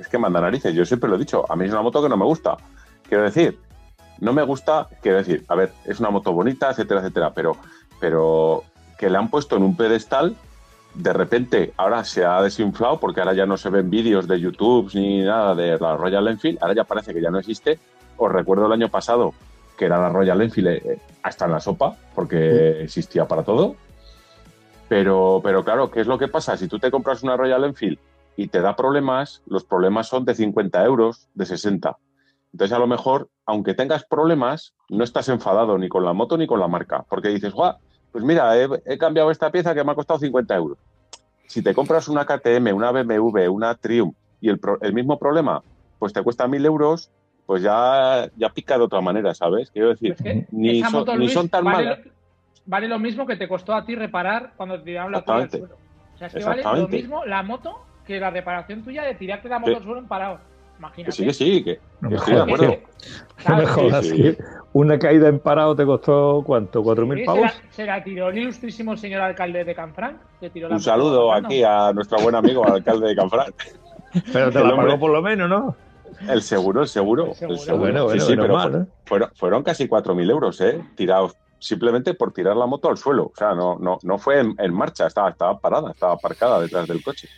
es que manda narices, yo siempre lo he dicho, a mí es una moto que no me gusta. Quiero decir, no me gusta, quiero decir, a ver, es una moto bonita, etcétera, etcétera, pero, pero que le han puesto en un pedestal, de repente ahora se ha desinflado porque ahora ya no se ven vídeos de YouTube ni nada de la Royal Enfield, ahora ya parece que ya no existe. Os recuerdo el año pasado que era la Royal Enfield eh, hasta en la sopa, porque existía para todo. Pero, pero claro, ¿qué es lo que pasa? Si tú te compras una Royal Enfield y te da problemas, los problemas son de 50 euros, de 60. Entonces, a lo mejor, aunque tengas problemas, no estás enfadado ni con la moto ni con la marca, porque dices, "Guau, pues mira, he, he cambiado esta pieza que me ha costado 50 euros. Si te compras una KTM, una BMW, una Triumph y el, pro- el mismo problema, pues te cuesta 1000 euros, pues ya, ya pica de otra manera, ¿sabes? Quiero decir, Es que ni, son, moto, ni Luis, son tan vale, malas. Vale lo mismo que te costó a ti reparar cuando te tiraron la al suelo. O sea, es que vale lo mismo la moto que la reparación tuya de tirarte la moto al suelo en parado. Imagínate. Que sí, que sí, que, No que me estoy de acuerdo. No me Claro, jodas, sí. que una caída en parado te costó, ¿cuánto? ¿4.000 Sí, se, pavos? la, se la tiró el ilustrísimo señor alcalde de Canfranc. que tiró la Un saludo aquí a nuestro buen amigo, al alcalde de Canfranc. Pero te la pagó por lo menos, ¿no? El seguro, el seguro. El El seguro. seguro. Bueno, bueno, sí, sí, menos pero mal, fu- ¿eh? fueron, fueron casi 4.000 euros, ¿eh? Tirados simplemente por tirar la moto al suelo. O sea, no, no, no fue en, en marcha, estaba, estaba parada, estaba aparcada detrás del coche.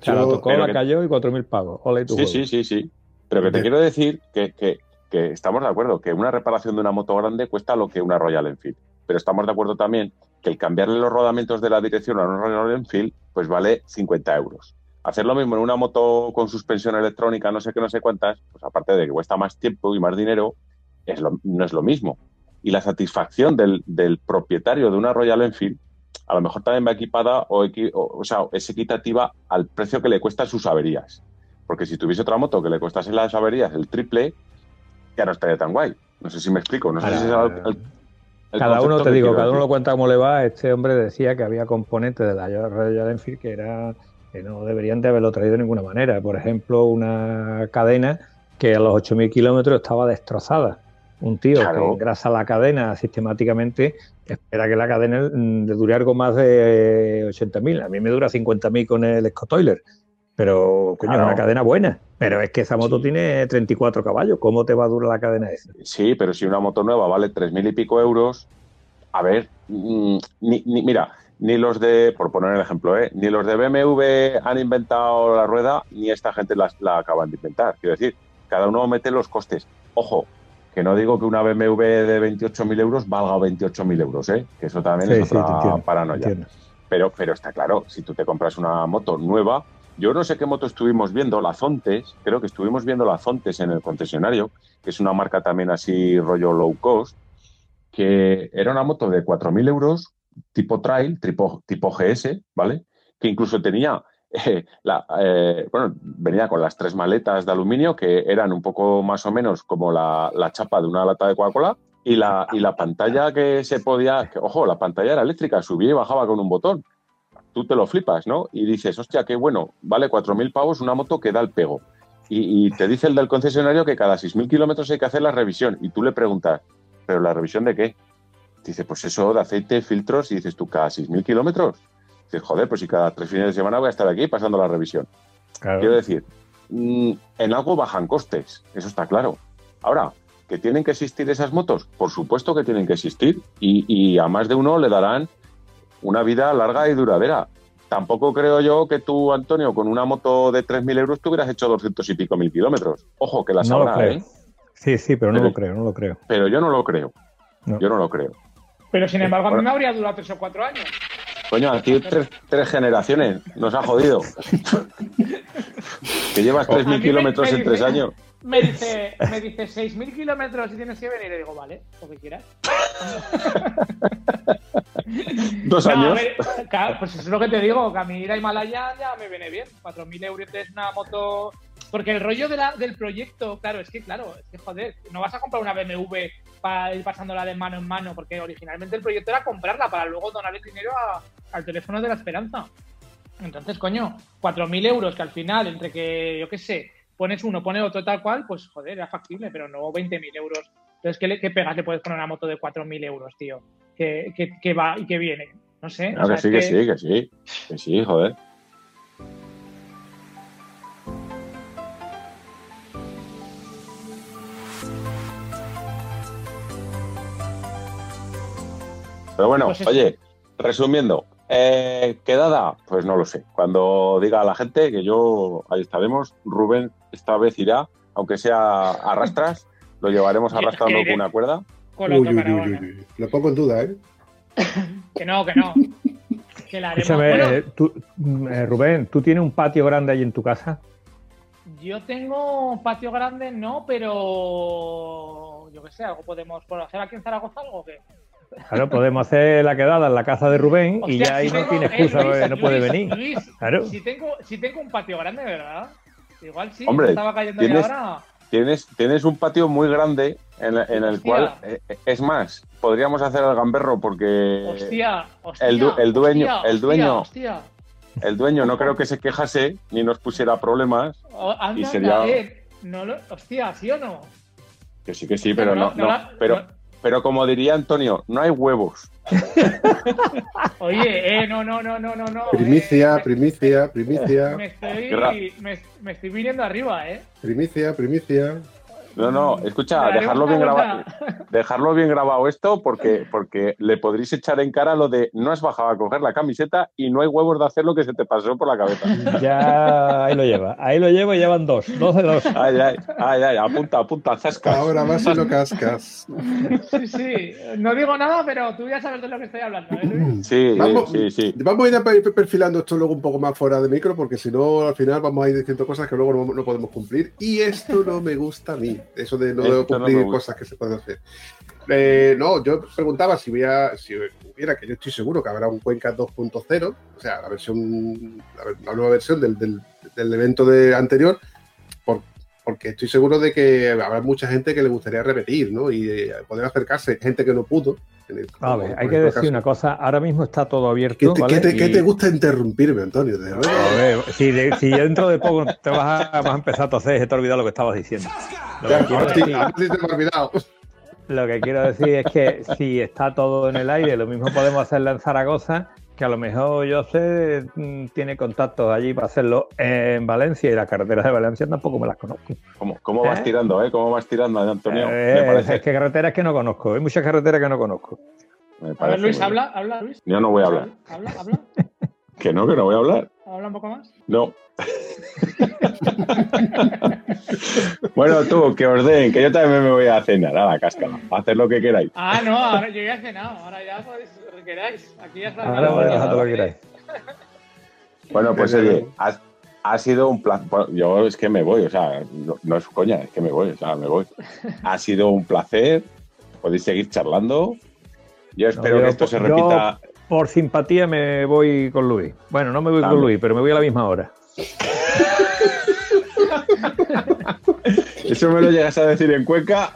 O sea, la Yo- tocó, pero la que- cayó y 4.000 pagos. Hola y tu Sí, juego. sí, sí, sí. Pero que te quiero decir que, que- que estamos de acuerdo que una reparación de una moto grande cuesta lo que una Royal Enfield. Pero estamos de acuerdo también que el cambiarle los rodamientos de la dirección a una Royal Enfield, pues vale 50 euros. Hacer lo mismo en una moto con suspensión electrónica, no sé qué, no sé cuántas, pues aparte de que cuesta más tiempo y más dinero, es lo- no es lo mismo. Y la satisfacción del, del propietario de una Royal Enfield a lo mejor también va equipada o, equi- o- o sea, es equitativa al precio que le cuestan sus averías. Porque si tuviese otra moto que le costase las averías el triple, ya no estaría tan guay. No sé si me explico. No sé Ahora, si es el- el- el Cada uno, te digo, cada uno lo cuenta como le va. Este hombre decía que había componentes de la Royal Enfield que, era, que no deberían de haberlo traído de ninguna manera. Por ejemplo, una cadena que a los 8.000 kilómetros estaba destrozada. Un tío Claro. que engrasa la cadena sistemáticamente espera que la cadena mm, le dure algo más de 80.000. A mí me dura 50.000 con el Scotoiler. Pero, coño, Claro. es una cadena buena. Pero es que esa moto Sí. tiene 34 caballos. ¿Cómo te va a durar la cadena esa? Sí, pero si una moto nueva vale tres mil y pico euros, a ver, mm, ni, ni- mira, ni los de, por poner el ejemplo, ¿eh? ni los de BMW han inventado la rueda, ni esta gente las- la, acaban de inventar. Quiero decir, cada uno mete los costes. Ojo, que no digo que una BMW de 28.000 euros valga 28.000 euros, ¿eh? que eso también Sí, es sí, otra entiendo, paranoia. Pero, pero está claro, si tú te compras una moto nueva, yo no sé qué moto estuvimos viendo, la Zontes, creo que estuvimos viendo la Zontes en el concesionario, que es una marca también así rollo low cost, que era una moto de 4.000 euros, tipo trail, tipo, tipo GS, ¿vale? Que incluso tenía, eh, bueno, venía con las tres maletas de aluminio, que eran un poco más o menos como la, la chapa de una lata de Coca-Cola, y la, y la pantalla que se podía, ojo, la pantalla era eléctrica, subía y bajaba con un botón. Tú te lo flipas, ¿no? Y dices, hostia, qué bueno, vale 4.000 pavos una moto que da el pego. Y, y te dice el del concesionario que cada 6.000 kilómetros hay que hacer la revisión. Y tú le preguntas, ¿pero la revisión de qué? Dice, pues eso, de aceite, filtros. Y dices tú, ¿cada 6.000 kilómetros? Dices, joder, pues si cada tres fines de semana voy a estar aquí pasando la revisión. Claro. Quiero decir, mm, en algo bajan costes, eso está claro. Ahora, ¿que tienen que existir esas motos? Por supuesto que tienen que existir y, y a más de uno le darán una vida larga y duradera. Tampoco creo yo que tú, Antonio, con una moto de 3.000 euros tú hubieras hecho 200 y pico mil kilómetros. Ojo, que las No lo habrá, creo. ¿eh? Sí, sí, pero no Pero- lo creo, no lo creo. Pero yo no lo creo. No. Yo no lo creo. Pero sin embargo, a mí me habría durado tres o cuatro años. Coño, aquí tres, tres generaciones. Nos ha jodido. que llevas A mí 3.000 me- kilómetros me en tres años. Me dice, me dice 6.000 kilómetros y tienes que venir. Y digo, vale, lo que quieras. Dos No, años. ver, claro, pues eso es lo que te digo, que a mí ir a Himalaya ya me viene bien. 4.000 euros es una moto... Porque el rollo de la- del proyecto, claro, es que, claro, es que, joder, no vas a comprar una BMW para ir pasándola de mano en mano, porque originalmente el proyecto era comprarla para luego donar el dinero a- al teléfono de la esperanza. Entonces, coño, 4.000 euros que al final, entre que, yo qué sé, pones uno, pone otro tal cual, pues joder, era factible, pero no 20.000 euros. Entonces, ¿qué, le- qué pegas le puedes poner a una moto de 4.000 euros, tío? Que, que, que va y que viene. No sé. No, o sea, que sí, que sí, que sí. Que sí, joder. Pero bueno, Pues oye, resumiendo, eh, ¿quedada? Pues no lo sé. Cuando diga a la gente que yo, ahí estaremos, Rubén esta vez irá, aunque sea a rastras, lo llevaremos arrastrando con una cuerda. Con la Uy, uy, uy, autocaravana. uy, uy. Lo pongo en duda, ¿eh? Que no, que no. Que la haremos. Escúchame, Bueno, eh, tú, mm, eh, Rubén, ¿tú tienes un patio grande ahí en tu casa? yo tengo un patio grande, no, pero yo qué sé, algo podemos por hacer aquí en Zaragoza algo o qué. Claro, podemos hacer la quedada en la casa de Rubén y ya ahí si no tengo- tiene eh, excusa, Luis, eh, no puede Luis, venir. Luis, Claro. si tengo, si tengo un patio grande, ¿verdad? Igual sí, Hombre, me estaba cayendo ahí tienes- ahora. tienes, tienes un patio muy grande en, en el Hostia. cual, eh, es más, podríamos hacer el gamberro porque Hostia, hostia. el du- el dueño- hostia, el dueño- Hostia, el dueño no creo que se quejase ni nos pusiera problemas. Oh, anda, Y sería- anda, eh, no lo- hostia, ¿sí o no? Que sí, que sí, pero no, No, no no, la- pero, no. Pero como diría Antonio, no hay huevos. Oye, eh, no, no, no, no, no, no. Primicia, eh, primicia, primicia, me, estoy, me, me estoy viniendo arriba, ¿eh? primicia, primicia. No, no, escucha, dejarlo bien grabado. Dejarlo bien grabado esto porque, porque le podréis echar en cara lo de no has bajado a coger la camiseta y no hay huevos de hacer lo que se te pasó por la cabeza. Ya ahí lo lleva. Ahí lo lleva y llevan dos. Dos de dos. Ay, ay, ay, ay, apunta, apunta, zasca. Ahora vas y lo cascas. Sí, sí. No digo nada, pero tú ya sabes de lo que estoy hablando, ¿eh, Luis? Sí, Vamos, sí, sí. vamos a ir per- perfilando esto luego un poco más fuera de micro, porque si no, al final vamos a ir diciendo cosas que luego no, no podemos cumplir. Y esto no me gusta a mí, eso de no Esto cumplir cosas que se pueden hacer. Eh, no, yo preguntaba si hubiera, si hubiera, que yo estoy seguro que habrá un Cuenca 2.0, o sea, la versión, la, nueva versión del, del- del evento de anterior, porque estoy seguro de que habrá mucha gente que le gustaría repetir, ¿no? Y eh, poder acercarse, gente que no pudo. el- A ver, hay que decir caso- una cosa. Ahora mismo está todo ¿Qué abierto. te, ¿vale? qué te- qué Y- te gusta interrumpirme, Antonio? A ver, si, de- si dentro de poco te vas a, vas a empezar a toser, se te ha olvidado lo que estabas diciendo. Lo que, quiero decir, lo que quiero decir es que si está todo en el aire, lo mismo podemos hacerlo en Zaragoza, que a lo mejor yo sé, mm, tiene contactos allí para hacerlo en Valencia y las carreteras de Valencia tampoco me las conozco. ¿Cómo, cómo vas ¿Eh? tirando, eh? ¿Cómo vas tirando, Antonio? Eh. Es que carreteras que no conozco, hay muchas carreteras que no conozco. me A ver, Luis, habla, habla, Luis. Yo no voy a hablar. Habla, habla, Que no, que no voy a hablar. habla un poco más. No. bueno, tú, que os den, que yo también me voy a cenar a la cáscara. Haced lo que queráis. Ah, no, ahora yo ya he cenado, ahora ya podéis, lo que queráis. Aquí ya está. Ahora podéis hacer lo que queráis. Bueno, pues oye, ha, ha sido un placer. Yo es que me voy, o sea, no, no es coña, es que me voy, o sea, me voy. Ha sido un placer. Podéis seguir charlando. Yo espero yo- que esto se yo- repita. Por simpatía me voy con Luis. Bueno, no me voy También. con Luis, pero me voy a la misma hora. Eso me lo llegas a decir en Cuenca.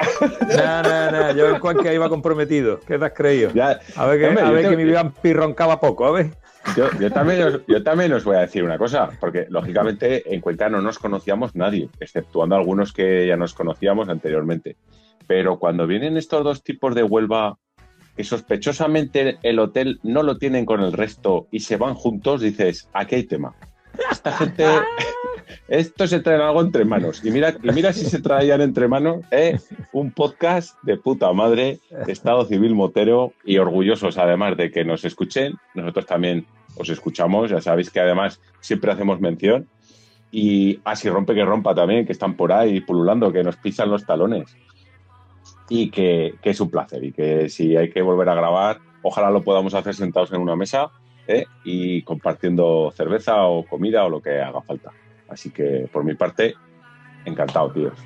No, no, no, yo en Cuenca iba comprometido. ¿Qué te has creído? Ya, A ver que, Hombre, a ver te- que mi vampi roncaba poco, a ver. Yo, yo también os, yo también os voy a decir una cosa, porque lógicamente en Cuenca no nos conocíamos nadie, exceptuando algunos que ya nos conocíamos anteriormente. Pero cuando vienen estos dos tipos de Huelva, que sospechosamente el hotel no lo tienen con el resto y se van juntos, dices, aquí hay tema. Esta gente, esto se traen algo entre manos. Y mira, y mira si se traían entre manos ¿eh? un podcast de puta madre, Estado Civil Motero, y orgullosos además de que nos escuchen. Nosotros también os escuchamos, ya sabéis que además siempre hacemos mención. Y así rompe que rompa también, que están por ahí pululando, que nos pisan los talones. Y que, que es un placer. Y que si hay que volver a grabar, ojalá lo podamos hacer sentados en una mesa ¿eh? y compartiendo cerveza o comida o lo que haga falta. Así que por mi parte, encantado, tíos.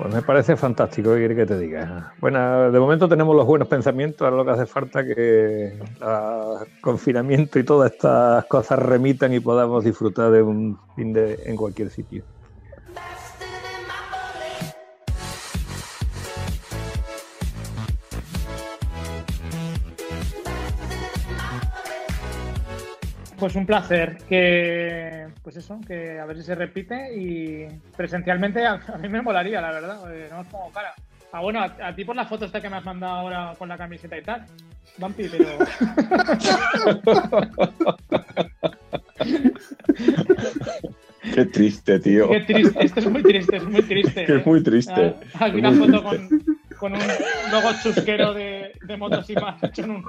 Pues me parece fantástico, ¿qué quiere que te diga? Bueno, de momento tenemos los buenos pensamientos, ahora lo que hace falta que el confinamiento y todas estas cosas remitan y podamos disfrutar de un fin de en cualquier sitio. Pues un placer. Que, pues eso, que a ver si se repite y presencialmente a, a mí me molaría, la verdad. eh, no os pongo cara. Ah, bueno, a, a ti por la foto esta que me has mandado ahora con la camiseta y tal. Vampi, pero. Qué triste, tío. Qué triste. Esto es muy triste, es muy triste. Que es ¿eh? muy triste. Ah, Aquí Es una foto triste. con, con un logo chusquero de, de motos y más hecho en, un-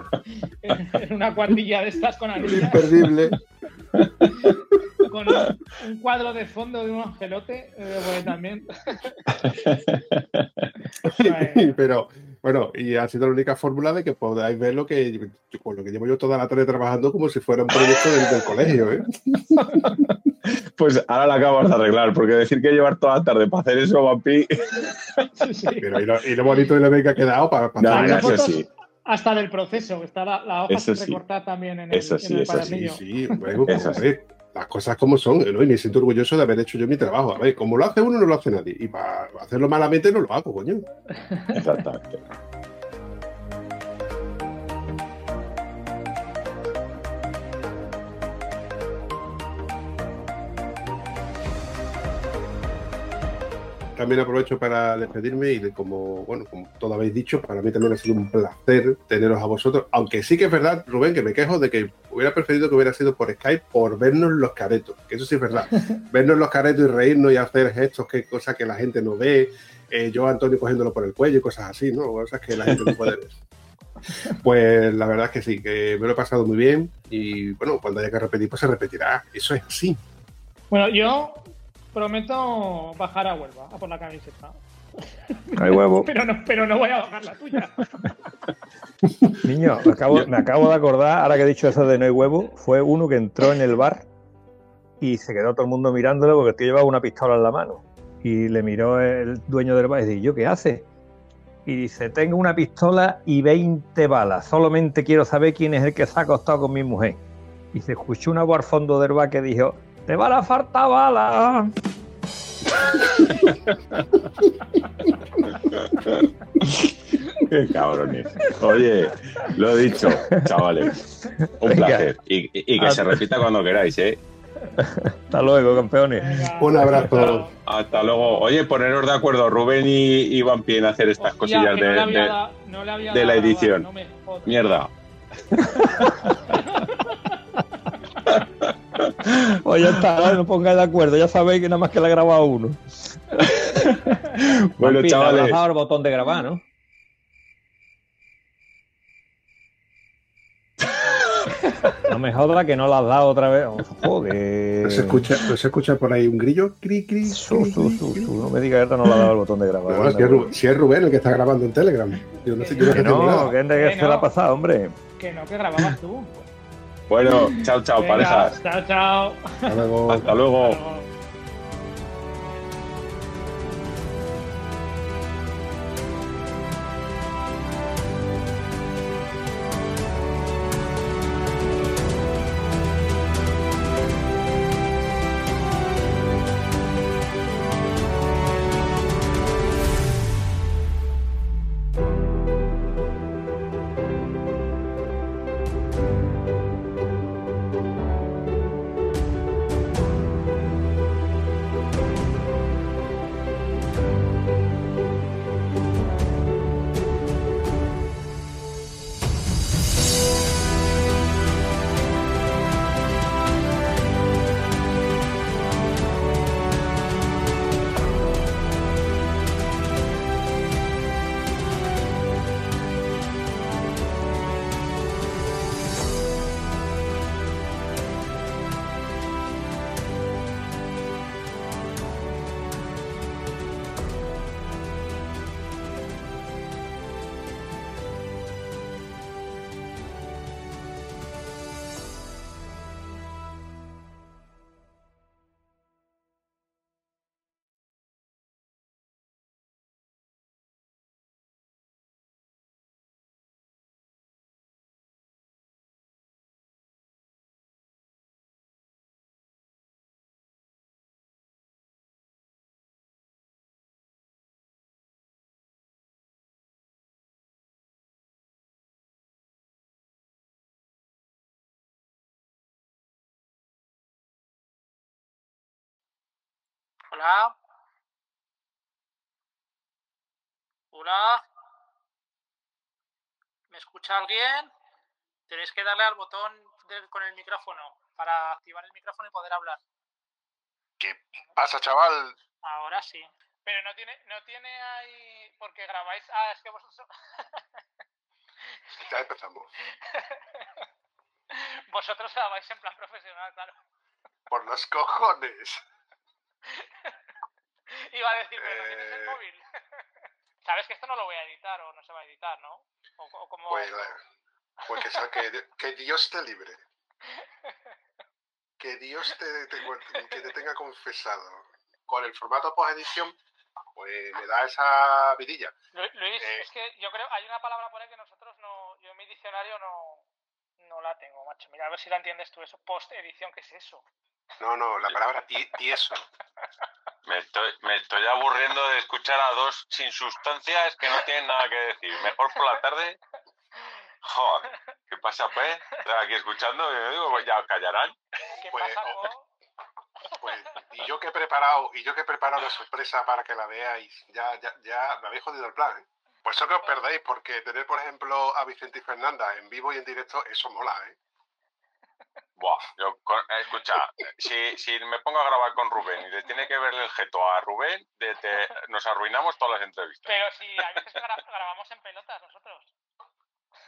en- en una cuartilla de estas con anillas. Imperdible. con un, un cuadro de fondo de un angelote, eh, pues también. Pero bueno, y ha sido la única fórmula de que podáis ver lo que, con lo que llevo yo toda la tarde trabajando como si fuera un proyecto del, del colegio. ¿eh? Pues ahora la acabas de arreglar, porque decir que llevar toda la tarde para hacer eso, Vampi. Pero y lo, y lo bonito y lo bien que ha quedado para, para No, eso. sí. hasta del proceso, está la, la hoja recortar también en el, Eso en sí, el eso sí. Sí, bueno, pues, las cosas como son, ¿no? Y me siento orgulloso de haber hecho yo mi trabajo. A ver, como lo hace uno, no lo hace nadie. Y para hacerlo malamente, no lo hago, coño. Exactamente. También aprovecho para despedirme y de como, bueno, como todo habéis dicho, para mí también ha sido un placer teneros a vosotros. Aunque sí que es verdad, Rubén, que me quejo de que hubiera preferido que hubiera sido por Skype por vernos los caretos. Que eso sí es verdad. vernos los caretos y reírnos y hacer gestos, que cosas que la gente no ve. Eh, yo, Antonio, cogiéndolo por el cuello y cosas así, ¿no? Cosas que la gente no puede ver. Pues la verdad es que sí, que me lo he pasado muy bien y bueno, cuando haya que repetir, pues se repetirá. Eso es así. Bueno, yo prometo bajar a Huelva, a por la camiseta. No hay huevo. Pero no, pero no voy a bajar la tuya. Niño, me acabo, me acabo de acordar, ahora que he dicho eso de no hay huevo, fue uno que entró en el bar y se quedó todo el mundo mirándolo porque el tío llevaba una pistola en la mano. Y le miró el dueño del bar y dice, ¿yo qué hace? Y dice, tengo una pistola y 20 balas. Solamente quiero saber quién es el que se ha acostado con mi mujer. Y se escuchó una voz al fondo del bar que dijo, te van a faltar balas. Qué cabrones. Oye, lo he dicho, chavales. Un Venga. placer. Y, que se repita cuando queráis, ¿eh? Hasta luego, campeones. Venga, Un abrazo. Hasta luego. Oye, poneros de acuerdo, Rubén y, y Vampi, en hacer estas Hostia, cosillas de, no le había de- da- no le había de dado la edición. no. Mierda. Oye, ya está, no pongáis de acuerdo, ya sabéis que nada más que la ha grabado uno. Bueno, habrás chavales. dado el botón de grabar, ¿no? No me jodas que no la has dado otra vez. Joder. ¿No se escucha, se escucha por ahí un grillo? Cri, cri, Su, cri, su, cri, su, cri. su. No me digas que no le ha dado el botón de grabar. No, si, es Rubén, si es Rubén el que está grabando en Telegram. Yo no sé, yo no Que no, se la ha pasado, hombre. Que no, que grababas tú. Bueno, chao, chao, Venga, parejas. Chao, chao. Hasta luego. Hasta luego. Hasta luego. Hola. Hola. ¿Me escucha alguien? Tenéis que darle al botón con el micrófono para activar el micrófono y poder hablar. ¿Qué pasa, chaval? Ahora sí. Pero no tiene, no tiene ahí. Porque grabáis. Ah, es que vosotros. Ya empezamos. vosotros grabáis en plan profesional, claro. Por los cojones. Iba a decir, pero no tienes el Eh. móvil. Sabes que esto no lo voy a editar o no se va a editar, ¿no? O, o como. Pues, pues que, sea- que, que Dios te libre. Que Dios te, te- que te tenga confesado. Con el formato post edición pues me da esa vidilla. Lu- Luis, Eh. es que yo creo, hay una palabra por ahí que nosotros no, yo en mi diccionario no, no la tengo, macho. Mira, a ver si la entiendes tú, eso, post-edición, ¿qué es eso? No, no, la palabra ti- tieso. Me estoy, me estoy aburriendo de escuchar a dos sin sustancias que no tienen nada que decir. Mejor por la tarde. Joder, ¿qué pasa, pues? Estoy aquí escuchando y yo digo, pues ya os callarán. ¿Qué Pues, pasa, o- Co? Pues, y yo que he preparado, y yo que he preparado la sorpresa para que la veáis, ya, ya, ya me habéis jodido el plan, ¿eh? Pues eso que os perdéis, porque tener, por ejemplo, a Vicente y Fernanda en vivo y en directo, eso mola, ¿eh? Buah, yo, escucha, si, si me pongo a grabar con Rubén y le tiene que verle el jeto a Rubén, de- nos arruinamos todas las entrevistas. Pero si a veces gra- grabamos en pelotas nosotros.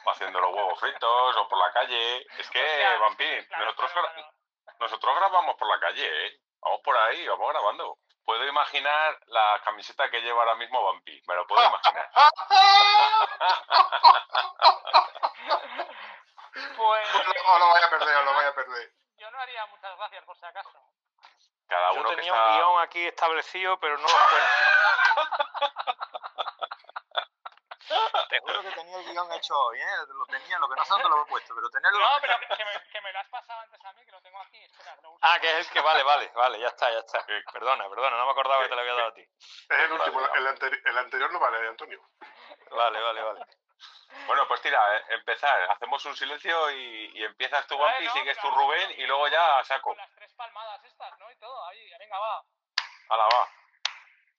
Haciendo los huevos fritos o por la calle. Es que, claro, nosotros, claro, gra- claro. nosotros grabamos por la calle, ¿eh? Vamos por ahí, vamos grabando. Puedo imaginar la camiseta que lleva ahora mismo Vampir, me lo puedo imaginar. Pues O lo vaya a perder, o lo vaya a perder. yo no haría muchas gracias por si acaso. Cada Yo uno que tenía está... un guion aquí establecido, pero no lo encuentro. Te juro que tenía el guion hecho hoy, ¿eh? Lo tenía, lo que no sé dónde lo he puesto, pero tenerlo. No, pero que, que me, que me lo has pasado antes a mí, que lo tengo aquí. Espera, lo. Ah, que es el que vale, vale, vale, ya está, ya está. Perdona, perdona, no me acordaba que te lo había dado a ti. Es el último, el, anteri- el anterior no vale, Antonio. Vale, vale, vale. Bueno, pues tira, eh, empezar. Hacemos un silencio y, y empiezas tú, Vampir, Bueno, sigues tú. Rubén, y luego ya saco. Con las tres palmadas estas, ¿no? Y todo, ahí, venga, va. Hala, va.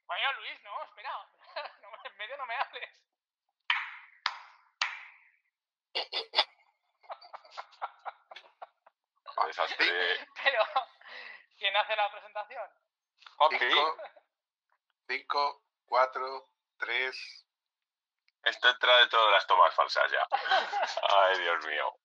Coño, Luis, no, espera. No, en medio no me hables. Desastre. Pero, ¿quién hace la presentación? Vampir, Cinco, cinco, cuatro, tres. Esto entra dentro de las tomas falsas ya. Ay, Dios mío.